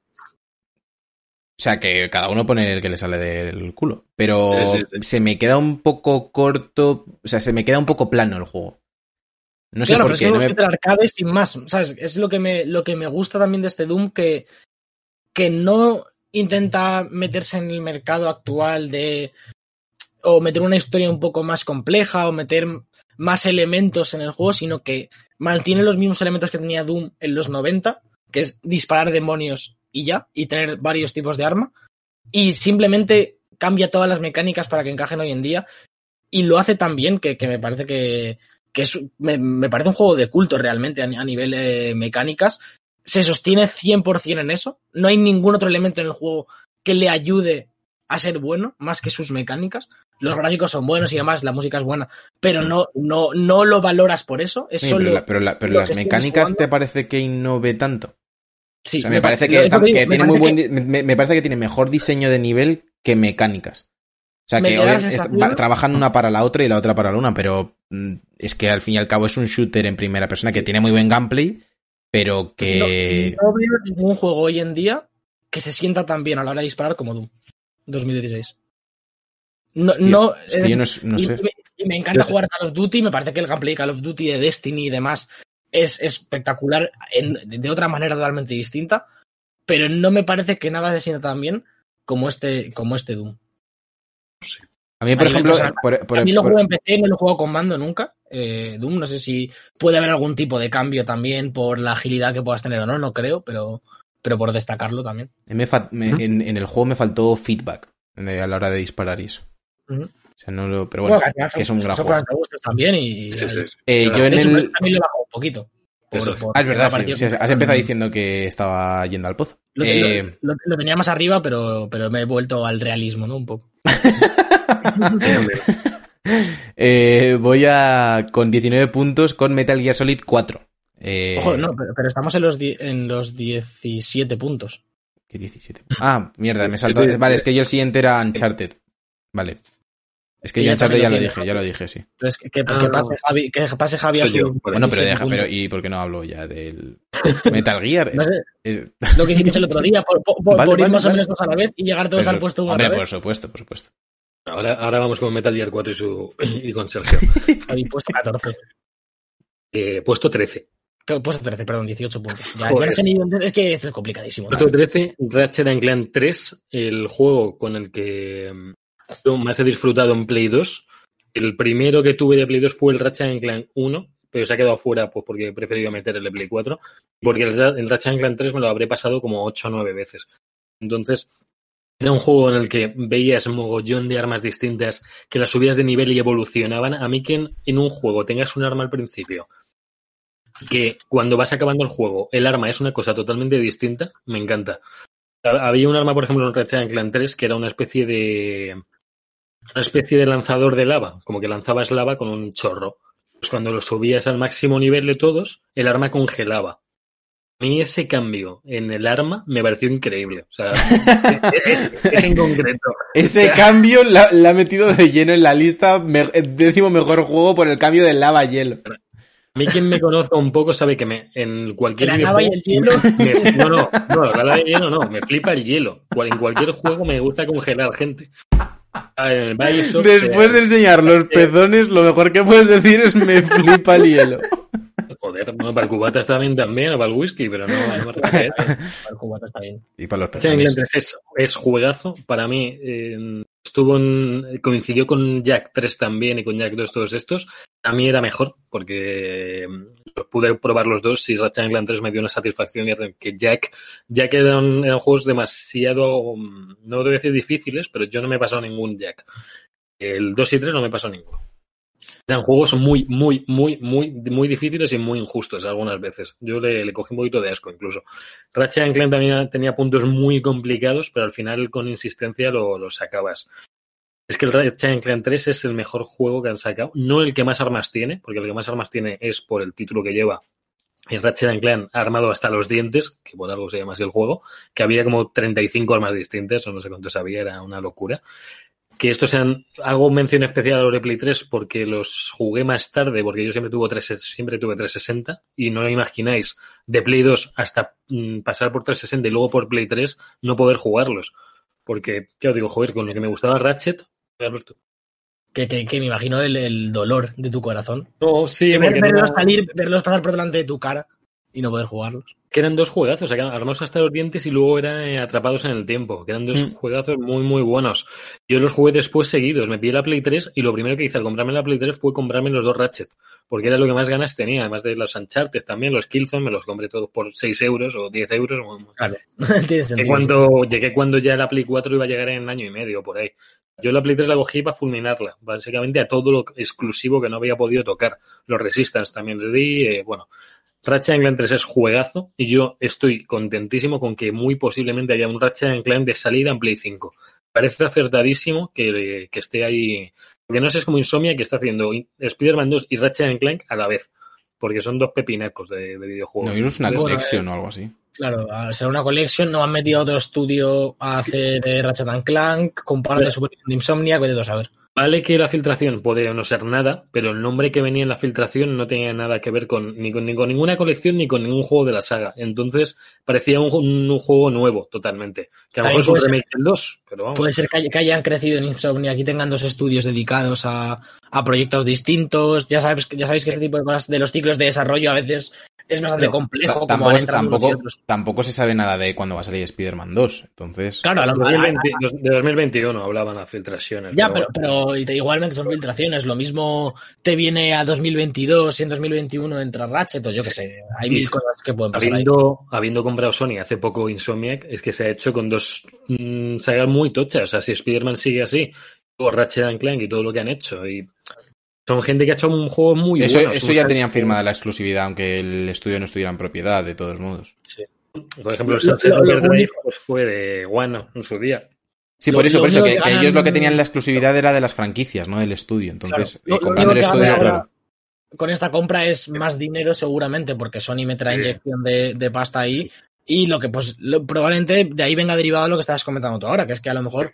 O sea, que cada uno pone el que le sale del culo. Pero Sí, sí, sí. se me queda un poco corto. O sea, se me queda un poco plano el juego. No sé claro, por pero qué. es que no es me- un shooter arcade sin más, ¿sabes? Es lo que me, lo que me gusta también de este Doom, que, que no intenta meterse en el mercado actual de o meter una historia un poco más compleja o meter más elementos en el juego, sino que mantiene los mismos elementos que tenía Doom en los 90, que es disparar demonios y ya, y tener varios tipos de arma, y simplemente cambia todas las mecánicas para que encajen hoy en día, y lo hace tan bien que, que me parece que, que es, me, me parece un juego de culto realmente a, ni- a nivel eh, mecánicas. Se sostiene 100% en eso. No hay ningún otro elemento en el juego que le ayude a ser bueno, más que sus mecánicas. Los gráficos son buenos y demás, la música es buena, pero no, no, no lo valoras por eso. Es Sí, solo. pero, la- pero la- pero lo las mecánicas te parece que innove tanto. Sí, O sea, me, parece pa- que, tiene muy buen me, me parece que tiene mejor diseño de nivel que mecánicas. O sea, que es- va- trabajan una para la otra y la otra para la una, pero mm, es que al fin y al cabo es un shooter en primera persona que tiene muy buen gameplay, pero que... No, no veo ningún juego hoy en día que se sienta tan bien a la hora de disparar como Doom 2016. No, Tío, no, es que yo no, no y, sé. y me, encanta Yo jugar Call of Duty, me parece que el gameplay de Call of Duty de Destiny y demás es espectacular en- de otra manera totalmente distinta, pero no me parece que nada se sienta tan bien como este, como este Doom. A mí, por A ejemplo, por, por- a mí lo juego en PC, no lo jugado con mando nunca. eh, Doom, no sé si puede haber algún tipo de cambio también por la agilidad que puedas tener o no, no creo, pero, pero por destacarlo también. me en, en el juego me faltó feedback eh, a la hora de disparar y eso. Ujú. O sea, no lo, pero bueno, que que es un gran juego. también y, Sí, sí, sí. Eh, yo en hecho, el... también lo he bajado un poquito. Eso es. Ah, es verdad, sí, sí, has empezado diciendo que estaba yendo al pozo. Lo, Eh, lo- lo tenía más arriba, pero, pero me he vuelto al realismo, ¿no? Un poco. eh, voy a con 19 puntos con Metal Gear Solid 4. Eh, Ojo, no, pero, pero estamos en los, die- en los 17 puntos. ¿Qué 17? Ah, mierda, me saltó. Vale, es que yo el siguiente era Uncharted. Vale. Es que yo ya Uncharted ya lo dije, ya lo dije, sí. Que, que- Ah, que no. pase Javi, que pase Javi a su. Bueno, pero 17 deja, pero. ¿y por qué no hablo ya del Metal Gear? No sé, Eh, lo que hicimos el otro día, por, por- por- Vale, por ir vale, más o menos todos a la vez y llegar todos pero- al puesto uno a Hombre, por supuesto, por supuesto. Ahora, ahora vamos con Metal Gear 4 y, su, y con Sergio. Javi, puesto 14. Eh, puesto 13. Pero Puesto 13, perdón, 18 puntos. Ya, Joder. yo no sé ni dónde- es que esto es complicadísimo. Puesto 13, Ratchet and Clank 3, el juego con el que yo más he disfrutado en Play 2. El primero que tuve de Play 2 fue el Ratchet Clank 1, pero se ha quedado fuera pues, porque he preferido meter el de Play 4. Porque el, el Ratchet Clank 3 me lo habré pasado como 8 o 9 veces. Entonces, era un juego en el que veías mogollón de armas distintas, que las subías de nivel y evolucionaban. A mí que en, un juego tengas un arma al principio, que cuando vas acabando el juego, el arma es una cosa totalmente distinta, me encanta. Ha- Había un arma, por ejemplo, en Ratchet Clank 3, que era una especie de. Una especie de lanzador de lava, como que lanzabas lava con un chorro. Pues cuando lo subías al máximo nivel de todos, el arma congelaba. A mí ese cambio en el arma me pareció increíble. O sea, es, es en concreto. Ese O sea- cambio la, la ha metido de lleno en la lista. Me, el décimo mejor juego por el cambio del lava a hielo. A mí quien me conozca un poco sabe que me, en cualquier La lava y el hielo. me- no, no, no, la lava y el hielo no, me flipa el hielo. En cualquier juego me gusta congelar gente. En el Bioshock, Después de enseñar los pezones, lo mejor que puedes decir es me flipa el hielo. Joder, bueno, para el cubata está bien también, o para el whisky, pero no, no me refiero a eso. El cubata está bien. Y para los pezones. 3 es, es juegazo. Para mí, eh, estuvo en- coincidió con Jack 3 también y con Jack 2 todos estos. A mí era mejor porque eh, pude probar los dos y Ratchet Clank 3 me dio una satisfacción que Jack, Jack eran, eran juegos demasiado, mm, no debo decir difíciles, pero yo no me he pasado ningún Jack. El 2 y 3 no me pasó ninguno. Eran juegos muy, muy, muy, muy, muy difíciles y muy injustos algunas veces. Yo le, le cogí un poquito de asco incluso. Ratchet Clank también tenía puntos muy complicados, pero al final con insistencia lo, lo sacabas. Es que el Ratchet Clank 3 es el mejor juego que han sacado. No el que más armas tiene, porque el que más armas tiene es por el título que lleva. El Ratchet Clank armado hasta los dientes, que por algo se llama así el juego, que había como 35 armas distintas, o no sé cuántos había, era una locura. Que estos sean, hago mención especial a los de Play 3 porque los jugué más tarde, porque yo siempre tuve, 3, siempre tuve 360 y no lo imagináis, de Play 2 hasta mm, pasar por 360 y luego por Play 3 no poder jugarlos. Porque, ya os digo, joder, con lo que me gustaba Ratchet, Alberto. Que, que, que me imagino el, el dolor de tu corazón. No, sí, Ver- porque no- verlos salir, verlos pasar por delante de tu cara y no poder jugarlos. que eran dos juegazos, o sea, armados hasta los dientes y luego eran eh, atrapados en el tiempo, que eran dos Mm. juegazos muy, muy buenos. Yo los jugué después seguidos, me pillé la Play 3 y lo primero que hice al comprarme la Play 3 fue comprarme los dos Ratchet, porque era lo que más ganas tenía, además de los Uncharted también, los Killzone, me los compré todos por 6 euros o 10 euros. Claro. Sentido. cuando llegué cuando ya la Play 4 iba a llegar en un año y medio, por ahí. Yo la Play 3 la cogí para fulminarla, básicamente a todo lo exclusivo que no había podido tocar. Los Resistance también le di, eh, bueno. Ratchet Clank 3 es juegazo y yo estoy contentísimo con que muy posiblemente haya un Ratchet Clank de salida en Play 5. Parece acertadísimo que, que esté ahí, porque no sé, es como Insomnia que está haciendo Spider-Man 2 y Ratchet Clank a la vez, porque son dos pepinacos de, de videojuegos. No, y no es una Bueno, conexión o algo así. Claro, al ser una colección, no han metido a otro estudio a hacer eh, Ratchet and Clank, comparan de Super de Insomnia, vete a saber. Vale que la filtración puede no ser nada, pero el nombre que venía en la filtración no tenía nada que ver con ni con, ni con ninguna colección ni con ningún juego de la saga. Entonces parecía un, un- un juego nuevo totalmente. Que a lo mejor es un remake del 2. pero vamos. Puede ser que, hay- que hayan crecido en Insomniac y tengan dos estudios dedicados a, a proyectos distintos. Ya sabes, ya sabéis que este tipo de cosas de los ciclos de desarrollo a veces es bastante complejo. como Tampoco, y tampoco, tampoco se sabe nada de cuándo va a salir Spider-Man 2. Entonces, Claro, a lo mejor. 2020 dos- de 2021 hablaban a filtraciones. Ya, pero, bueno. pero y- igualmente son filtraciones. Lo mismo te viene a 2022 y en 2021 entra Ratchet o yo qué sé. Hay mil sí. cosas que pueden pasar ahí. Habiendo, comprado Sony hace poco Insomniac, es que se ha hecho con dos mm, sagas muy tochas. O sea, si Spider-Man sigue así, o Ratchet and Clank y todo lo que han hecho. Y son gente que ha hecho un juego muy eso, bueno. eso ya tenían firmada la exclusividad, aunque el estudio no estuviera en propiedad, de todos modos. Por ejemplo, el Sunset Overdrive pues, fue de One en su día. Sí, Lo- por eso, por eso, que, que que ellos lo que tenían la exclusividad era de las franquicias, no del estudio. Entonces, Claro. Lo- comprando lo el estudio, claro. Con esta compra es más dinero seguramente porque Sony meterá Sí. inyección de, de pasta ahí y lo que pues probablemente de ahí venga derivado lo que estabas comentando tú ahora, que es que a lo mejor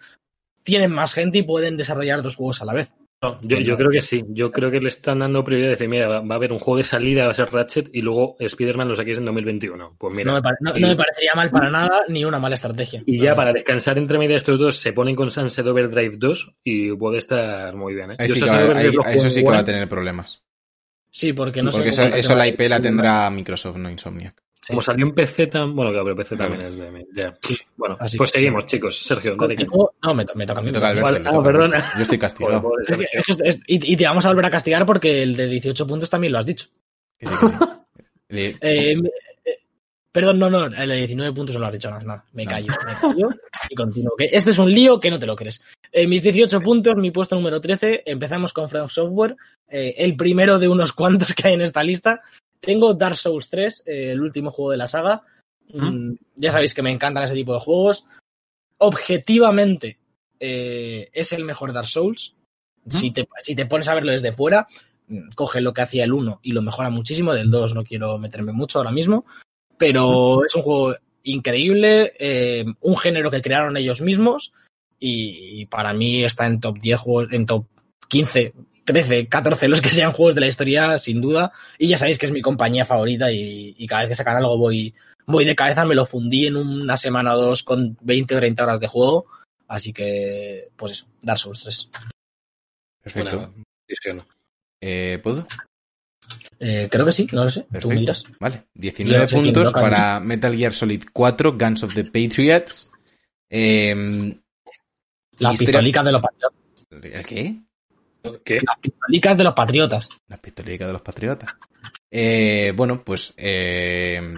tienen más gente y pueden desarrollar dos juegos a la vez. No, yo, yo creo que sí. Yo creo que le están dando prioridad de decir, mira, va, va a haber un juego de salida, va a ser Ratchet, y luego Spider-Man lo saquéis en 2021. Pues mira. no, me pare- no- y- no me parecería mal para nada ni una mala estrategia. Y ya para descansar entre medio de estos dos se ponen con Sunset Overdrive 2 y puede estar muy bien. ¿eh? Ahí sí que ahí- eso sí que va a tener problemas. Sí, porque no sé Porque cómo eso, eso la. IP la tendrá Microsoft, no Insomniac. Como salió en PC, tan... bueno, claro, pero PC también es de... Ya. Bueno, Así pues que- seguimos, chicos. Sergio, dale que... No, me, to- me toca a mí. Me toca Alberto. Vale, me ah, toca perdona. Yo estoy castigado. Joder, Es que- Sergio. es que- es- y, y te vamos a volver a castigar porque el de 18 puntos también lo has dicho. Eh, eh, perdón, no, no, el de 19 puntos no lo has dicho nada, nada. Me No. callo, me callo y continúo. Que este es un lío que no te lo crees. Eh, mis 18 puntos, mi puesto número 13, empezamos con From Software, eh, el primero de unos cuantos que hay en esta lista. Tengo Dark Souls 3, eh, el último juego de la saga. Mm, ya sabéis que me encantan ese tipo de juegos. Objetivamente, eh, es el mejor Dark Souls. Si te, si te pones a verlo desde fuera, mm, coge lo que hacía el 1 y lo mejora muchísimo. Del 2 no quiero meterme mucho ahora mismo, pero es un juego increíble, eh, un género que crearon ellos mismos y, y para mí está en top 10 juegos, en top 15, 13, 14, los que sean juegos de la historia, sin duda. Y ya sabéis que es mi compañía favorita y, y cada vez que sacan algo voy, voy de cabeza, me lo fundí en una semana o dos con 20 o 30 horas de juego. Así que, pues eso, Dark Souls 3. Perfecto. Decisión. Eh, ¿Puedo? Eh, creo que sí, no lo sé, tú Perfecto. me dirás. Vale. Yo 19 no puntos para Metal Gear Solid 4, Guns of the Patriots. Eh, Las historia- pistolicas de los patriotas. ¿El qué? ¿Qué? Las pistolicas de los patriotas. La pistolica de los patriotas. Eh, bueno, pues. eh,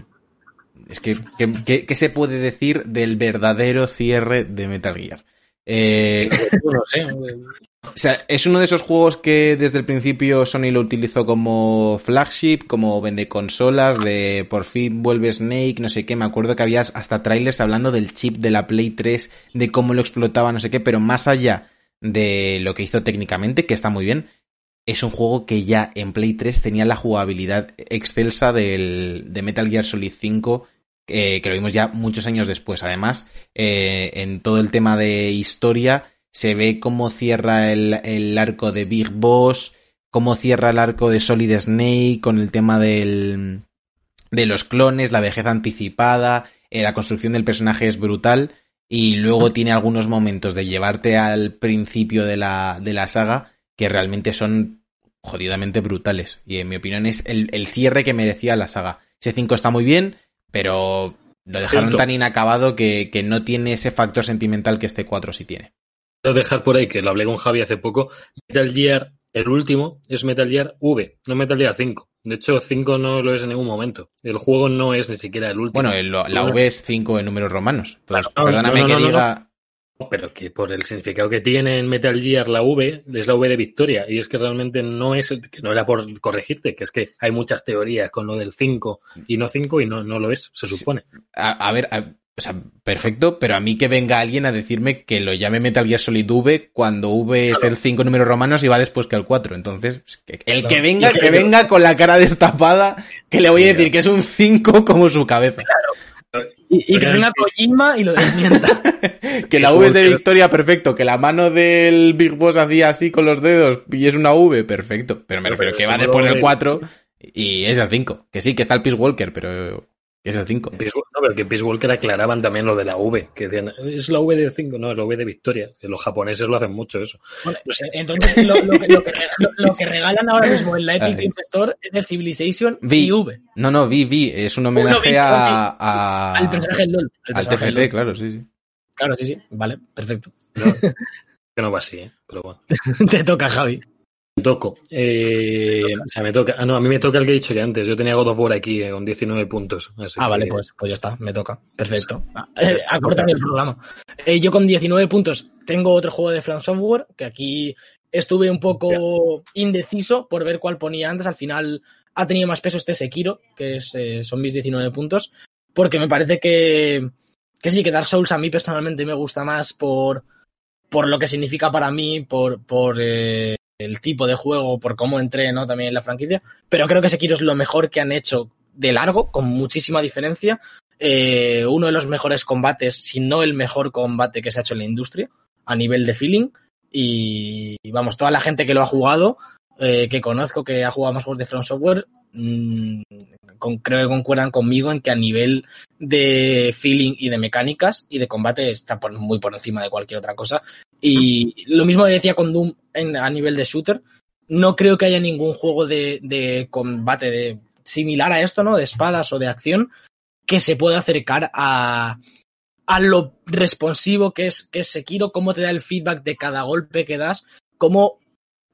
es que, ¿qué, se puede decir del verdadero cierre de Metal Gear? Eh, No sé. o sea, es uno de esos juegos que desde el principio Sony lo utilizó como flagship, como vende consolas, de por fin vuelve Snake, no sé qué. Me acuerdo que había hasta trailers hablando del chip de la Play 3, de cómo lo explotaba, no sé qué, pero más allá de lo que hizo técnicamente, que está muy bien, es un juego que ya en Play 3 tenía la jugabilidad excelsa del, de Metal Gear Solid 5, eh, que lo vimos ya muchos años después. Además, eh, en todo el tema de historia, se ve cómo cierra el, el arco de Big Boss, cómo cierra el arco de Solid Snake con el tema del, de los clones, la vejez anticipada, eh, la construcción del personaje es brutal y luego tiene algunos momentos de llevarte al principio de la, de la saga que realmente son jodidamente brutales y en mi opinión es el, el cierre que merecía la saga. Ese 5 está muy bien, pero lo dejaron Cierto. tan inacabado que, que no tiene ese factor sentimental que este 4 sí tiene. Quiero dejar por ahí, que lo hablé con Javi hace poco. Metal Gear, el último, es Metal Gear V, no Metal Gear 5. De hecho, 5 no lo es en ningún momento. El juego no es ni siquiera el último. Bueno, el- la V es 5 en números romanos. Entonces, Claro, no, perdóname no, no, que no. diga... Pero que por el significado que tiene en Metal Gear la V, es la V de victoria. Y es que realmente no es, que no era por corregirte, que es que hay muchas teorías con lo del 5 y no 5 y no, no lo es, se supone. A, a ver, a- o sea, perfecto, pero a mí que venga alguien a decirme que lo llame Metal Gear Solid V cuando V es el 5 números romanos y va después que el 4. Entonces, que- el que venga, que- venga con la cara destapada, que le voy a decir que es un 5 como su cabeza. Y, y que venga Kojima y lo desmienta. Que la V es de victoria, perfecto. Que la mano del Big Boss hacía así con los dedos y es una V, perfecto. Pero me Pero refiero que va después del de- 4 y es el 5. Que sí, que está el Peace Walker, pero Es el 5. No, pero que Peace Walker aclaraban también lo de la V, que decían, es la V de 5, no, es la V de Victoria. Que los japoneses lo hacen mucho eso. Bueno, entonces lo, lo, que, lo, que, lo, que, regalan ahora mismo en la Epic Game Store es el Civilization v. y V. No, no, V, V, es un homenaje Uno, a, a, Al personaje del LOL. Al TFT, claro, sí, sí. Claro, sí, sí, vale, perfecto. que no va así, ¿eh? pero bueno. Te toca, Javi. Me toco. Eh, o sea, me toca. Ah, no, a mí me toca el que he dicho ya antes. Yo tenía God of War aquí eh, con 19 puntos. ah, vale, pues, pues ya está, me toca. Perfecto. Eh, Acortar el programa. Eh, yo con 19 puntos tengo otro juego de From Software, que aquí estuve un poco indeciso por ver cuál ponía antes. Al final ha tenido más peso este Sekiro, que es, eh, son mis 19 puntos, porque me parece que, que sí, que Dark Souls a mí personalmente me gusta más por, por lo que significa para mí, por, por eh, el tipo de juego, por cómo entré ¿no? también en la franquicia, pero creo que Sekiro es lo mejor que han hecho de largo, con muchísima diferencia. Eh, uno de los mejores combates, si no el mejor combate que se ha hecho en la industria, a nivel de feeling. Y, vamos, toda la gente que lo ha jugado, eh, que conozco, que ha jugado más juegos de From Software, con, creo que concuerdan conmigo en que a nivel de feeling y de mecánicas y de combate está muy por encima de cualquier otra cosa. Y lo mismo decía con Doom a nivel de shooter. No creo que haya ningún juego de, combate similar a esto, ¿no? De espadas o de acción, que se pueda acercar a, a lo responsivo que es, que es Sekiro, cómo te da el feedback de cada golpe que das, cómo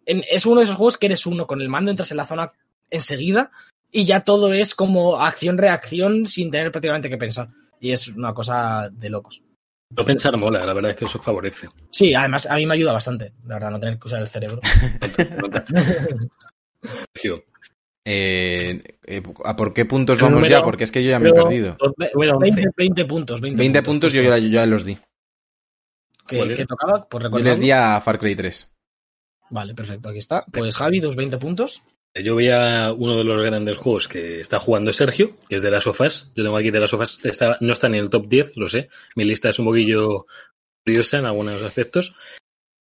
es uno de esos juegos que eres uno con el mando, entras en la zona enseguida y ya todo es como acción-reacción sin tener prácticamente que pensar. Y es una cosa de locos. No pensar mola, la verdad es que eso favorece. Sí, además a mí me ayuda bastante, la verdad, no tener que usar el cerebro. eh, eh, ¿A por qué puntos vamos número, ya? Porque es que yo ya me he perdido. 20, 20 puntos. 20, 20 puntos yo ya, yo ya, los di. ¿Qué, ¿qué tocaba? Por yo les di a Far Cry 3. Vale, perfecto, aquí está. Pues Javi, tus 20 puntos. Yo voy a uno de los grandes juegos que está jugando Sergio, que es de las sofás. Yo tengo aquí de las sofás, está, no está en el top 10, lo sé. Mi lista es un poquillo curiosa en algunos aspectos.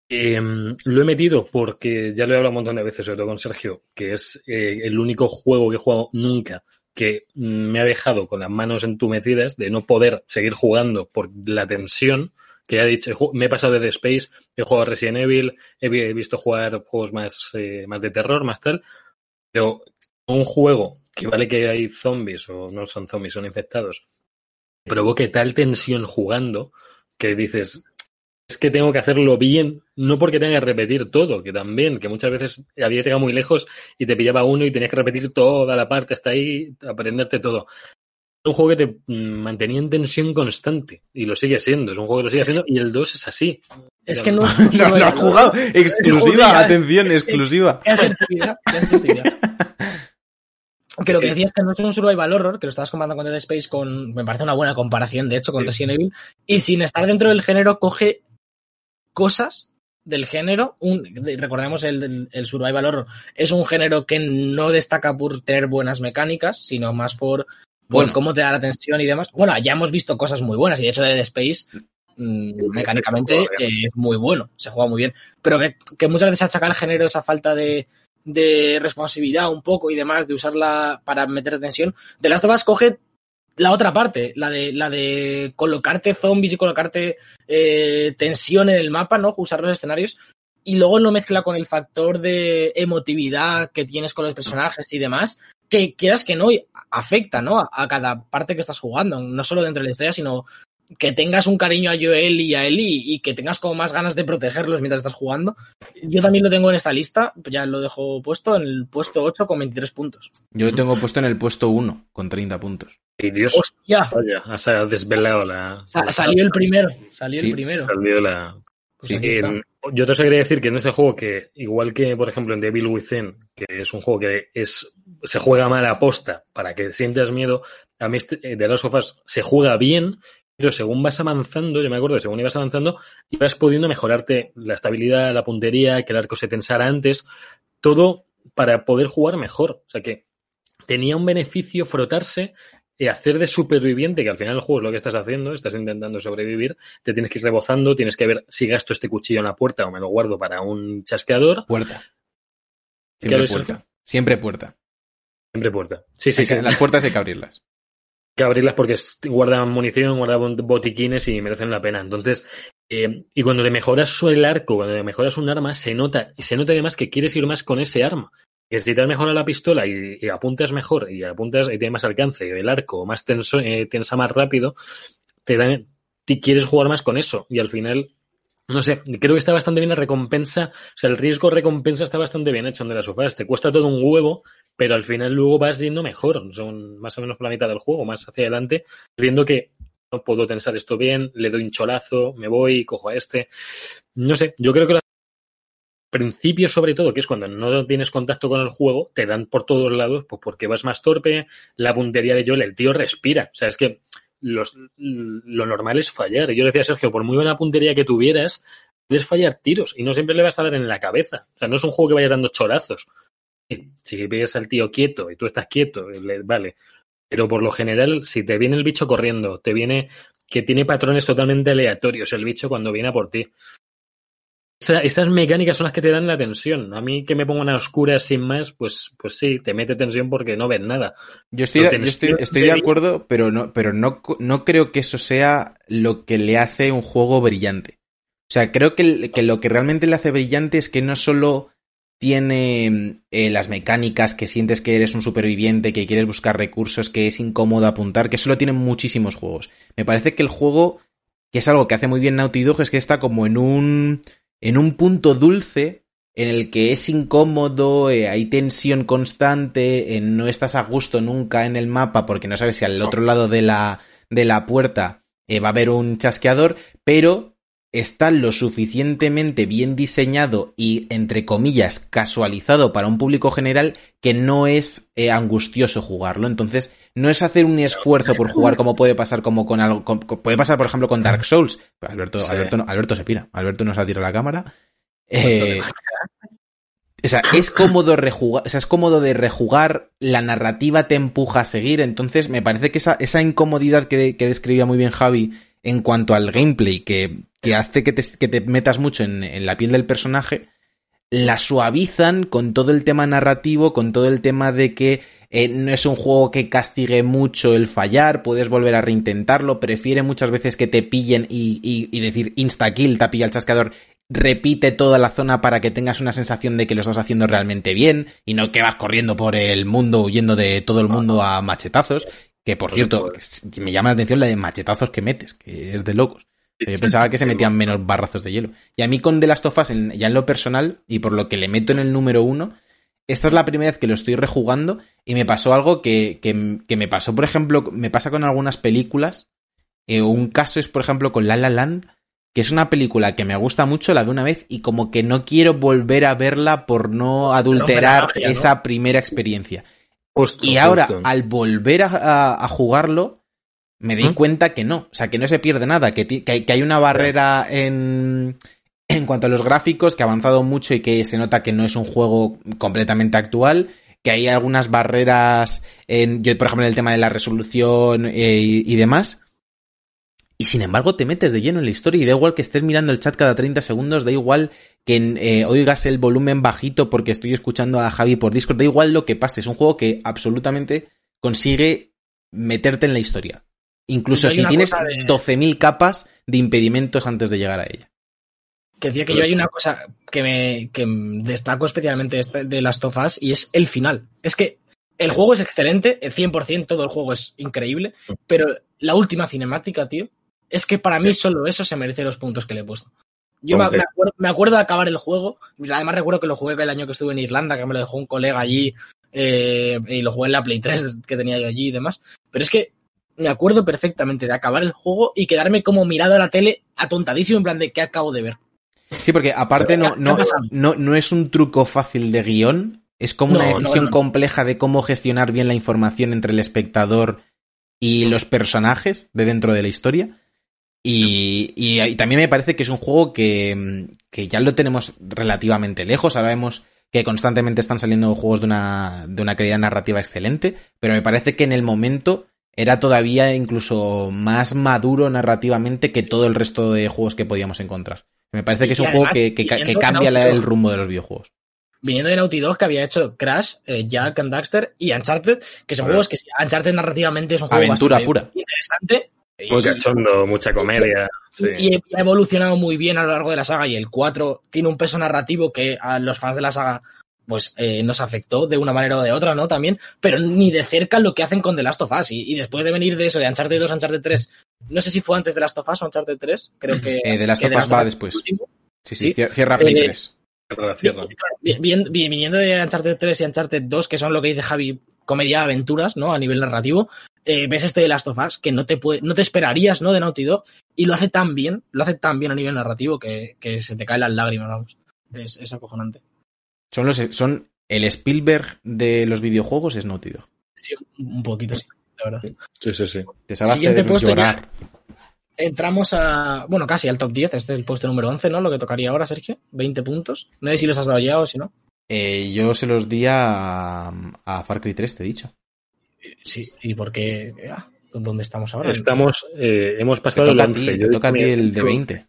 Eh, lo he metido porque ya lo he hablado un montón de veces, sobre todo con Sergio, que es eh, el único juego que he jugado nunca que me ha dejado con las manos entumecidas de no poder seguir jugando por la tensión que he dicho, me he pasado de The Space, he jugado Resident Evil, he visto jugar juegos más, eh, más de terror, más tal, pero un juego que vale que hay zombies o no son zombies, son infectados, provoque tal tensión jugando que dices, es que tengo que hacerlo bien, no porque tenga que repetir todo, que también, que muchas veces habías llegado muy lejos y te pillaba uno y tenías que repetir toda la parte hasta ahí, aprenderte todo. Un juego que te mantenía en tensión constante y lo sigue siendo, es un juego que lo sigue siendo y el 2 es así. Es que no, no, no, has jugado. Exclusiva, atención, exclusiva. Es Que lo que decías que no es un survival horror, que lo estabas comparando con Dead Space con, me parece una buena comparación, de hecho, con Resident Evil, y sin estar dentro del género coge cosas del género, un, recordemos el, el survival horror, es un género que no destaca por tener buenas mecánicas, sino más por, por bueno. cómo te da la atención y demás. Bueno, ya hemos visto cosas muy buenas, y de hecho Dead Space mmm, mecánicamente eh, es muy bueno, se juega muy bien, pero que, que muchas veces achaca al género esa falta de, de responsabilidad un poco y demás, de usarla para meter tensión, de las of coge la otra parte, la de, la de colocarte zombies y colocarte eh, tensión en el mapa, ¿no? Usar los escenarios. Y luego lo mezcla con el factor de emotividad que tienes con los personajes y demás, que quieras que no, afecta, ¿no? A, a cada parte que estás jugando, no solo dentro de la historia, sino que tengas un cariño a Joel y a Ellie y que tengas como más ganas de protegerlos mientras estás jugando. Yo también lo tengo en esta lista, ya lo dejo puesto en el puesto 8 con 23 puntos. Yo lo tengo puesto en el puesto 1 con 30 puntos. Y Dios, ¡Hostia! Has desvelado la... Sa salió el primero, salió Sí, el primero. Salió la... Pues. En- yo te quería decir que en este juego que, igual que por ejemplo en Devil Within, que es un juego que es se juega mal a posta para que sientas miedo, a mí este, eh, de las sofás se juega bien, pero según vas avanzando, yo me acuerdo que según ibas avanzando, ibas pudiendo mejorarte la estabilidad, la puntería, que el arco se tensara antes, todo para poder jugar mejor. O sea que tenía un beneficio frotarse y hacer de superviviente, que al final el juego es lo que estás haciendo, estás intentando sobrevivir, te tienes que ir rebozando, tienes que ver si gasto este cuchillo en la puerta o me lo guardo para un chasqueador. Puerta. Siempre puerta. Siempre puerta. Siempre puerta. Sí, sí, Hay. Las puertas hay que abrirlas. que abrirlas porque guardan munición, guardan botiquines y merecen la pena. Entonces, eh, y cuando te mejoras el arco, cuando te mejoras un arma, se nota, y se nota además que quieres ir más con ese arma. Que si te has mejorado la pistola y, apuntas mejor y apuntas y tienes más alcance, el arco más tenso, eh, tensa más rápido, te, dan, te quieres jugar más con eso. Y al final no sé, creo que está bastante bien la recompensa, o sea, el riesgo recompensa está bastante bien hecho en de las sofás. Te cuesta todo un huevo, pero al final luego vas yendo mejor, son más o menos por la mitad del juego, más hacia adelante, viendo que no puedo tensar esto bien, le doy un cholazo, me voy, cojo a este. No sé, yo creo que al principio sobre todo, que es cuando no tienes contacto con el juego, te dan por todos lados, pues porque vas más torpe, la puntería de Joel, el tío respira. O sea, es que lo normal es fallar. Yo decía a Sergio, por muy buena puntería que tuvieras, puedes fallar tiros y no siempre le vas a dar en la cabeza. O sea, no es un juego que vayas dando chorazos. Si ves al tío quieto y tú estás quieto, vale. Pero por lo general, si te viene el bicho corriendo, te viene que tiene patrones totalmente aleatorios el bicho cuando viene a por ti esas mecánicas son las que te dan la tensión. A mí que me pongo una oscura sin más, pues, pues sí, te mete tensión porque no ves nada. Yo estoy, de, estoy, de acuerdo, pero no, pero no, no creo que eso sea lo que le hace un juego brillante. O sea, creo que, que lo que realmente le hace brillante es que no solo tiene eh, las mecánicas que sientes que eres un superviviente, que quieres buscar recursos, que es incómodo apuntar, que eso lo tienen muchísimos juegos. Me parece que el juego, que es algo que hace muy bien Naughty Dog, es que está como en un en un punto dulce en el que es incómodo, eh, hay tensión constante, no estás a gusto nunca en el mapa porque no sabes si al otro lado de la, de la puerta eh, va a haber un chasqueador, pero está lo suficientemente bien diseñado y, entre comillas, casualizado para un público general que no es eh, angustioso jugarlo. Entonces, no es hacer un esfuerzo por jugar como puede pasar como con algo, puede pasar por ejemplo con Dark Souls. Alberto, Alberto, Alberto se pira, Alberto nos ha tirado la cámara. Eh, o sea, es cómodo rejugar, o sea, es cómodo de rejugar, la narrativa te empuja a seguir, entonces me parece que esa, esa incomodidad que, que describía muy bien Javi en cuanto al gameplay, que, hace que te, metas mucho en, en la piel del personaje, la suavizan con todo el tema narrativo, con todo el tema de que eh, no es un juego que castigue mucho el fallar, puedes volver a reintentarlo, prefiere muchas veces que te pillen y, y, decir insta-kill, te pilla el chascador, repite toda la zona para que tengas una sensación de que lo estás haciendo realmente bien y no que vas corriendo por el mundo huyendo de todo el mundo a machetazos, que por cierto, me llama la atención la de machetazos que metes, que es de locos. Yo pensaba que se metían menos barrazos de hielo. Y a mí con The Last of Us, ya en lo personal, y por lo que le meto en el número uno, esta es la primera vez que lo estoy rejugando y me pasó algo que, que, me pasó, por ejemplo, me pasa con algunas películas. Eh, un caso es, por ejemplo, con La La Land, que es una película que me gusta mucho, la de una vez y como que no quiero volver a verla por no adulterar esa primera experiencia. Y ahora, al volver a, jugarlo, me di ¿Mm? cuenta que no, o sea, que no se pierde nada, que, que hay una barrera en, en cuanto a los gráficos, que ha avanzado mucho y que se nota que no es un juego completamente actual, que hay algunas barreras, en, yo por ejemplo en el tema de la resolución eh, y, demás. Y sin embargo te metes de lleno en la historia y da igual que estés mirando el chat cada 30 segundos, da igual que eh, oigas el volumen bajito porque estoy escuchando a Javi por Discord, da igual lo que pase, es un juego que absolutamente consigue meterte en la historia. Incluso si tienes 12.000 capas de impedimentos antes de llegar a ella. Que decía que yo hay una cosa que me que destaco especialmente de las tofas y es el final. Es que el juego es excelente, el 100%, todo el juego es increíble, pero la última cinemática, tío, es que para mí solo eso se merece los puntos que le he puesto. Yo me, acuerdo, de acabar el juego, además recuerdo que lo jugué el año que estuve en Irlanda, que me lo dejó un colega allí, eh, y lo jugué en la Play 3 que tenía yo allí y demás, pero es que me acuerdo perfectamente de acabar el juego y quedarme como mirado a la tele atontadísimo en plan de qué acabo de ver. Sí, porque aparte no, no, no, no es un truco fácil de guion, es como una decisión compleja de cómo gestionar bien la información entre el espectador y los personajes de dentro de la historia. Y, y, también me parece que es un juego que, que, ya lo tenemos relativamente lejos. Ahora vemos que constantemente están saliendo juegos de una, de una calidad narrativa excelente, pero me parece que en el momento era todavía incluso más maduro narrativamente que todo el resto de juegos que podíamos encontrar. Me parece que es un juego que, cambia el rumbo de los videojuegos. viniendo de Naughty Dog que había hecho Crash, eh, Jack and Daxter y Uncharted, que son juegos que Uncharted narrativamente es un juego Aventura pura. interesante. Muy cachondo, mucha comedia. Sí. Y ha evolucionado muy bien a lo largo de la saga y el 4 tiene un peso narrativo que a los fans de la saga pues eh, nos afectó de una manera o de otra, ¿no? También, pero ni de cerca lo que hacen con The Last of Us. Y, y después de venir de eso, de Uncharted 2, Uncharted 3, no sé si fue antes de Last of Us o Uncharted 3, creo que... Eh, The Last que of The Us va después. Sí, sí, cierra Play Eh, 3. Cierra, cierra. Bien- bien- bien- viniendo de Uncharted 3 y Uncharted 2, que son lo que dice Javi, comedia aventuras, ¿no? A nivel narrativo, eh, ves este de Last of Us que no te puede, no te esperarías, ¿no? De Naughty Dog, y lo hace tan bien, lo hace tan bien a nivel narrativo que, que se te caen las lágrimas, vamos. Es, es acojonante. Son, los, son el Spielberg de los videojuegos es Naughty Dog. Sí, un poquito, sí, la verdad. Sí, sí, sí. Te Siguiente hacer puesto llorar. Entramos a, bueno, casi al top 10, este es el puesto número 11, ¿no? Lo que tocaría ahora, Sergio, 20 puntos. No sé si los has dado ya o si no. Eh, yo se los di a, a Far Cry 3, te he dicho. Sí, y porque, ah, ¿dónde estamos ahora? Estamos, eh, hemos pasado el toca a 11. ti, te toca a ti el de 20.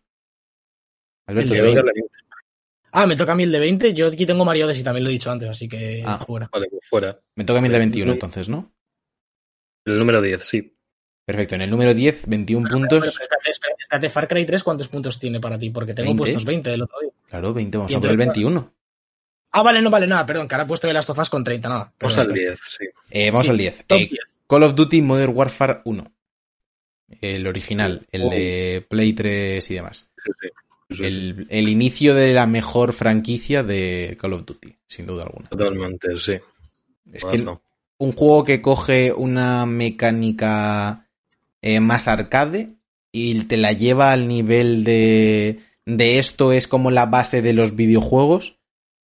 Alberto, El de voy a 20. dar la 20. Ah, me toca a mí el de 20. Yo aquí tengo Mario Odyssey, también lo he dicho antes, así que Ah. fuera. Vale, pues fuera. me toca a mí el de Pues, 21 no- entonces, ¿no? El número 10, sí. Perfecto, en el número 10, 21 Pero, puntos. pero espérate, espérate, espérate, Far Cry 3, ¿cuántos puntos tiene para ti? Porque tengo 20. puestos 20 del otro día. Claro, 20, vamos Y a por el entonces, 21. Ah, vale, no vale nada, perdón, que ahora he puesto de las tofas con 30, nada. Vamos al pues, 10, sí. Eh, vamos Sí, al 10. top Eh, 10. Call of Duty Modern Warfare 1. El original, el Oh. de Play 3 y demás. sí, sí. El, el inicio de la mejor franquicia de Call of Duty, sin duda alguna. Totalmente, sí. Es que Bueno, un juego que coge una mecánica eh, más arcade y te la lleva al nivel de, de esto es como la base de los videojuegos,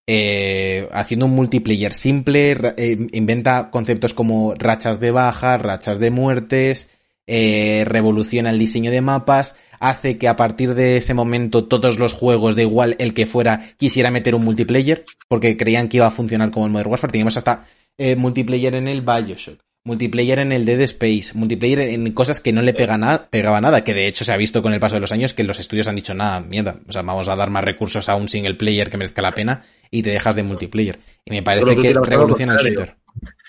eh, haciendo un multiplayer simple, eh, inventa conceptos como rachas de baja, rachas de muertes, eh, revoluciona el diseño de mapas, hace que a partir de ese momento todos los juegos, de igual el que fuera, quisiera meter un multiplayer, porque creían que iba a funcionar como el Modern Warfare. Teníamos hasta eh, multiplayer en el Bioshock, multiplayer en el Dead Space, multiplayer en cosas que no le pega pegaba nada, que de hecho se ha visto con el paso de los años que los estudios han dicho, nada, mierda, o sea, vamos a dar más recursos a un single player que merezca la pena y te dejas de multiplayer. Y me parece que revoluciona el shooter.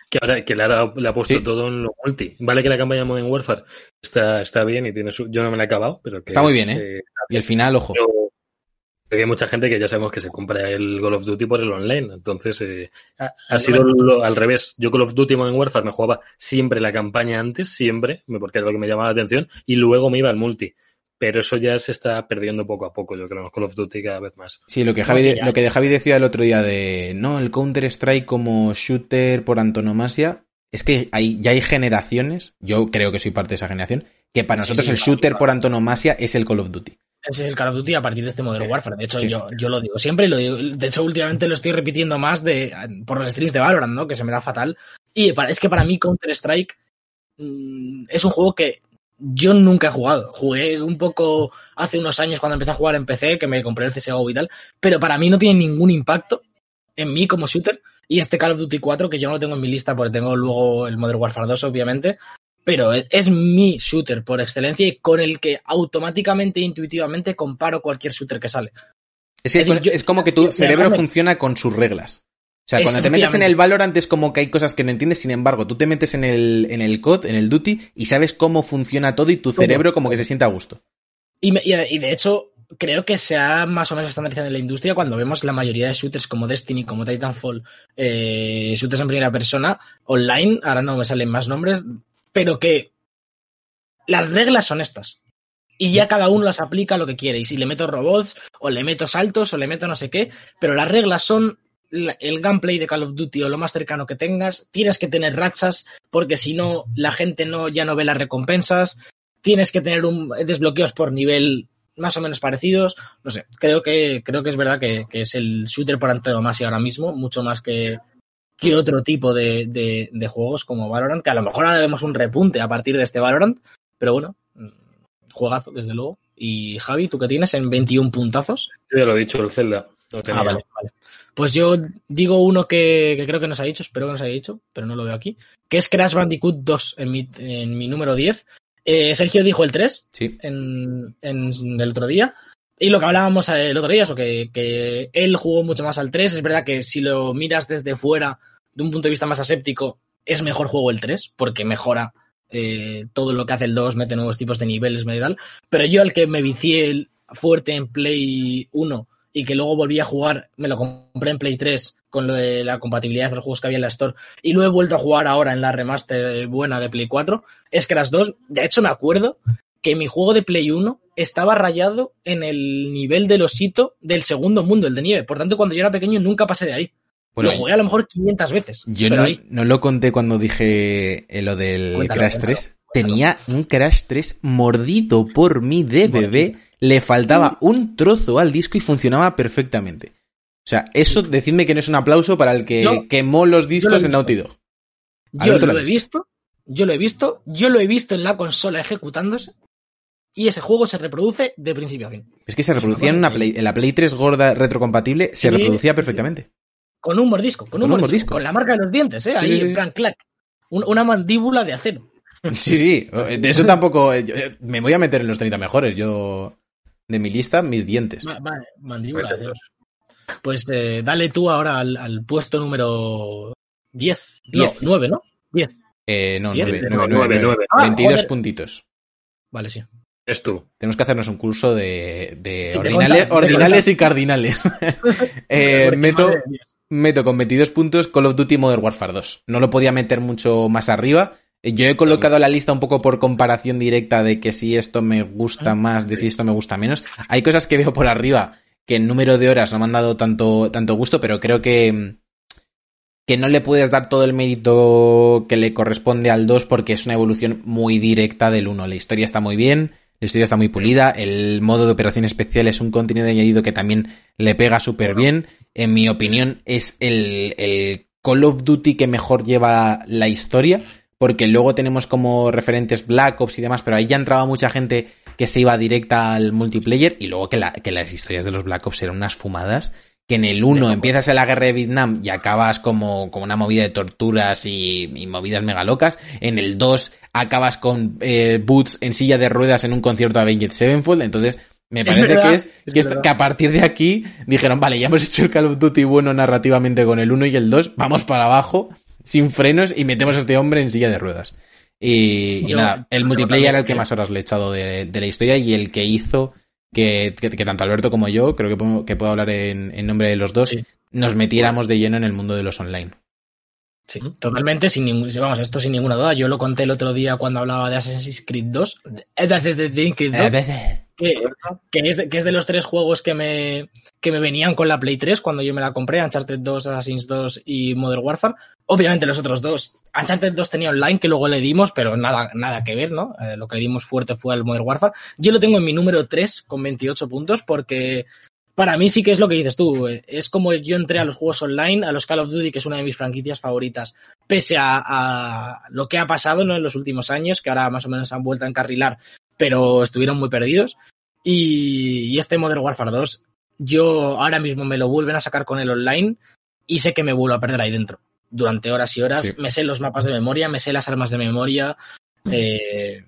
Que ahora que le ha, dado- le ha puesto Sí. todo en lo multi. Vale que la campaña de Modern Warfare está, está bien y tiene su... Yo no me la he acabado, pero que Está muy es, bien, ¿eh? Y el final, ojo. yo- hay mucha gente que ya sabemos que se compra el Call of Duty por el online. Entonces, eh, ha, ha sido lo- al revés. Yo Call of Duty Modern Warfare me jugaba siempre la campaña antes, siempre, porque era lo que me llamaba la atención, y luego me iba al multi. Pero eso ya se está perdiendo poco a poco, yo creo, en los Call of Duty cada vez más. Sí, lo que, Javi, lo que Javi decía el otro día de, no, el Counter-Strike como shooter por antonomasia, es que hay, ya hay generaciones, yo creo que soy parte de esa generación, que para Sí, nosotros sí, el shooter claro. por antonomasia es el Call of Duty. Ese es el Call of Duty a partir de este Modern Warfare. De hecho, Sí. yo, yo lo digo siempre y lo digo. De hecho, últimamente lo estoy repitiendo más de, por los streams de Valorant, ¿no? Que se me da fatal. Y para- es que para mí Counter-Strike mm, es un juego que yo nunca he jugado. Jugué un poco hace unos años cuando empecé a jugar en PC, que me compré el CSGO y tal, pero para mí no tiene ningún impacto en mí como shooter. Y este Call of Duty 4, que yo no lo tengo en mi lista porque tengo luego el Modern Warfare 2, obviamente, pero es, es mi shooter por excelencia y con el que automáticamente e intuitivamente comparo cualquier shooter que sale. Es, que Es decir, yo- es como que tu cerebro funciona con sus reglas. O sea, cuando te metes en el Valorant es como que hay cosas que no entiendes, sin embargo, tú te metes en el, en el COD, en el Duty, y sabes cómo funciona todo y tu cerebro como que se siente a gusto. Y, me- y de hecho, creo que se ha más o menos estandarizado en la industria cuando vemos la mayoría de shooters como Destiny, como Titanfall, eh, shooters en primera persona, online, ahora no me salen más nombres, pero que las reglas son estas. Y ya cada uno las aplica a lo que quiere. Y si le meto robots, o le meto saltos, o le meto no sé qué, pero las reglas son el gameplay de Call of Duty o lo más cercano que tengas. Tienes que tener rachas, porque si no, la gente no, ya no ve las recompensas. Tienes que tener un desbloqueos por nivel más o menos parecidos. No sé, creo que, creo que es verdad que, que es el shooter por antonomasia ahora mismo, mucho más que, que otro tipo de, de, de juegos como Valorant, que a lo mejor ahora vemos un repunte a partir de este Valorant, pero bueno, mm, juegazo, desde luego. Y Javi, ¿tú qué tienes en 21 puntazos? Yo ya lo he dicho, el Zelda. Ah, vale, vale. Pues yo digo uno que, que creo que nos ha dicho, espero que nos haya dicho, pero no lo veo aquí, que es Crash Bandicoot 2 en mi, en mi número 10. Eh, Sergio dijo el 3 Sí. en, en el otro día. Y lo que hablábamos el otro día, eso que, que él jugó mucho más al 3. Es verdad que si lo miras desde fuera, de un punto de vista más aséptico, es mejor juego el 3, porque mejora eh, todo lo que hace el 2, mete nuevos tipos de niveles, medio tal. Pero yo al que me vicié fuerte en Play 1 y que luego volví a jugar, me lo compré en Play 3 con lo de la compatibilidad de los juegos que había en la Store y lo he vuelto a jugar ahora en la remaster buena de Play 4, es que las dos, de hecho me acuerdo que mi juego de Play 1 estaba rayado en el nivel del osito del segundo mundo, el de nieve. Por tanto, cuando yo era pequeño nunca pasé de ahí. lo jugué a lo mejor 500 veces. Yo no, lo conté cuando dije eh, lo del Crash 3. Tenía un Crash 3 mordido por mi de bebé le faltaba un trozo al disco y funcionaba perfectamente. O sea, eso, decidme que no es un aplauso para el que quemó los discos en Naughty Dog. Yo lo, he visto, yo lo he visto, yo lo he visto en la consola ejecutándose y ese juego se reproduce de principio a fin. Es que se reproducía en, una Play, en la Play 3 gorda retrocompatible, se reproducía perfectamente. Con un mordisco, con un, mordisco, Con la marca de los dientes, ¿eh? Ahí, en plan, clac. una mandíbula de acero. Sí, sí, de eso tampoco. Eh, eh, me voy a meter en los 30 mejores. Yo de mi lista mis dientes. vale, mandíbula. Pues eh, dale tú ahora al, puesto número 10. 9, ¿no? 10. Eh, no, 9, 9, 9, 22 puntitos. Vale, sí. Es tú. Tenemos que hacernos un curso de, de ordinales, ordinales y cardinales. eh, meto, meto con 22 puntos Call of Duty Modern Warfare 2. No lo podía meter mucho más arriba yo he colocado la lista un poco por comparación directa de que si esto me gusta ah, más, de si esto me gusta menos. Hay cosas que veo por arriba que en número de horas no me han dado tanto, tanto gusto, pero creo que, que no le puedes dar todo el mérito que le corresponde al 2 porque es una evolución muy directa del 1. La historia está muy bien, la historia está muy pulida, el modo de operación especial es un contenido añadido que también le pega súper bien. En mi opinión es el, el Call of Duty que mejor lleva la historia porque luego tenemos como referentes Black Ops y demás, pero ahí ya entraba mucha gente que se iba directa al multiplayer y luego que, la, que las historias de los Black Ops eran unas fumadas, que en el 1 empiezas en la guerra de Vietnam y acabas como, como una movida de torturas y, movidas mega locas, en el 2 acabas con eh, Boots en silla de ruedas en un concierto de Avenged Sevenfold, entonces... Me parece que es, que, que, a partir de aquí dijeron, vale, ya hemos hecho el Call of Duty bueno narrativamente con el 1 y el 2, vamos para abajo sin frenos y metemos a este hombre en silla de ruedas. Y, nada, el multiplayer era el que más horas le he echado de, la historia y el que hizo que, tanto Alberto como yo, creo que puedo, que puedo hablar en, nombre de los dos, nos metiéramos de lleno en el mundo de los online. Sí, totalmente, sin ningún, vamos, esto sin ninguna duda. Yo lo conté el otro día cuando hablaba de Assassin's Creed 2. Assassin's Creed 2 que, es de, que, es de, los tres juegos que me, que me venían con la Play 3 cuando yo me la compré, Uncharted 2, Assassin's 2 y Modern Warfare. Obviamente los otros dos, Uncharted 2 tenía online que luego le dimos, pero nada, nada que ver, ¿no? Eh, lo que le dimos fuerte fue al Modern Warfare. Yo lo tengo en mi número 3 con 28 puntos porque para mí sí que es lo que dices tú. Eh, es como yo entré a los juegos online, a los Call of Duty, que es una de mis franquicias favoritas, pese a, a lo que ha pasado ¿no? en los últimos años, que ahora más o menos han vuelto a encarrilar pero estuvieron muy perdidos. Y, este Modern Warfare 2, yo ahora mismo me lo vuelven a sacar con el online y sé que me vuelvo a perder ahí dentro durante horas y horas. Me sé los mapas de memoria, me sé las armas de memoria. Eh,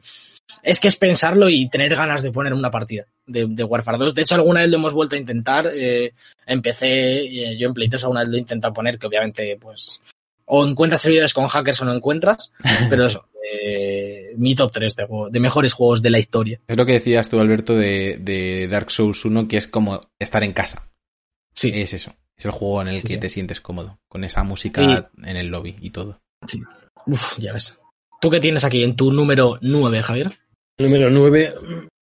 es que es pensarlo y tener ganas de poner una partida de, Warfare 2. De hecho, alguna vez lo hemos vuelto a intentar. Eh, empecé, eh, yo en Play 3 alguna vez lo he intentado poner, que obviamente, pues, o encuentras servidores con hackers o no encuentras, pero eso, eh, mi top 3 de, mejores juegos de la historia. Es lo que decías tú, Alberto, de, Dark Souls 1, que es como estar en casa. Sí. Es eso. Es el juego en el que te sientes cómodo, con esa música en el lobby y todo. Sí. Uf, ya ves. ¿Tú qué tienes aquí en tu número 9, Javier? Número 9,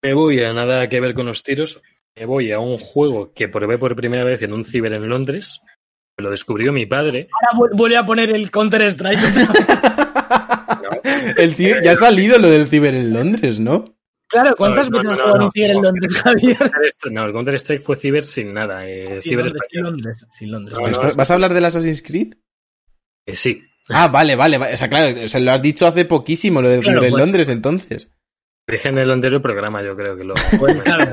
me voy a nada que ver con los tiros. Me voy a un juego que probé por primera vez en un ciber en Londres. Me lo descubrió mi padre. Ahora vuelve a poner el Counter Strike. El ya ha salido lo del ciber en Londres, ¿no? Claro, ¿cuántas veces has jugado en ciber en Londres, Javier? No, el Counter Strike fue ciber sin nada. Eh, sin, Londres, sin, Londres, sin Londres, ¿Vas a hablar del Assassin's Creed? Eh, sí. Ah, vale, vale, O sea, claro, se lo has dicho hace poquísimo, lo del ciber en pues. Londres, entonces. Dije en el anterior programa, yo creo que lo. Pues, claro,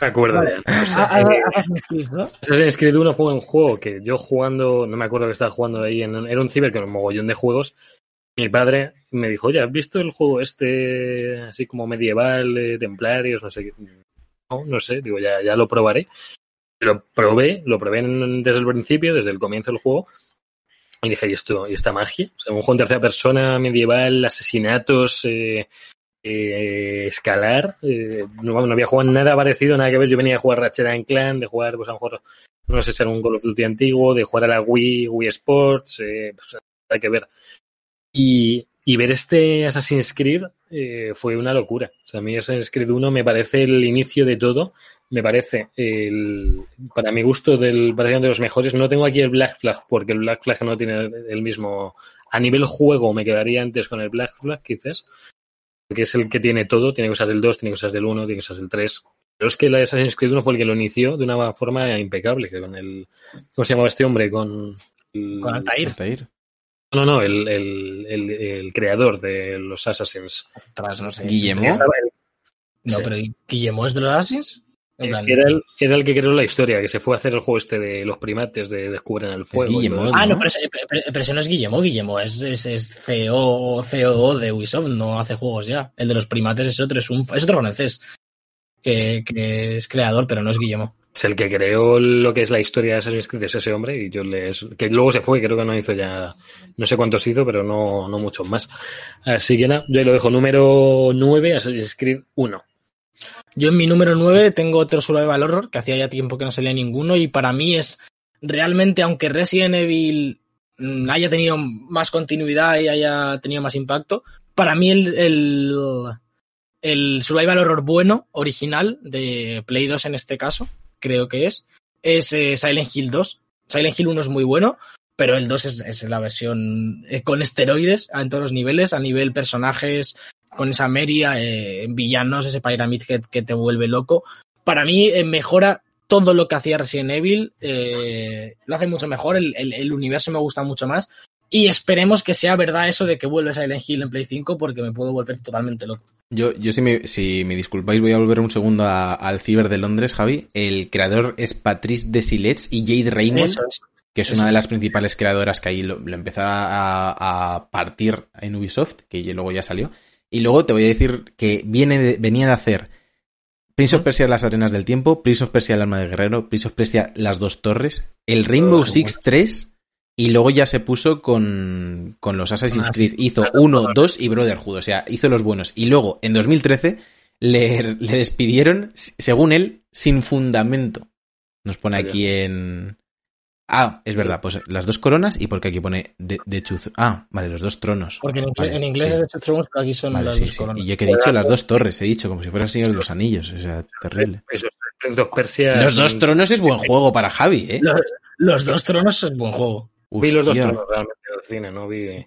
me acuerdo Assassin's Creed, ¿no? Assassin's Creed 1 fue un juego que yo jugando, no me acuerdo que estaba jugando ahí, en, era un ciber con un mogollón de juegos mi padre me dijo, oye, ¿has visto el juego este así como medieval, de templarios, no sé qué? no, sé, digo, ya, ya lo probaré. Lo probé, lo probé desde el principio, desde el comienzo del juego, y dije, ¿y esto? ¿Y esta magia? O sea, un juego en tercera persona, medieval, asesinatos, eh, eh, escalar. Eh, no, no, había jugado nada parecido, nada que ver. Yo venía a jugar Ratchet Clan, de jugar, pues a lo mejor, no sé si era un Call of Duty antiguo, de jugar a la Wii, Wii Sports, eh, pues, hay que ver. Y, y ver este Assassin's Creed eh, fue una locura. O sea, a mí Assassin's Creed 1 me parece el inicio de todo. Me parece, el, para mi gusto, del, parece de los mejores. No tengo aquí el Black Flag, porque el Black Flag no tiene el mismo... A nivel juego me quedaría antes con el Black Flag, quizás. Porque es el que tiene todo. Tiene cosas del 2, tiene cosas del 1, tiene cosas del 3. Pero es que la Assassin's Creed 1 fue el que lo inició de una forma impecable. Que con el... ¿Cómo se llamaba este hombre? Con... El, con Altair. Altair. No, no, el, el, el, el, creador de los Assassins. Tras, no sé. Guillemot. No, sí. pero ¿Guillemot es de los Assassins? Plan... Era, el, era el que creó la historia, que se fue a hacer el juego este de los primates de Descubren el Fuego. Es Guillemot, ah, no, pero, pero, pero, ese no es Guillemot. Guillemot es, es, es CEO, CEO de Ubisoft, no hace juegos ya. El de los primates es otro, es, un, es otro francés que, que es creador, pero no es Guillemot es el que creó lo que es la historia de Assassin's Creed, es ese hombre, y yo les, que luego se fue, creo que no hizo ya, no sé cuántos hizo, pero no, no muchos más. Así que nada, yo ahí lo dejo, número 9, Assassin's Creed 1. Yo en mi número 9 tengo otro Survival Horror, que hacía ya tiempo que no salía ninguno, y para mí es realmente, aunque Resident Evil haya tenido más continuidad y haya tenido más impacto, para mí el, el, el Survival Horror bueno, original, de Play 2 en este caso, creo que es, es eh, Silent Hill 2. Silent Hill 1 es muy bueno, pero el 2 es, es la versión eh, con esteroides en todos los niveles, a nivel personajes, con esa meria, eh, villanos, ese Pyramid Head que te vuelve loco. Para mí eh, mejora todo lo que hacía Resident Evil, lo hace mucho mejor, el, el, universo me gusta mucho más. Y esperemos que sea verdad eso de que vuelve Silent Hill en Play 5 porque me puedo volver totalmente loco. Yo, yo si, me, si me disculpáis, voy a volver un segundo a, al Ciber de Londres, Javi. El creador es Patrice Desilets y Jade Raymond, es. que es Eso una de es. las principales creadoras que ahí lo, lo empezó a, a, partir en Ubisoft, que luego ya salió. Y luego te voy a decir que viene de, venía de hacer Prince of Persia Las Arenas del Tiempo, Prince of Persia El Alma de Guerrero, Prince of Persia Las Dos Torres, el Rainbow oh, Six bueno. 3 y luego ya se puso con, con los Assassin's Creed. Hizo 1, 2 y Brotherhood. O sea, hizo los buenos. Y luego, en 2013, le, le despidieron, según él, sin fundamento. Nos pone aquí en... Ah, es verdad, pues las dos coronas y porque aquí pone de, de Chuz. Ah, vale, los dos tronos. Porque en, vale, en inglés sí. es de Tronos, pero aquí son vale, las sí, dos sí. coronas. Y yo que he dicho las dos torres, he dicho, como si fuera el Señor de los Anillos. O sea, terrible. Eso, Persia. Los dos tronos es buen juego para Javi, ¿eh? Los, los dos tronos es buen juego. Vi los dos tronos realmente del cine, no vi.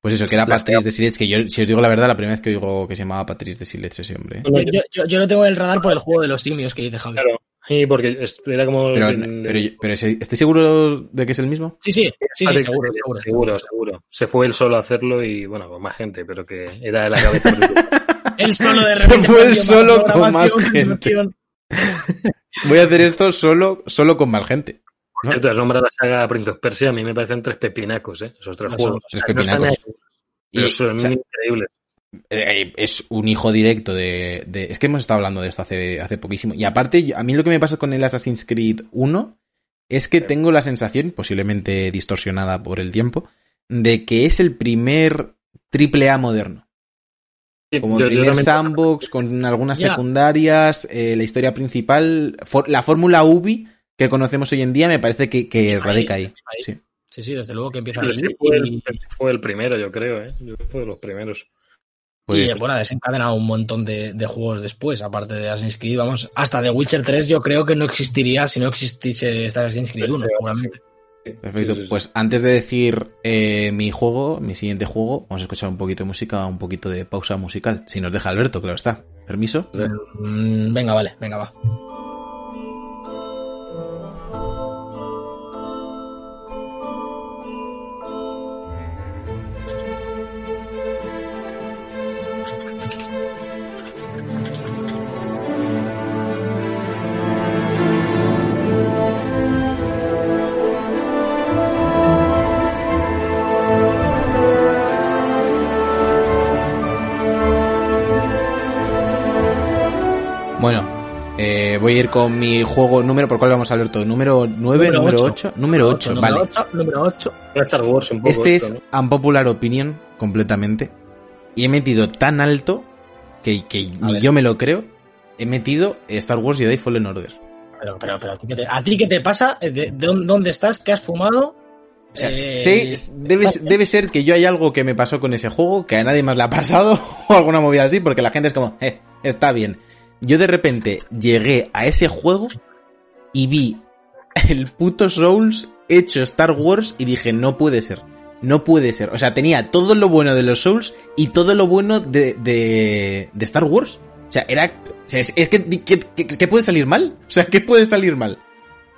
Pues eso, que era Patrice de Silets, que yo, si os digo la verdad, la primera vez que oigo que se llamaba Patrice de Silets ese hombre. Yo, yo, yo, yo, lo tengo en el radar por el juego de los simios que dice Javi. Claro, sí, porque era como... Pero, pero, pero ¿estoy seguro de que es el mismo? Sí, sí, sí, sí seguro, seguro, seguro, seguro. Se fue él solo a hacerlo y, bueno, con más gente, pero que era la cabeza Él solo de repente... Se fue él solo con más gente. Voy a hacer esto solo, solo con más gente. Cierto, has nombrado la saga Prince of Persia, a mí me parecen tres pepinacos, ¿eh? Esos tres no juegos. Pepinacos. No pero y, son o sea, increíbles. Eh, es un hijo directo de, de, Es que hemos estado hablando de esto hace, hace poquísimo. Y aparte, a mí lo que me pasa con el Assassin's Creed 1 es que tengo la sensación, posiblemente distorsionada por el tiempo, de que es el primer triple A moderno. Como yo, primer yo sandbox, con algunas yeah. secundarias, eh, la historia principal, for, la fórmula Ubi que conocemos hoy en día me parece que, que radica ahí. ahí. Sí. sí. sí, desde luego que empieza ahí. Fue el, fue el primero, yo creo, ¿eh? Yo creo que fue de los primeros. Pues y bueno, desencadena un montón de, de, juegos después, aparte de Assassin's Creed. Vamos, hasta The Witcher 3 yo creo que no existiría si no existiese esta Assassin's Creed 1, seguramente. Perfecto, pues antes de decir eh, mi juego, mi siguiente juego, vamos a escuchar un poquito de música, un poquito de pausa musical. Si nos deja Alberto, claro está. ¿Permiso? Mm, venga, vale, venga, va. Voy a ir con mi juego número, ¿por cuál vamos a leer todo? ¿Número 9, número 8? Número 8, vale. Número 8, número 8. Star Wars un poco Este esto, es unpopular opinion completamente. Y he metido tan alto que, que ni yo me lo creo. He metido Star Wars Jedi Fallen Order. Pero, pero, pero, ¿a ti qué te, pasa? ¿De, de dónde- dónde estás? ¿Qué has fumado? O sea, Eh, sé- debe, debe ser que yo hay algo que me pasó con ese juego que a nadie más le ha pasado o alguna movida así, porque la gente es como, eh, está bien. Yo de repente llegué a ese juego y vi el puto Souls hecho Star Wars y dije, no puede ser. No puede ser. O sea, tenía todo lo bueno de los Souls y todo lo bueno de, de, de Star Wars. O sea, era... o sea, es, es que, que, que- que puede salir mal. O sea, ¿qué puede salir mal?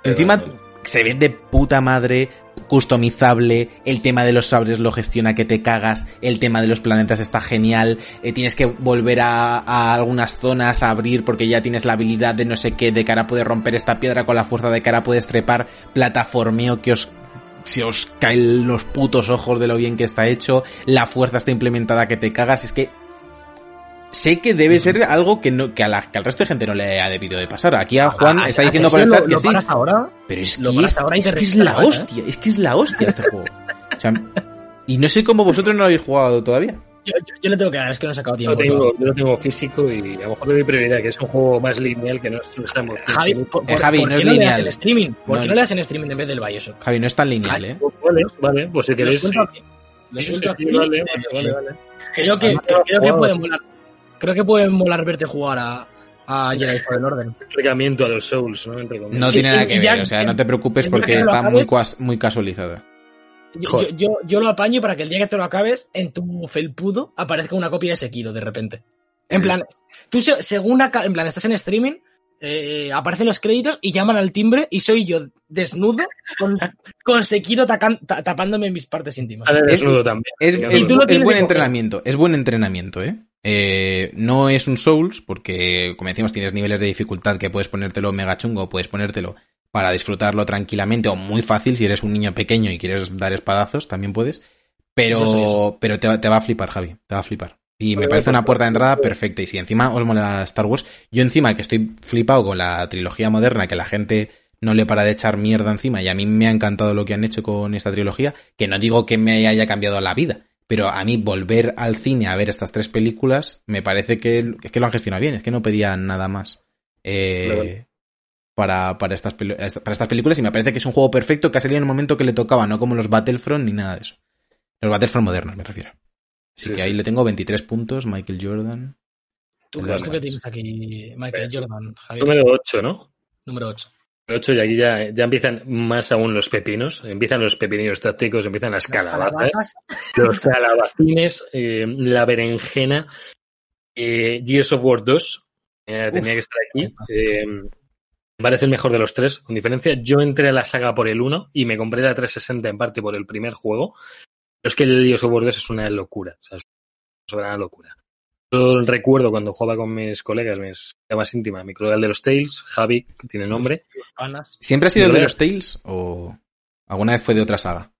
Encima se ve de puta madre, customizable, el tema de los sabres lo gestiona que te cagas, el tema de los planetas está genial, eh, tienes que volver a, algunas zonas a abrir porque ya tienes la habilidad de no sé qué, de cara puedes romper esta piedra con la fuerza de cara puedes trepar, plataformeo que os se os caen los putos ojos de lo bien que está hecho, la fuerza está implementada que te cagas, es que sé que debe ser algo que no que, a la, que al resto de gente no le ha debido de pasar. Aquí a Juan Ah, está ah, diciendo ah, por el lo- chat que lo sí. paras ahora? Pero es Lo que, paras es, ahora y es que es la la cabeza, hostia, es que es la hostia este juego. O sea, y no sé cómo vosotros no lo habéis jugado todavía. Yo, yo- yo le tengo que dar, es que no he sacado Yo tiempo. lo tengo, yo lo tengo físico y a lo mejor le doy prioridad, que es un juego más lineal que no estamos. Javi, por, Eh, Javi, ¿por no qué es no le das lineal. en streaming? ¿Por No. qué no le das en streaming en vez del Bioshock? Javi, no es tan lineal, ¿eh? Vale, vale, pues si queréis. sí, vale, Eh, vale, vale, vale. Creo que, Además, creo que molar. Creo que puede molar verte jugar a, a Jedi Fallen Order. Acercamiento a los Souls, ¿no? No Sí, tiene nada que ya- ver, o sea, no te preocupes porque está acabes- muy, cuas- muy casualizada. Yo, yo, yo, yo lo apaño para que el día que te lo acabes, en tu felpudo aparezca una copia de Sekiro de repente. En plan, tú se- según aca- en plan, estás en streaming, eh, aparecen los créditos y llaman al timbre y soy yo desnudo con, con Sekiro tacan- ta- tapándome mis partes íntimas. Es- desnudo también. Es, digamos. es- Y tú lo es tienes buen entrenamiento, es buen entrenamiento, ¿eh? Eh, No es un Souls, porque, como decimos, tienes niveles de dificultad que puedes ponértelo mega chungo, puedes ponértelo para disfrutarlo tranquilamente, o muy fácil, si eres un niño pequeño y quieres dar espadazos, también puedes. Pero, pero te, va- te va a flipar, Javi, te va a flipar. Y me Vale, parece pues, una puerta de entrada pues, perfecta. Y si encima os mola Star Wars, yo encima que estoy flipado con la trilogía moderna, que la gente no le para de echar mierda encima, y a mí me ha encantado lo que han hecho con esta trilogía, que no digo que me haya cambiado la vida, pero a mí volver al cine a ver estas tres películas, me parece que, es que lo han gestionado bien, es que no pedían nada más. eh, para, para, estas, para estas películas y me parece que es un juego perfecto que ha salido en el momento que le tocaba, no como los Battlefront ni nada de eso. Los Battlefront modernos, me refiero. Así Sí, que sí, ahí sí. le tengo 23 puntos, Michael Jordan. ¿Tú, qué- tienes aquí, Michael Jordan, Javier? Número 8, ¿no? Número 8. Número 8 y aquí ya, ya empiezan más aún los pepinos, empiezan los pepinillos tácticos, empiezan las calabazas, los calabacines, eh, la berenjena, eh, Gears of War 2, eh, tenía que estar aquí. eh, parece el mejor de los tres, con diferencia. Yo entré a la saga por el 1 y me compré la 360 en parte por el primer juego. Pero es que el Gears of War 2 es una locura, o sea, es una locura. Yo recuerdo cuando jugaba con mis colegas, mis más íntimas, mi colega el de los Tales, Javi, que tiene nombre. ¿Siempre ha sido el de los Tales o alguna vez fue de otra saga?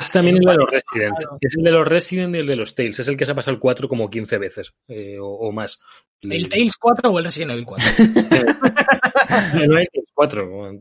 Es también el de los Resident. Es el de los Resident y el de los Tales. Es el que se ha pasado el 4 como 15 veces eh, o, o más. ¿El Tales 4 o el Resident Evil 4? No hay Tales 4.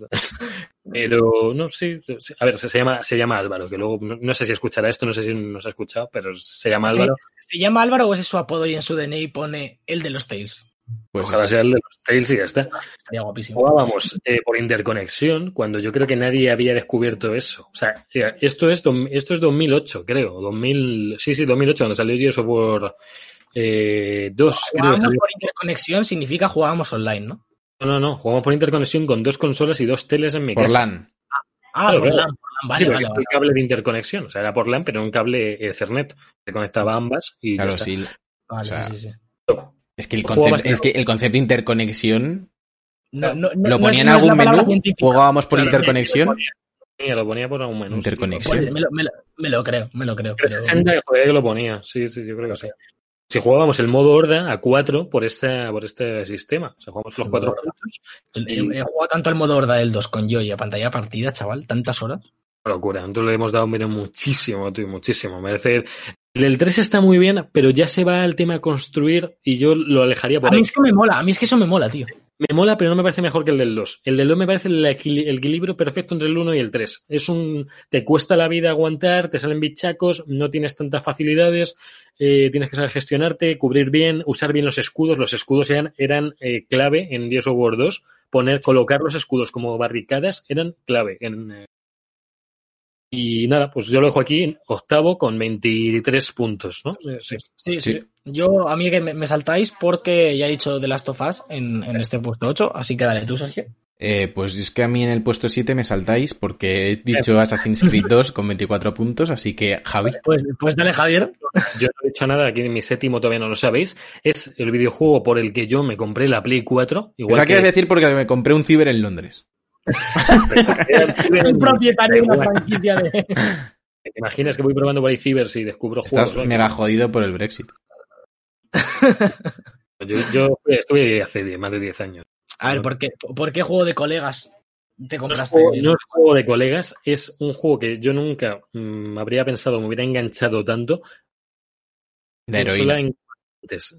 Pero no, sí. sí. A ver, se, se llama, se llama Álvaro, que luego no, no sé si escuchará esto, no sé si nos ha escuchado, pero se llama Álvaro. ¿Se, se llama Álvaro o ese es su apodo y en su DNI pone el de los Tales? Pues Ojalá sea el de los Tales y ya está. Estaría guapísimo. Jugábamos eh, por interconexión cuando yo creo que nadie había descubierto eso. O sea, eh, esto es, esto es 2008, creo. 2000, sí, sí, 2008, cuando salió Gears of War eh, 2. Creo que Jugábamos por interconexión significa jugábamos online, ¿no? No, no, no. Jugamos por interconexión con dos consolas y dos teles en mi por casa. LAN. Ah, Claro, por. LAN, por LAN, vale, sí, vale, cable de interconexión. O sea, era por LAN, pero un cable Ethernet. Se conectaba a ambas y Claro, ya está. sí. Vale, o sea, sí, sí, sí. Es que el Jugabas concepto, es que el concepto de interconexión No, no, no, lo ponía en algún menú, científica. jugábamos por Claro, sí, interconexión. Lo ponía, Sí, lo ponía por un menú. sí. Interconexión. Pues me, lo, me, lo, me lo creo, me lo creo. pero- 360 joder, que lo ponía. Sí, sí, yo creo que sí. Si jugábamos el modo horda a 4 por este, por este sistema. O sea, jugamos los cuatro juntos. He, he jugado tanto al modo horda del 2 con yo y a pantalla partida, chaval, tantas horas. Una locura. Nosotros le hemos dado mira, muchísimo, muchísimo. Merece. El del 3 está muy bien, pero ya se va al tema construir y yo lo alejaría por A mí ahí. es que me mola, a mí es que eso me mola, tío. Me mola, pero no me parece mejor que el del 2. El del 2 me parece el, equilibrio perfecto entre el 1 y el 3. Es un. Te cuesta la vida aguantar, te salen bichacos, no tienes tantas facilidades, eh, tienes que saber gestionarte, cubrir bien, usar bien los escudos. Los escudos eran, eran eh, clave en Gears of War 2. Poner, colocar los escudos como barricadas eran clave en, eh, y nada, pues yo lo dejo aquí octavo con 23 puntos, ¿no? Sí, sí. sí. Yo, a mí que me, saltáis porque ya he dicho The Last of Us en, en este puesto 8, así que dale tú, Sergio. Eh, pues es que a mí en el puesto 7 me saltáis porque he dicho Assassin's Creed 2 con 24 puntos, así que Javi. Pues, pues dale, Javier. Yo no he dicho nada, aquí en mi séptimo todavía no lo sabéis. Es el videojuego por el que yo me compré la Play 4. Igual o sea, que... quieres decir porque me compré un ciber en Londres. Es propietario de una franquicia de. ¿Te imaginas que voy probando por ahí cibers y descubro Estás mega jodido por el Brexit. yo, estuve hace más de 10 años. A ver, ¿por qué, ¿por qué juego de colegas te compraste? No es, juego, de colegas, es un juego que yo nunca mm, habría pensado, me hubiera enganchado tanto. De heroína.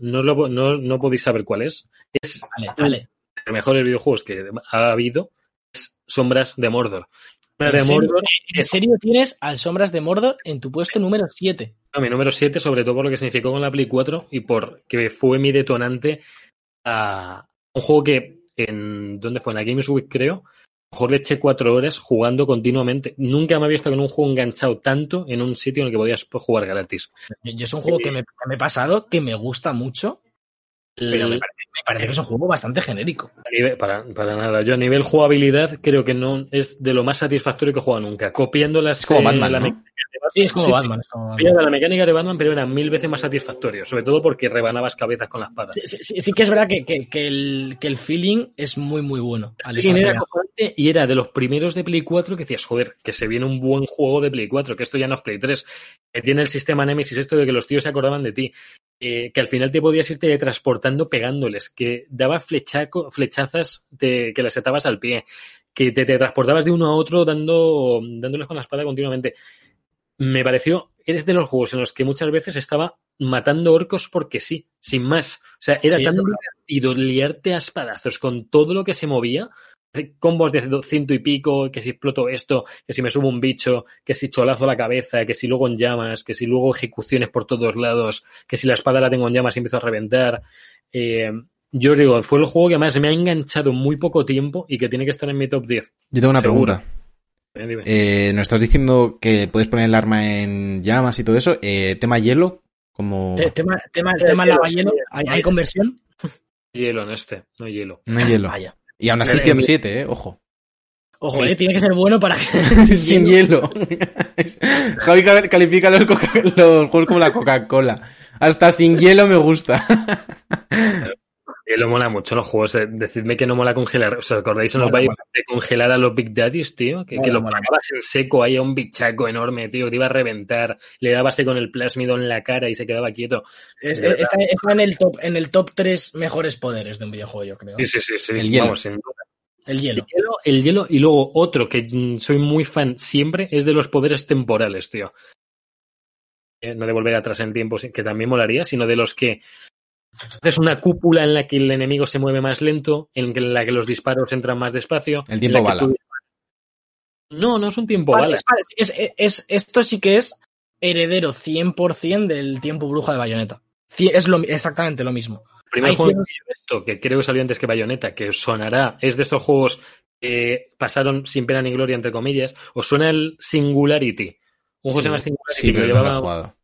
No, lo, no, no podéis saber cuál es. Es vale, el mejor videojuegos que ha habido Sombras de Mordor. ¿En, serio, tienes al Sombras de Mordor en tu puesto número 7? No, mi número 7, sobre todo por lo que significó con la Play 4 y por que fue mi detonante a un juego que en. ¿Dónde fue? En la Games Week, creo. A lo mejor le eché cuatro horas jugando continuamente. Nunca me había estado con un juego enganchado tanto en un sitio en el que podías jugar gratis. Yo es un juego que me, me he pasado, que me gusta mucho pero me parece, que es un juego bastante genérico. Para, para, nada. Yo a nivel jugabilidad creo que no es de lo más satisfactorio que he jugado nunca. Copiando las, como Batman, la Sí, es como Batman. la mecánica de Batman, pero era mil veces más satisfactorio. Sobre todo porque rebanabas cabezas con la espada. Sí, que es verdad que, que, el, que el feeling es muy, muy bueno. era y era de los primeros de Play 4 que decías, joder, que se viene un buen juego de Play 4, que esto ya no es Play 3, que tiene el sistema Nemesis, esto de que los tíos se acordaban de ti. Eh, que al final te podías ir teletransportando pegándoles, que dabas flechaco, flechazas que les atabas al pie, que te, transportabas de uno a otro dando, dándoles con la espada continuamente. Me pareció, eres de los juegos en los que muchas veces estaba matando orcos porque sí, sin más. O sea, era tan divertido liarte a espadazos con todo lo que se movía combos de ciento y pico, que si exploto esto, que si me subo un bicho, que si cholazo la cabeza, que si luego en llamas, que si luego ejecuciones por todos lados, que si la espada la tengo en llamas y empiezo a reventar. Eh, yo os digo, fue el juego que más me ha enganchado en muy poco tiempo y que tiene que estar en mi top 10. Yo tengo una pregunta. Eh, nos estás diciendo que puedes poner el arma en llamas y todo eso. Eh, tema hielo, como. Tema, tema, tema lava hielo, ¿Hay, conversión? Hielo en este, no hielo. No hielo. Vaya. Y aún así tiene 7, ¿eh? Ojo. Ojo, eh, tiene que ser bueno para que. Sin, hielo. Javi califica los, los juegos como la Coca-Cola. Hasta sin hielo me gusta. Hielo mola mucho los juegos. Eh, decidme que no mola congelar. ¿Os acordáis en los valles de congelar a los Big Daddies, tío? Que, que lo pagabas en seco ahí a un bichaco enorme, tío. Te iba a reventar. Le dabas con el plásmido en la cara y se quedaba quieto. está, en el top en el top 3 mejores poderes de un videojuego, yo creo. Sí, sí, sí. sí. El hielo. El hielo. El hielo. y luego otro que soy muy fan siempre es de los poderes temporales, tío. Eh, no de volver atrás en el tiempo, que también molaría, sino de los que es una cúpula en la que el enemigo se mueve más lento, en la que los disparos entran más despacio. El tiempo bala. No, no es un tiempo bala. Es, esto sí que es heredero 100% del tiempo bruja de Bayonetta. Es lo, exactamente lo mismo. El primer juego esto, que creo que salió antes que Bayonetta, que sonará, es de estos juegos que pasaron sin pena ni gloria, entre comillas, os suena el Singularity. Un juego se llama Singularity sí, pero llevaba...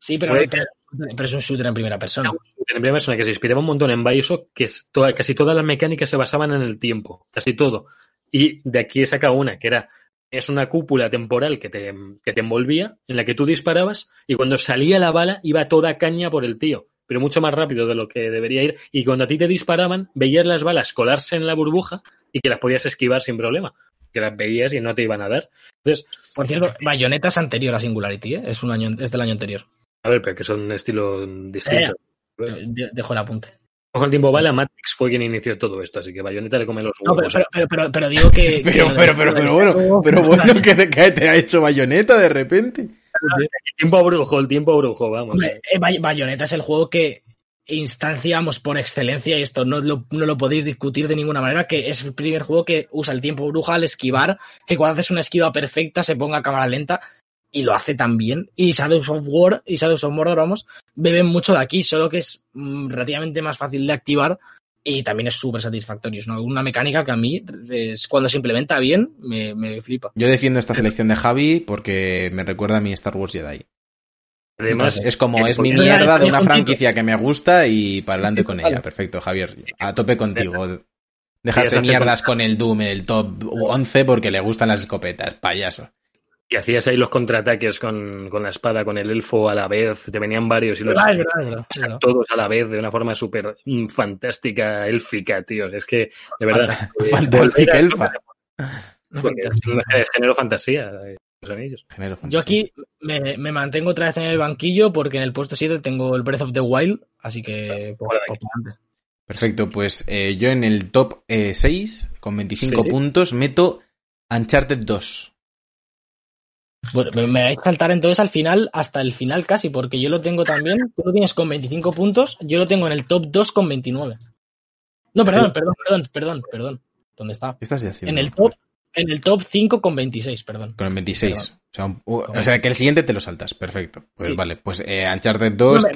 Sí, pero, pero es un shooter en primera persona. Shooter en primera persona que se inspiraba un montón en Bioshock, que es toda, casi todas las mecánicas se basaban en el tiempo, casi todo. Y de aquí he sacado una, que era, es una cúpula temporal que te, que te envolvía, en la que tú disparabas y cuando salía la bala iba toda caña por el tío, pero mucho más rápido de lo que debería ir. Y cuando a ti te disparaban, veías las balas colarse en la burbuja y que las podías esquivar sin problema que las veías y no te iban a dar. Entonces, por cierto, Bayonetta es anterior a Singularity, ¿eh? es un año, es del año anterior. A ver, pero que son estilos distintos. Eh, dejo el apunte. Ojo el tiempo bala, Matrix fue quien inició todo esto, así que Bayonetta le come los huevos. No, pero, pero, pero, digo que. pero, pero, pero, pero, bueno, pero bueno, que te, ha hecho Bayonetta de repente. El tiempo brujo, el tiempo brujo, vamos. Eh, Bayonetta es el juego que instanciamos por excelencia, y esto no lo, no lo podéis discutir de ninguna manera, que es el primer juego que usa el tiempo bruja al esquivar, que cuando haces una esquiva perfecta se ponga a cámara lenta y lo hace tan bien. Y Shadows of War y Shadows of Mordor, vamos, beben mucho de aquí, solo que es mm, relativamente más fácil de activar y también es súper satisfactorio. Es una, mecánica que a mí, es, cuando se implementa bien, me, me, flipa. Yo defiendo esta selección de Javi porque me recuerda a mi Star Wars Jedi. Además, es como, es mi mierda de una franquicia que me gusta y para adelante con ella. Perfecto, Javier. A tope contigo. Dejaste mierdas con el Doom en el top 11 porque le gustan las escopetas, payaso. Y hacías ahí los contraataques con, con, la espada, con el elfo a la vez, te venían varios y los todos a la vez de una forma súper fantástica, élfica, tío. Es que, de verdad. Fantástica elfa. Género fantasía. Eh, Yo aquí me, me, mantengo otra vez en el banquillo porque en el puesto 7 tengo el Breath of the Wild, así que Perfecto, pues eh, yo en el top 6, eh, con 25 puntos, meto Uncharted 2. Bueno, me vais a saltar entonces al final, hasta el final casi, porque yo lo tengo también. Tú lo tienes con 25 puntos, yo lo tengo en el top 2 con 29. No, perdón, perdón, perdón, perdón, perdón. ¿Dónde está? ¿Qué estás diciendo? En el top, en el top 5 con 26, perdón. Con el 26. O, sea, que el siguiente te lo saltas. Perfecto. Pues vale, pues eh, Uncharted 2.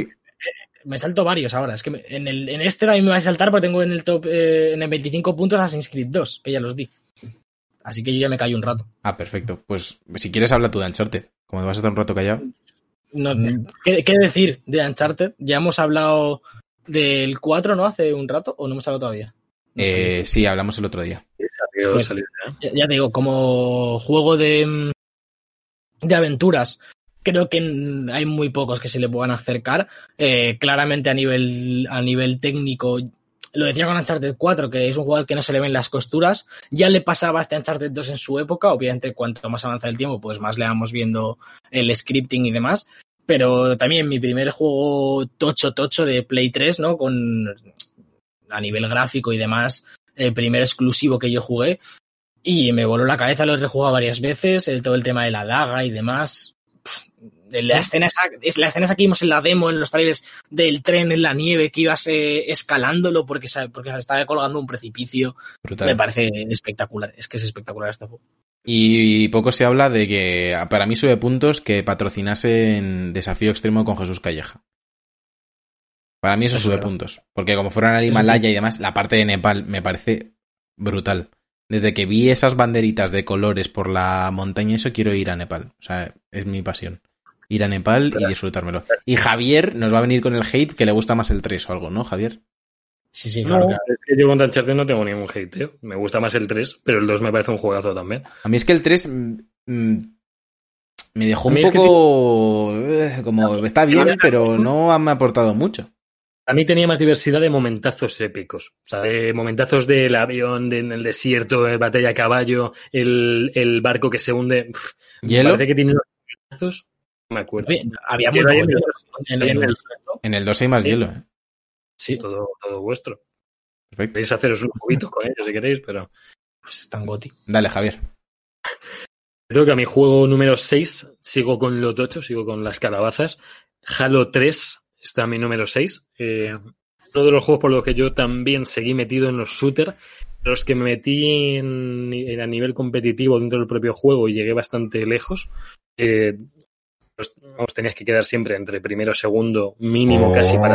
me, salto varios ahora. Es que en, el, en este también me vais a saltar porque tengo en el top, eh, en el 25 puntos Assassin's Creed 2, que ya los di. Así que yo ya me callo un rato. Ah, perfecto. Pues si quieres habla tú de Uncharted. Como vas a estar un rato callado. No, ¿qué, decir de Uncharted? Ya hemos hablado del 4, ¿no? Hace un rato, ¿o no hemos hablado todavía? eh, sí, hablamos el otro día. Pues, ya, te digo, como juego de, de aventuras, creo que hay muy pocos que se le puedan acercar. Eh, claramente a nivel, a nivel técnico lo decía con Uncharted 4, que es un al que no se le ven las costuras. Ya le pasaba a este Uncharted 2 en su época. Obviamente, cuanto más avanza el tiempo, pues más le vamos viendo el scripting y demás. Pero también mi primer juego tocho tocho de Play 3, ¿no? Con a nivel gráfico y demás, el primer exclusivo que yo jugué. Y me voló la cabeza, lo he rejugado varias veces, todo el tema de la daga y demás la escena, esa, la escena que vimos en la demo, en los trailers del tren en la nieve, que ibas eh, escalándolo porque se, porque se estaba colgando un precipicio, me parece espectacular. Es que es espectacular este juego. Y poco se habla de que, para mí sube puntos que patrocinase en Desafío Extremo con Jesús Calleja. Para mí eso, sube puntos. Porque como fueron al Himalaya y demás, la parte de Nepal me parece brutal. Desde que vi esas banderitas de colores por la montaña, eso quiero ir a Nepal. O sea, es mi pasión ir a Nepal y disfrutármelo. Y Javier nos va a venir con el hate que le gusta más el 3 o algo, ¿no, Javier? Sí, sí, claro. es que yo con Uncharted no tengo ningún hate, tío. Me gusta más el 3, pero el 2 me parece un juegazo también. A mí es que el 3 mm, mm, me dejó un poco... Eh, como está bien, pero no me ha aportado mucho. A mí tenía más diversidad de momentazos épicos. O sea, de momentazos del avión en el desierto, de batalla a caballo, el, el barco que se hunde. ¿Hielo? Parece que tiene unos momentazos me acuerdo. Había muy en, el, en el 2 hay más hielo. ¿eh? Sí. Todo, todo vuestro. Perfecto. Podéis haceros unos cubitos con ellos si queréis, pero. Pues están goti. Dale, Javier. Creo que a mi juego número 6 sigo con los 8, sigo con las calabazas. Halo 3 está a mi número 6. Eh, todos los juegos por los que yo también seguí metido en los shooters, los que me metí en, a nivel competitivo dentro del propio juego y llegué bastante lejos. Eh, os, tenías que quedar siempre entre primero, segundo, mínimo casi para.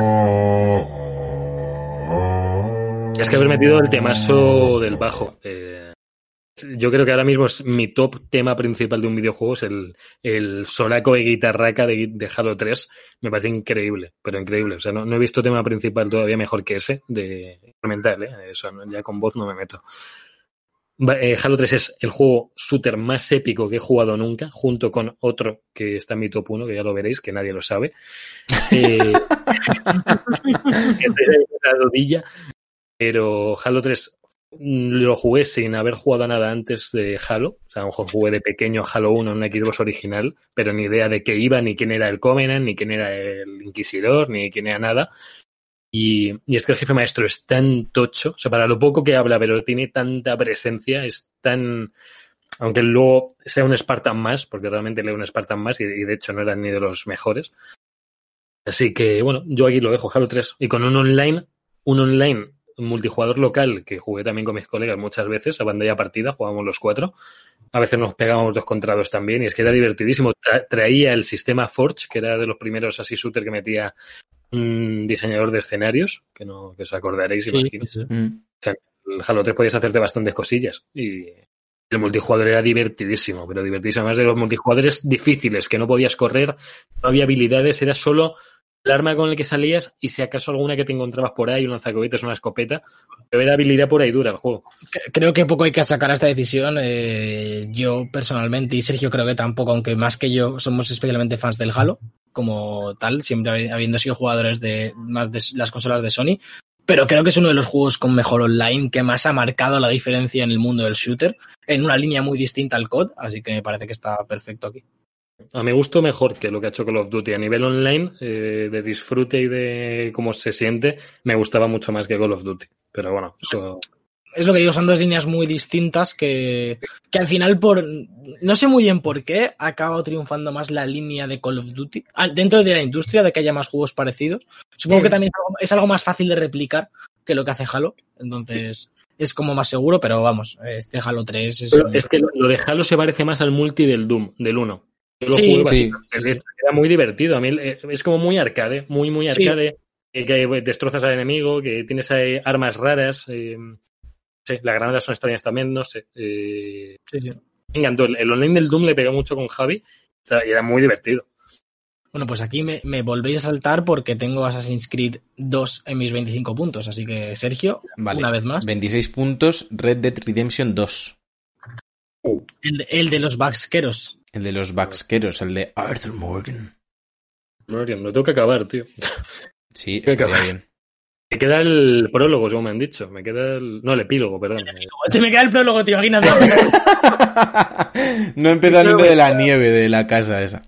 Es que haber metido el temazo del bajo. Eh, yo creo que ahora mismo es mi top tema principal de un videojuego, es el, el solaco de guitarraca de, Halo 3. Me parece increíble, pero increíble. O sea, no, he visto tema principal todavía mejor que ese de instrumental, ¿eh? Eso, ya con voz no me meto. Eh, Halo 3 es el juego shooter más épico que he jugado nunca, junto con otro que está en mi top 1, que ya lo veréis, que nadie lo sabe. Eh, la rodilla. Pero Halo 3 lo jugué sin haber jugado a nada antes de Halo. O sea, a lo mejor jugué de pequeño Halo 1 en una Xbox original, pero ni idea de qué iba, ni quién era el Covenant, ni quién era el Inquisidor, ni quién era nada. Y, es que el jefe maestro es tan tocho, o sea, para lo poco que habla, pero tiene tanta presencia, es tan. Aunque luego sea un Spartan más, porque realmente lee un Spartan más y, de hecho no era ni de los mejores. Así que, bueno, yo aquí lo dejo, Halo 3. Y con un online, un online multijugador local que jugué también con mis colegas muchas veces, a pantalla partida, jugábamos los cuatro. A veces nos pegábamos dos contra dos también, y es que era divertidísimo. traía el sistema Forge, que era de los primeros así shooter que metía un diseñador de escenarios, que no que os acordaréis, imagino. Mm. O sea, el Halo 3 podías hacerte bastantes cosillas y el multijugador era divertidísimo, pero divertidísimo. Además de los multijugadores difíciles, que no podías correr, no había habilidades, era solo el arma con el que salías y si acaso alguna que te encontrabas por ahí, un lanzacohetes, una escopeta, pero era habilidad pura y dura el juego. Creo que poco hay que sacar a esta decisión. Eh, yo personalmente y Sergio creo que tampoco, aunque más que yo somos especialmente fans del Halo como tal, siempre habiendo sido jugadores de más de las consolas de Sony, pero creo que es uno de los juegos con mejor online que más ha marcado la diferencia en el mundo del shooter, en una línea muy distinta al COD, así que me parece que está perfecto aquí. A mi gusto mejor que lo que ha hecho Call of Duty. A nivel online, eh, de disfrute y de cómo se siente, me gustaba mucho más que Call of Duty. Pero bueno, eso... Es lo que digo, son dos líneas muy distintas que, que al final, por no sé muy bien por qué, ha acabado triunfando más la línea de Call of Duty ah, dentro de la industria, de que haya más juegos parecidos. Supongo que también es algo más fácil de replicar que lo que hace Halo. Entonces, es como más seguro, pero vamos, este Halo 3 es. es que lo de Halo se parece más al multi del Doom, del 1 sí, sí, Era muy divertido. A mí eh, es como muy arcade, muy, muy arcade. Eh, que destrozas al enemigo, que tienes armas raras. Eh, sí, las granadas son extrañas también, no sé. Eh, me encantó. El, online del Doom le pegó mucho con Javi y era muy divertido. Bueno, pues aquí me, volvéis a saltar porque tengo Assassin's Creed 2 en mis 25 puntos. Así que, Sergio, una vez más. 26 puntos, Red Dead Redemption 2. El, el de los vaxqueros. El de los vaxqueros, el de Arthur Morgan. Morgan, lo tengo que acabar, tío. Sí, está bien. Me queda el prólogo, según me han dicho. Me queda el. No, el epílogo, perdón. Te me queda el prólogo, tío. Imagínate. no empieza ni de la nieve de la casa esa.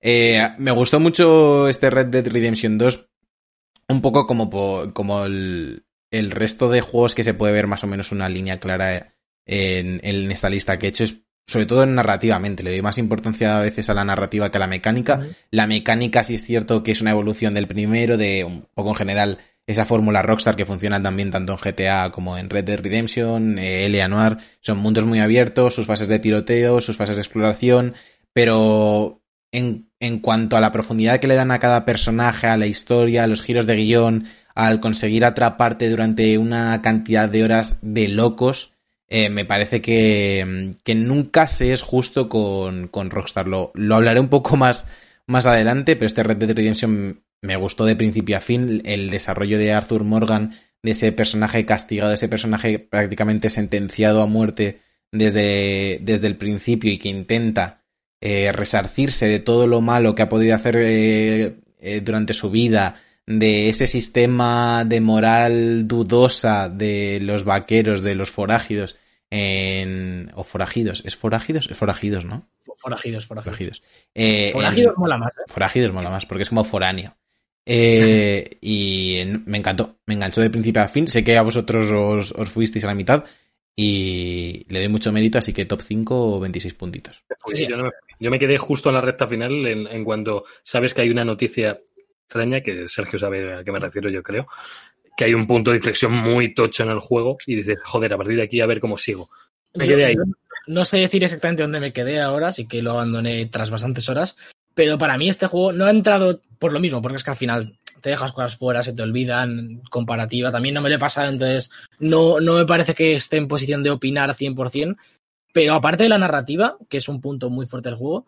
Eh, me gustó mucho este Red Dead Redemption 2. Un poco como, como el, el, resto de juegos que se puede ver más o menos una línea clara en, en esta lista que he hecho. Es sobre todo narrativamente, le doy más importancia a veces a la narrativa que a la mecánica. La mecánica sí es cierto que es una evolución del primero, de un poco en general esa fórmula Rockstar que funciona también tanto en GTA como en Red Dead Redemption, eh, L.A. Noir, son mundos muy abiertos, sus fases de tiroteo, sus fases de exploración, pero en, en cuanto a la profundidad que le dan a cada personaje, a la historia, a los giros de guion, al conseguir atraparte durante una cantidad de horas de locos, eh, me parece que, que, nunca se es justo con, con Rockstar. Lo, lo, hablaré un poco más, más adelante, pero este Red Dead Redemption me gustó de principio a fin. El desarrollo de Arthur Morgan, de ese personaje castigado, de ese personaje prácticamente sentenciado a muerte desde, desde el principio y que intenta eh, resarcirse de todo lo malo que ha podido hacer eh, eh durante su vida, de ese sistema de moral dudosa de los vaqueros, de los forágidos, en... o forajidos, ¿es forajidos? Es forajidos, ¿no? Forajidos, forajidos. Eh, forajidos mola más, ¿eh? Forajidos mola más, porque es como foráneo. Eh, y me encantó, me enganchó de principio a fin. Sé que a vosotros os, os, fuisteis a la mitad y le doy mucho mérito, así que top 5 o 26 puntitos. yo, me, yo, me, quedé justo en la recta final en, en cuanto sabes que hay una noticia extraña, que Sergio sabe a qué me refiero, yo creo, que hay un punto de inflexión muy tocho en el juego y dices, joder, a partir de aquí a ver cómo sigo. Me quedé ahí. No sé decir exactamente dónde me quedé ahora, sí que lo abandoné tras bastantes horas, pero para mí este juego no ha entrado por lo mismo, porque es que al final te dejas cosas fuera, se te olvidan, comparativa, también no me lo he pasado, entonces no, no me parece que esté en posición de opinar 100%, pero aparte de la narrativa, que es un punto muy fuerte del juego,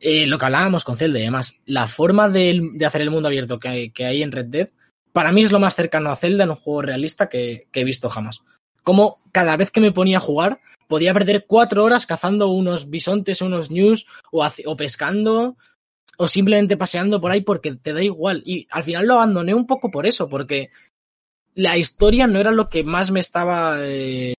eh, lo que hablábamos con Zelda y además, la forma de, hacer el mundo abierto que hay, en Red Dead, para mí es lo más cercano a Zelda en un juego realista que, he visto jamás. Como cada vez que me ponía a jugar, podía perder cuatro horas cazando unos bisontes, unos news, o, o pescando, o simplemente paseando por ahí porque te da igual. Y al final lo abandoné un poco por eso, porque la historia no era lo que más me estaba eh,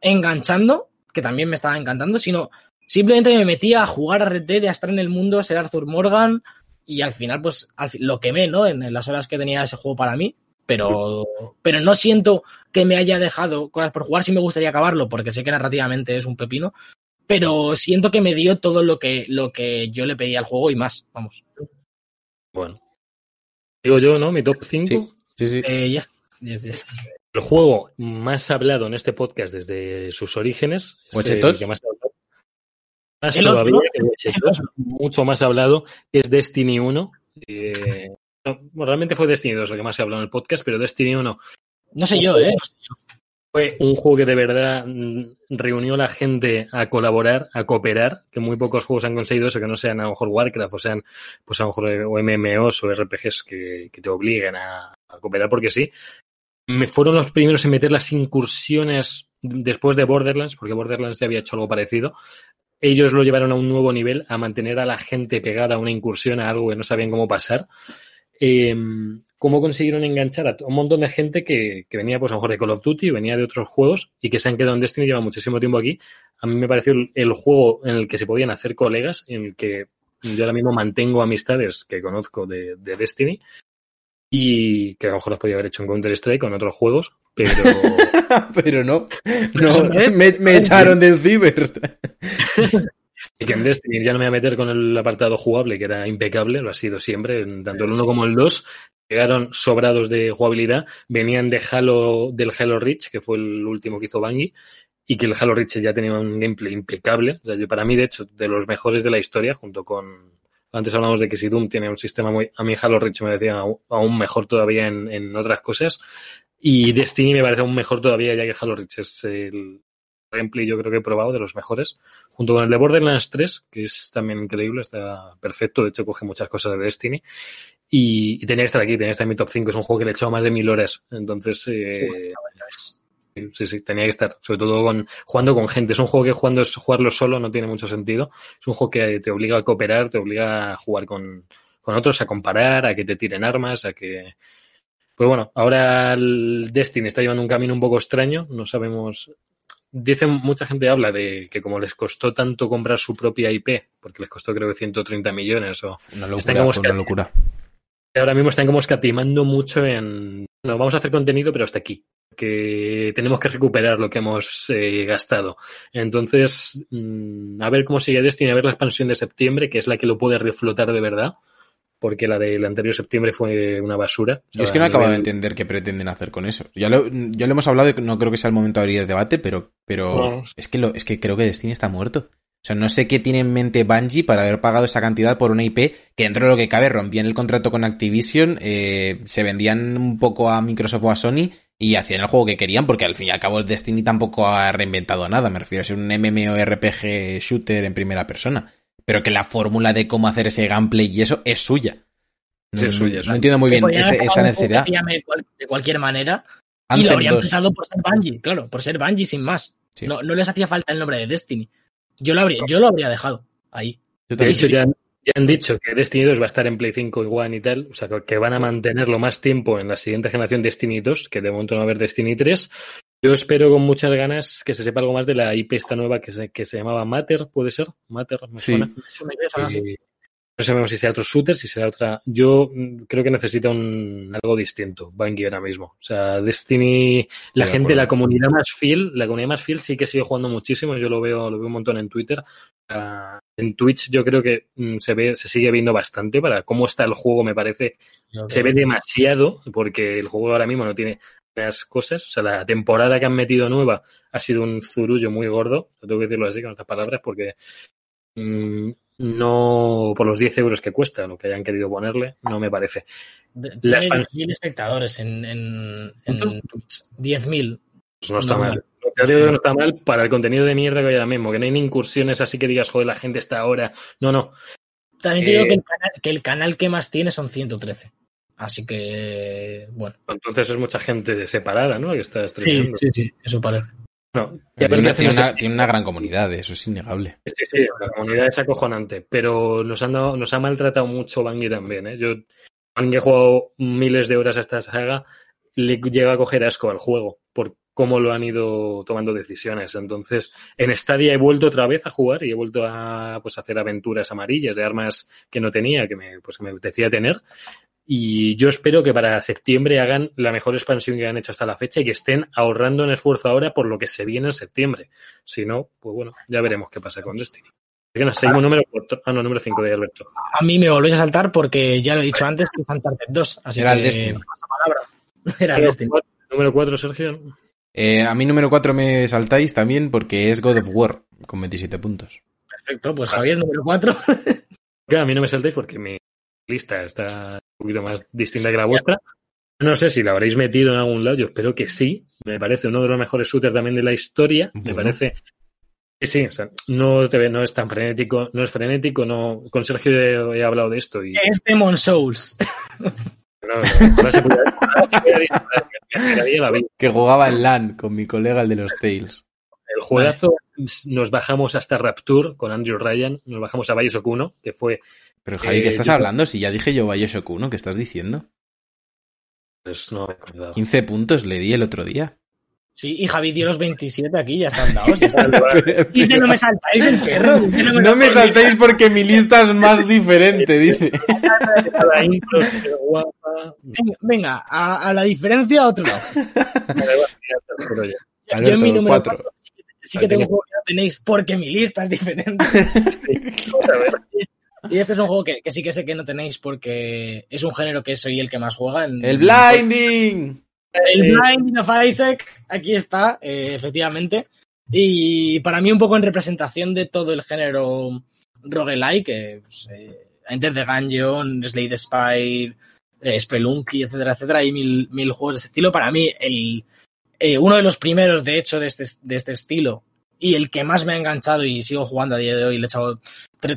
enganchando, que también me estaba encantando, sino Simplemente me metía a jugar a Red Dead, a estar en el mundo, ser Arthur Morgan y al final pues lo quemé, ¿no? En, las horas que tenía ese juego para mí. Pero, pero no siento que me haya dejado cosas por jugar. Sí me gustaría acabarlo porque sé que narrativamente es un pepino. Pero siento que me dio todo lo que, lo que yo le pedí al juego y más, vamos. Bueno. Digo yo, ¿no? Mi top 5. Sí, sí. sí. Eh, yes, yes, yes. El juego más hablado en este podcast desde sus orígenes. el que más ha hablado. Más El todavía mucho más hablado, que es Destiny 1. Eh, no, bueno, realmente fue Destiny 2 lo que más se ha hablado en el podcast, pero Destiny 1 No sé yo, ¿eh? No sé yo. fue un juego que de verdad mm, reunió a la gente a colaborar, a cooperar, que muy pocos juegos han conseguido eso, que no sean a lo mejor Warcraft o sean pues a lo mejor eh, o MMOs o RPGs que, que te obliguen a, a cooperar porque sí. Me fueron los primeros en meter las incursiones después de Borderlands, porque Borderlands ya había hecho algo parecido. Ellos lo llevaron a un nuevo nivel, a mantener a la gente pegada a una incursión, a algo que no sabían cómo pasar. Eh, cómo consiguieron enganchar a un montón de gente que, que venía, pues a lo mejor de Call of Duty, venía de otros juegos y que se han quedado en Destiny, lleva muchísimo tiempo aquí. A mí me pareció el, el juego en el que se podían hacer colegas, en el que yo ahora mismo mantengo amistades que conozco de, de Destiny y que a lo mejor las podía haber hecho en Counter-Strike o en otros juegos, pero Pero no. No, me, me echaron del ciber. y que en Destiny ya no me voy a meter con el apartado jugable, que era impecable, lo ha sido siempre, tanto el 1 como el 2, llegaron sobrados de jugabilidad, venían de Halo, del Halo Reach, que fue el último que hizo Bungie, y que el Halo Reach ya tenía un gameplay impecable, o sea, yo- para mí, de hecho, de los mejores de la historia, junto con... Antes hablamos de que si Doom tiene un sistema muy... A mí Halo Reach me aún- aún mejor todavía en, en otras cosas, y Destiny me parece aún mejor todavía, ya que Halo Reach es el gameplay yo creo que he probado de los mejores, junto con el de Borderlands 3, que es también increíble, está perfecto, de hecho coge muchas cosas de Destiny, y, tenía que estar aquí, tenía que estar en mi top 5, es un juego que le he echado más de mil horas, entonces... Eh, Sí, sí, tenía que estar, sobre todo con, jugando con gente. Es un juego que jugando es jugarlo solo no tiene mucho sentido. Es un juego que te obliga a cooperar, te obliga a jugar con, con otros, a comparar, a que te tiren armas, a que. Pues bueno, ahora el Destiny está llevando un camino un poco extraño, no sabemos. Dicen, mucha gente habla de que como les costó tanto comprar su propia IP, porque les costó creo que 130 millones o Una Están locura, como fue una locura. ahora mismo están como escatimando mucho en. No, vamos a hacer contenido, pero hasta aquí. Que tenemos que recuperar lo que hemos eh, gastado. Entonces, mm, a ver cómo sigue Destiny, a ver la expansión de septiembre, que es la que lo puede reflotar de verdad. Porque la del anterior septiembre fue una basura. Yo es que no acabo de nivel- entender qué pretenden hacer con eso. Ya lo, ya lo hemos hablado, y no creo que sea el momento de abrir el debate, pero, pero No. es, que lo, es que creo que Destiny está muerto. O sea, no sé qué tiene en mente Bungie para haber pagado esa cantidad por una IP que dentro de lo que cabe rompían el contrato con Activision, eh, se vendían un poco a Microsoft o a Sony y hacían el juego que querían porque al fin y al cabo Destiny tampoco ha reinventado nada. Me refiero a ser un MMORPG shooter en primera persona. Pero que la fórmula de cómo hacer ese gameplay y eso es suya. No, Sí, es suya, no sí. entiendo muy bien ese- esa necesidad. de cualquier manera. y lo Anthem habrían 2. empezado por ser Bungie, claro, por ser Bungie sin más. Sí. No, no les hacía falta el nombre de Destiny. Yo lo habría, yo lo habría dejado ahí. Yo De también. hecho, ya, ya han dicho que Destiny 2 va a estar en Play 5 y One y tal. O sea, que- que van a mantenerlo más tiempo en la siguiente generación Destiny 2, que de momento no va a haber Destiny 3. Yo espero con muchas ganas que se sepa algo más de la IP esta nueva que se, que se llamaba Matter, ¿puede ser? Matter, me Sí. suena. Es una idea, son así. Y no sabemos si será otro shooter, si será otra. Yo mm, creo que necesita un algo distinto, Bungie ahora mismo. O sea, Destiny, la gente, la comunidad más fiel, la comunidad más fiel sí que sigue jugando muchísimo. Yo lo veo, lo veo un montón en Twitter. Ah, en Twitch yo creo que mm, se ve, se sigue viendo bastante para cómo está el juego, me parece. Se ve demasiado, porque el juego ahora mismo no tiene cosas. O sea, la temporada que han metido nueva ha sido un zurullo muy gordo. Tengo que decirlo así con estas palabras, porque mm, no por los 10 euros que cuesta, lo que hayan querido ponerle, no me parece. De- La Tiene expansión- 10.000 espectadores en, en, en ¿Cuánto? Twitch. 10.000. Pues no está No, mal. Que no está mal para el contenido de mierda que hay ahora mismo, que no hay ni incursiones así que digas, joder, la gente está ahora. No, no. También te digo Eh, que el, canal, que el canal que más tiene son 113. Así que, bueno. Entonces es mucha gente separada, ¿no? Que está Sí, streamando. sí, sí, eso parece. No, y Tiene una, tiene una- tiene una gran comunidad, eso es innegable. Sí, sí, la comunidad es acojonante, pero nos, han dado- nos ha maltratado mucho Bungie también. ¿eh? Yo, ha jugado miles de horas a esta saga, le llega a coger asco al juego por cómo lo han ido tomando decisiones. Entonces, en Stadia he vuelto otra vez a jugar y he vuelto a pues, hacer aventuras amarillas de armas que no tenía, que me, pues, que me apetecía tener. Y yo espero que para septiembre hagan la mejor expansión que han hecho hasta la fecha y que estén ahorrando en esfuerzo ahora por lo que se viene en septiembre. Si no, pues bueno, ya veremos qué pasa con Destiny. Seguimos número 4. Ah, no, número 5 de Alberto. A mí me volvéis a saltar porque ya lo he dicho antes que es Uncharted 2. Así Era que el Destiny. palabra. Era el Número Destiny. cuatro- Número 4, Sergio. Eh, a mí número 4 me saltáis también porque es God of War con 27 puntos. Perfecto, pues Javier, número 4. Que a mí no me saltéis porque mi lista está poquito más distinta que la vuestra. No sé si la habréis metido en algún lado, yo espero que sí. Me parece uno de los mejores shooters también de la historia. Me parece sí, o sea, no, te, no es tan frenético, no es frenético, no. Con Sergio he, he hablado de esto y Es Demon Souls. no, no. Que jugaba en LAN con mi colega el de los Tales. El juegazo nos bajamos hasta Rapture con Andrew Ryan, nos bajamos a Bioshock 1, que fue Pero Javi, ¿qué Eh, estás yo- hablando? Si ya dije yo Bioshock 1, ¿qué estás diciendo? pues no me acordaba. 15 puntos le di el otro día. Sí, y Javi dio los 27 aquí, ya están dados. Ya están. No me saltáis el perro. dice, no me No me saltáis. saltéis porque mi lista es más diferente, dice. Venga, venga, a, a la diferencia a otro lado. Yo. Yo en mi número cuatro. 4 sí, que- sí que tengo un juego que no tenéis porque mi lista es diferente. Y este es un juego que, que sí que sé que no tenéis porque es un género que soy el que más juega. En, ¡El blinding! El Blinding of Isaac, aquí está, eh, efectivamente. Y para mí un poco en representación de todo el género roguelike, pues, eh, Enter the Gungeon, Slay the Spire, eh, Spelunky, etcétera, etcétera. Hay mil, mil juegos de este estilo. Para mí, el, eh, uno de los primeros, de hecho, de este, de este estilo y el que más me ha enganchado y sigo jugando a día de hoy, le he echado,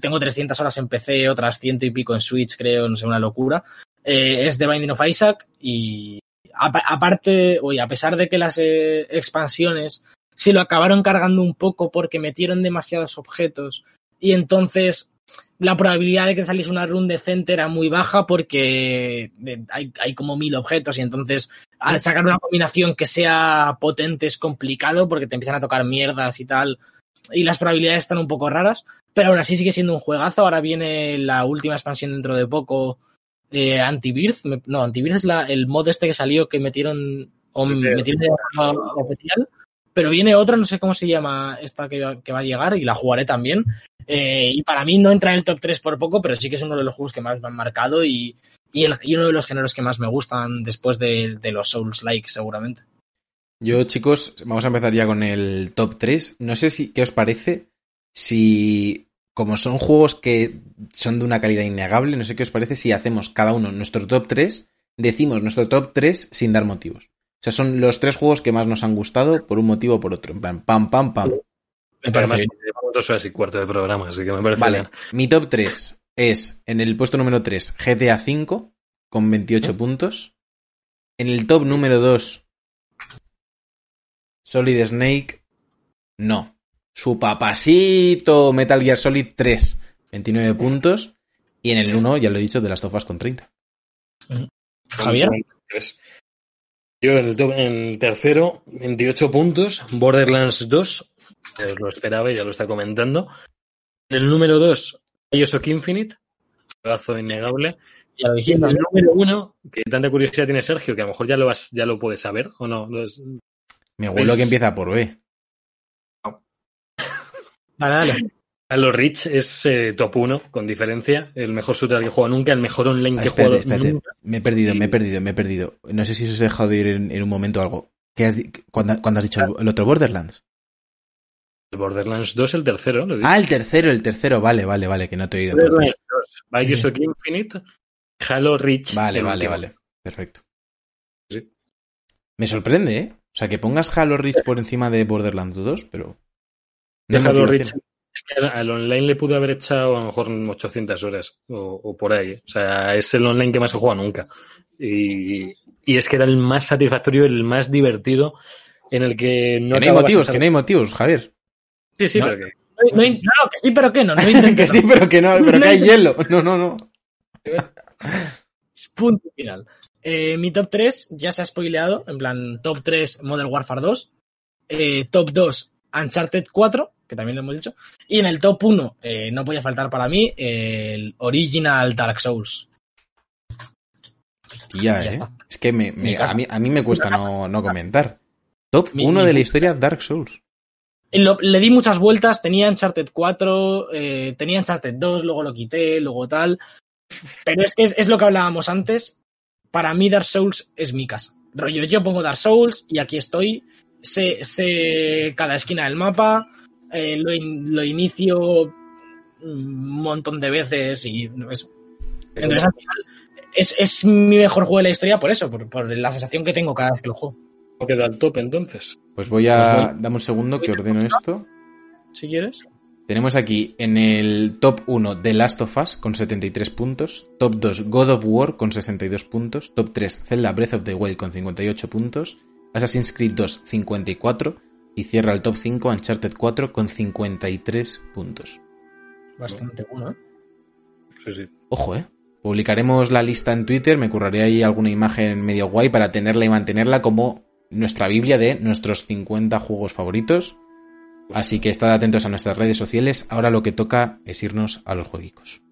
tengo 300 horas en PC, otras ciento y pico en Switch, creo, no sé, una locura, eh, es The Binding of Isaac y apa- aparte, oye, a pesar de que las eh, expansiones se lo acabaron cargando un poco porque metieron demasiados objetos y entonces la probabilidad de que saliese una run decente era muy baja porque de- hay, hay como mil objetos y entonces al sacar una combinación que sea potente es complicado porque te empiezan a tocar mierdas y tal y las probabilidades están un poco raras pero aún así sigue siendo un juegazo. Ahora viene la última expansión dentro de poco eh, Anti-Birth, me- no, Anti-Birth es la, el mod este que salió que metieron, o metieron de forma oficial, pero viene otra, no sé cómo se llama esta que, va- que va a llegar y la jugaré también. Eh, y para mí no entra en el top 3 por poco, pero sí que es uno de los juegos que más me han marcado y, uno de los géneros que más me gustan después de, de los Souls-like, seguramente. Yo, chicos, vamos a empezar ya con el top 3. No sé si, ¿qué os parece? Si, como son juegos que son de una calidad innegable, no sé qué os parece si hacemos cada uno nuestro top 3, decimos nuestro top 3 sin dar motivos. O sea, son los tres juegos que más nos han gustado por un motivo o por otro. En plan, pam, pam, pam. Me parece Además, bien. llevamos dos horas y cuarto de programa, así que me parece Vale, bien. mi top 3 es en el puesto número 3 GTA V con 28 puntos. En el top número 2 Solid Snake no. Su papasito Metal Gear Solid 3 29 puntos. Y en el 1, ya lo he dicho, de las tofas con 30. Javier. Yo en el, top- en el tercero, 28 puntos, Borderlands 2, ya os lo esperaba y ya lo está comentando. En el número 2, Bioshock Infinite, juegazo innegable. Y el número 1, que tanta curiosidad tiene Sergio, que a lo mejor ya lo, vas, ya lo puedes saber, ¿o no? Lo es- Me huelo Pues- que empieza por B. Dale, dale. Halo Reach es eh, top 1, con diferencia. El mejor shooter que he jugado nunca, el mejor online que he Ah, jugado espérate. nunca. Me he perdido, me he perdido, me he perdido. No sé si os he dejado de ir en, en un momento o algo. ¿Qué has cuando, cuando has dicho el, el otro Borderlands? El Borderlands 2, el tercero, lo. Ah, el tercero, el tercero. Vale, vale, vale, que no te he oído. entonces. Borderlands 2, Bioshock Infinite, Halo Reach. Vale, vale, último. vale. Perfecto. Sí. Me sorprende, ¿eh? O sea, que pongas Halo Reach por encima de Borderlands 2, pero... No Halo. Reach, es que al- online le pude haber echado a lo mejor 800 horas o, o por ahí. O sea, es el online que más he jugado nunca. Y, y es que era el más satisfactorio, el más divertido, en el que no Que no hay motivos, que no hay motivos, Javier. Sí, sí, No. pero que... No, no, no, que sí, pero que no. No intentes. que sí, pero que no, pero que hay hielo. No, no, no. Punto final. Eh, mi top 3 ya se ha spoileado, en plan top 3 Modern Warfare 2, eh, top 2 Uncharted 4, que también lo hemos dicho, y en el top 1 eh, no podía faltar para mí eh, el Original Dark Souls. Hostia, ¿eh? Es que me, me- a, mí, a mí me cuesta no, no comentar. Top Mi- 1 mi- de la historia Dark Souls. le di muchas vueltas, tenía Uncharted 4, eh, tenía Uncharted 2, luego lo quité, luego tal. Pero es que es, lo que hablábamos antes. Para mí Dark Souls es mi casa. Rollo, yo pongo Dark Souls y aquí estoy. Sé, sé cada esquina del mapa, eh, lo, lo, inicio un montón de veces y eso. Entonces al final es, es, mi mejor juego de la historia por eso, por, por la sensación que tengo cada vez que lo juego. ¿Cómo queda el top entonces? Pues voy a. Pues Dame un segundo que ordeno esto. Si quieres. Tenemos aquí en el top 1 The Last of Us con 73 puntos, top 2 God of War con 62 puntos, top 3 Zelda Breath of the Wild con 58 puntos, Assassin's Creed 2 54 y cierra el top 5 Uncharted 4 con 53 puntos. Bastante bueno, ¿eh? Sí, sí. Ojo, ¿eh? Publicaremos la lista en Twitter, me curraré ahí alguna imagen medio guay para tenerla y mantenerla como nuestra Biblia de nuestros 50 juegos favoritos. Así que estad atentos a nuestras redes sociales. Ahora lo que toca es irnos a los jueguicos.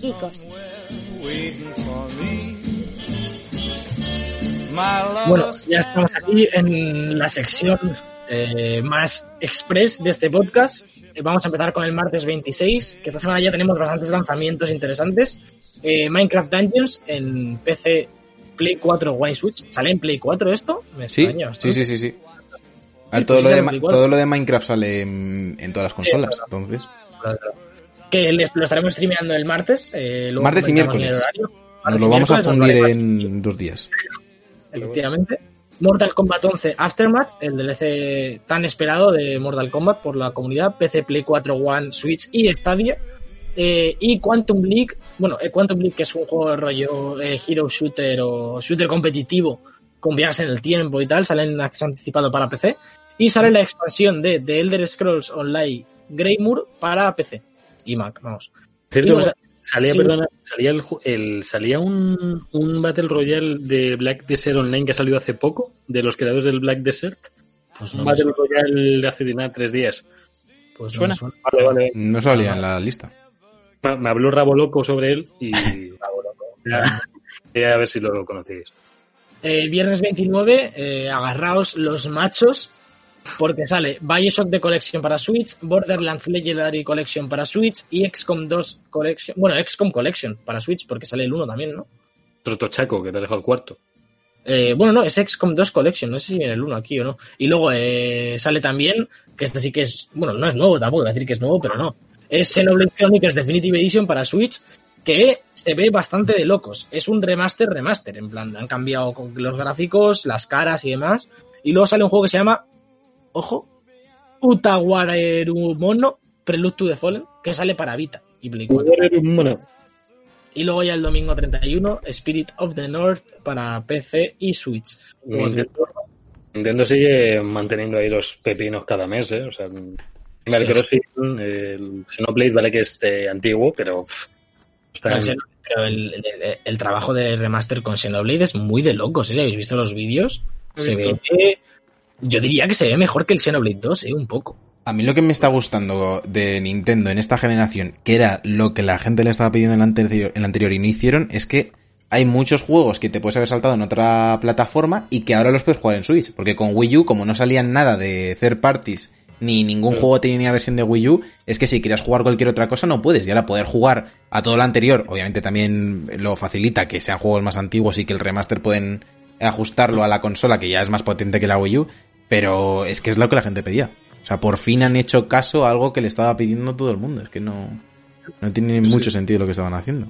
Jueguicos. Bueno, ya estamos aquí en la sección eh, más express de este podcast. Eh, vamos a empezar con el martes 26, que esta semana ya tenemos bastantes lanzamientos interesantes. Eh, Minecraft Dungeons en PC, Play 4, One Switch. ¿Sale en Play 4 esto? Me sí, sí, sí, sí, sí. A ver, todo, lo de, todo lo de Minecraft sale en, todas las consolas, entonces que lo estaremos streameando el martes. Eh, martes y miércoles. Nos lo vamos a fundir en dos días. Efectivamente. Mortal Kombat 11 Aftermath, el DLC tan esperado de Mortal Kombat por la comunidad, PC, Play 4, One, Switch y Stadia. Eh, y Quantum League, bueno, eh, Quantum League que es un juego de rollo Hero Shooter o Shooter competitivo con viajes en el tiempo y tal, sale en acceso anticipado para PC. Y sale la expansión de The Elder Scrolls Online Greymoor para PC y Mac, vamos. salía, perdona, salía, el, salía un, un, Battle Royale de Black Desert Online que ha salido hace poco, de los creadores del Black Desert. Pues un Battle Royale de hace nada, tres días. Pues suena. Vale, vale. No salía en la lista. Me, habló Rabo Loco sobre él y a ver si lo conocéis. Eh, viernes 29, eh, agarraos los machos porque sale Bioshock de Collection para Switch, Borderlands Legendary Collection para Switch y XCOM 2 Collection. Bueno, XCOM Collection para Switch, porque sale el 1 también, ¿no? Trotochaco, que te ha dejado el cuarto. Eh, bueno, no, es XCOM 2 Collection, no sé si viene el 1 aquí o no. Y luego eh, sale también, que este sí que es, bueno, no es nuevo tampoco, voy a decir que es nuevo, pero no. Es Xenoblade Chronicles Definitive Edition para Switch, que se ve bastante de locos. Es un remaster, remaster, en plan, han cambiado los gráficos, las caras y demás. Y luego sale un juego que se llama ojo, Utawarerumono Prelude to the Fallen, que sale para Vita y Play 4. Y luego ya el domingo 31, Spirit of the North para PC y Switch. Nintendo, sigue manteniendo ahí los pepinos cada mes, ¿eh? O sea, el CrossFit, el Xenoblade vale que es antiguo, pero... pero, el, trabajo de remaster con Xenoblade es muy de locos, ¿eh? ¿Habéis visto los vídeos? Se ve yo diría que se ve mejor que el Xenoblade 2, ¿eh? Un poco. A mí lo que me está gustando de Nintendo en esta generación, que era lo que la gente le estaba pidiendo en la anterior, en anterior y no hicieron, es que hay muchos juegos que te puedes haber saltado en otra plataforma y que ahora los puedes jugar en Switch. Porque con Wii U, como no salían nada de third parties, ni ningún juego tenía versión de Wii U, es que si quieres jugar cualquier otra cosa no puedes. Y ahora poder jugar a todo lo anterior, obviamente también lo facilita que sean juegos más antiguos y que el remaster pueden ajustarlo a la consola que ya es más potente que la Wii U, pero es que es lo que la gente pedía. O sea, por fin han hecho caso a algo que le estaba pidiendo todo el mundo. Es que no, no tiene mucho sentido lo que estaban haciendo.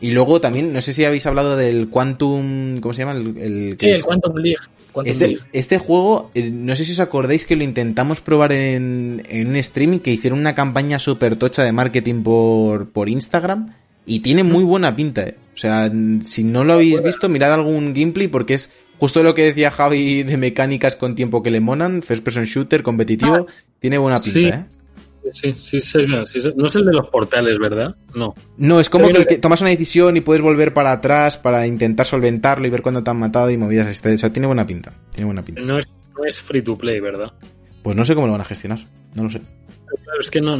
Y luego también, no sé si habéis hablado del Quantum. ¿Cómo se llama? El, sí, el Quantum League. este, este juego, eh, no sé si os acordáis que lo intentamos probar en, en un streaming que hicieron una campaña súper tocha de marketing por, por Instagram y tiene muy buena pinta, ¿eh? O sea, si no lo habéis visto, mirad algún gameplay porque es justo lo que decía Javi de mecánicas con tiempo que le monan, first person shooter, competitivo, ah, tiene buena pinta, ¿eh? Sí, sí, sí, no, es el de los portales, ¿verdad? No. No, es como que, tomas una decisión y puedes volver para atrás para intentar solventarlo y ver cuándo te han matado y movidas. O sea, tiene buena pinta. Tiene buena pinta. No es, no es free to play, ¿verdad? Pues no sé cómo lo van a gestionar. No lo sé. es que no,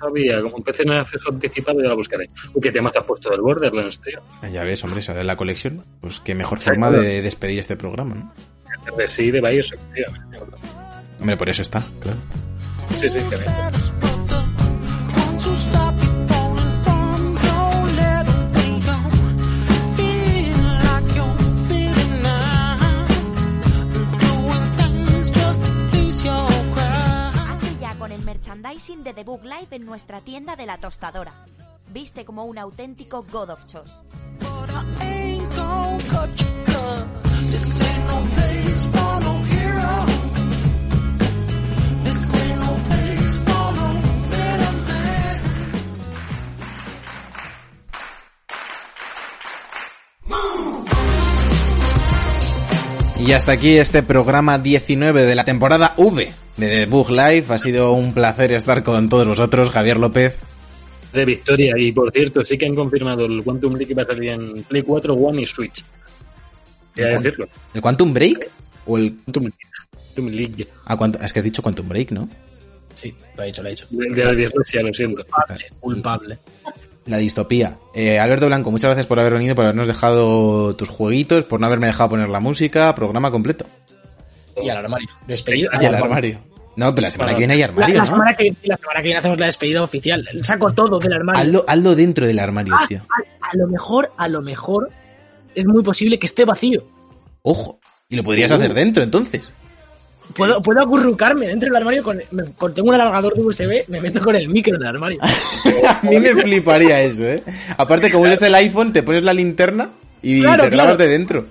había. Como empecé en acceso anticipado, ya lo buscaré. Uy, qué tema te has puesto del Borderlands, tío. Ya ves, hombre, sale en la colección. Pues qué mejor forma de despedir este programa, ¿no? Sí, de Bioshock, tío. Hombre, por eso está, claro. Sí, sí, con merchandising de The Book Live en nuestra tienda de la tostadora. Viste como un auténtico God of Chos. Y hasta aquí este programa 19 de la temporada V de The Bug Life. Ha sido un placer estar con todos vosotros, Javier López. De Victoria, y por cierto, sí que han confirmado el Quantum Break va a salir en Play 4, One y Switch. ¿El, decirlo. ¿El Quantum Break? ¿O el Quantum, League? Ah, es que has dicho Quantum Break, ¿no? Sí, lo ha dicho, lo ha dicho. De, la dislexia, lo siento. Culpable, culpable. La distopía. Eh, Alberto Blanco, muchas gracias por haber venido, por habernos dejado tus jueguitos, por no haberme dejado poner la música, programa completo. Y al armario. Despedido. Y al armario. No, pero la semana que viene hay armario, la, la Semana que, la semana que viene hacemos la despedida oficial. Saco todo del armario. Hazlo, dentro del armario, ah, tío. A, lo mejor, a lo mejor, es muy posible que esté vacío. Ojo. Y lo podrías hacer dentro, entonces. Puedo, puedo acurrucarme dentro del armario con, tengo un alargador de USB, me meto con el micro en el armario. a mí me fliparía eso, ¿eh? Aparte, como es el iPhone, te pones la linterna y te grabas de dentro.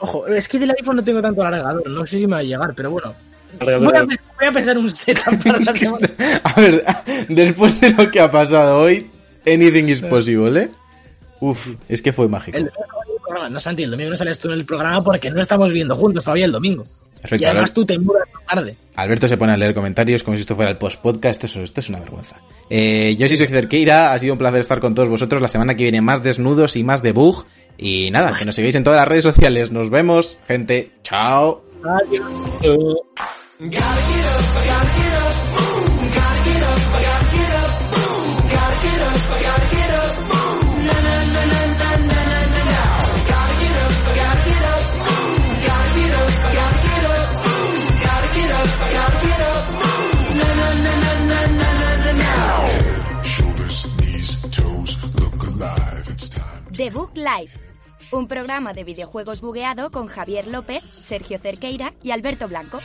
Ojo, es que del iPhone no tengo tanto alargador, no sé si me va a llegar, pero bueno. Voy a, voy a pensar un setup para la semana. a ver, después de lo que ha pasado hoy, anything is possible, ¿eh? Uf, es que fue mágico. El, no, Santi, el domingo no sales tú en el programa porque no estamos viendo juntos todavía el domingo. Y además tú te mudas tarde. Alberto se pone a leer comentarios como si esto fuera el post-podcast. Esto, esto, es una vergüenza. Eh, yo soy Cerqueira. Ha sido un placer estar con todos vosotros. La semana que viene más desnudos y más de bug. Y nada, que nos sigáis en todas las redes sociales. Nos vemos, gente. Chao. Adiós. The Book Live, un programa de videojuegos bugueado con Javier López, Sergio Cerqueira y Alberto Blanco.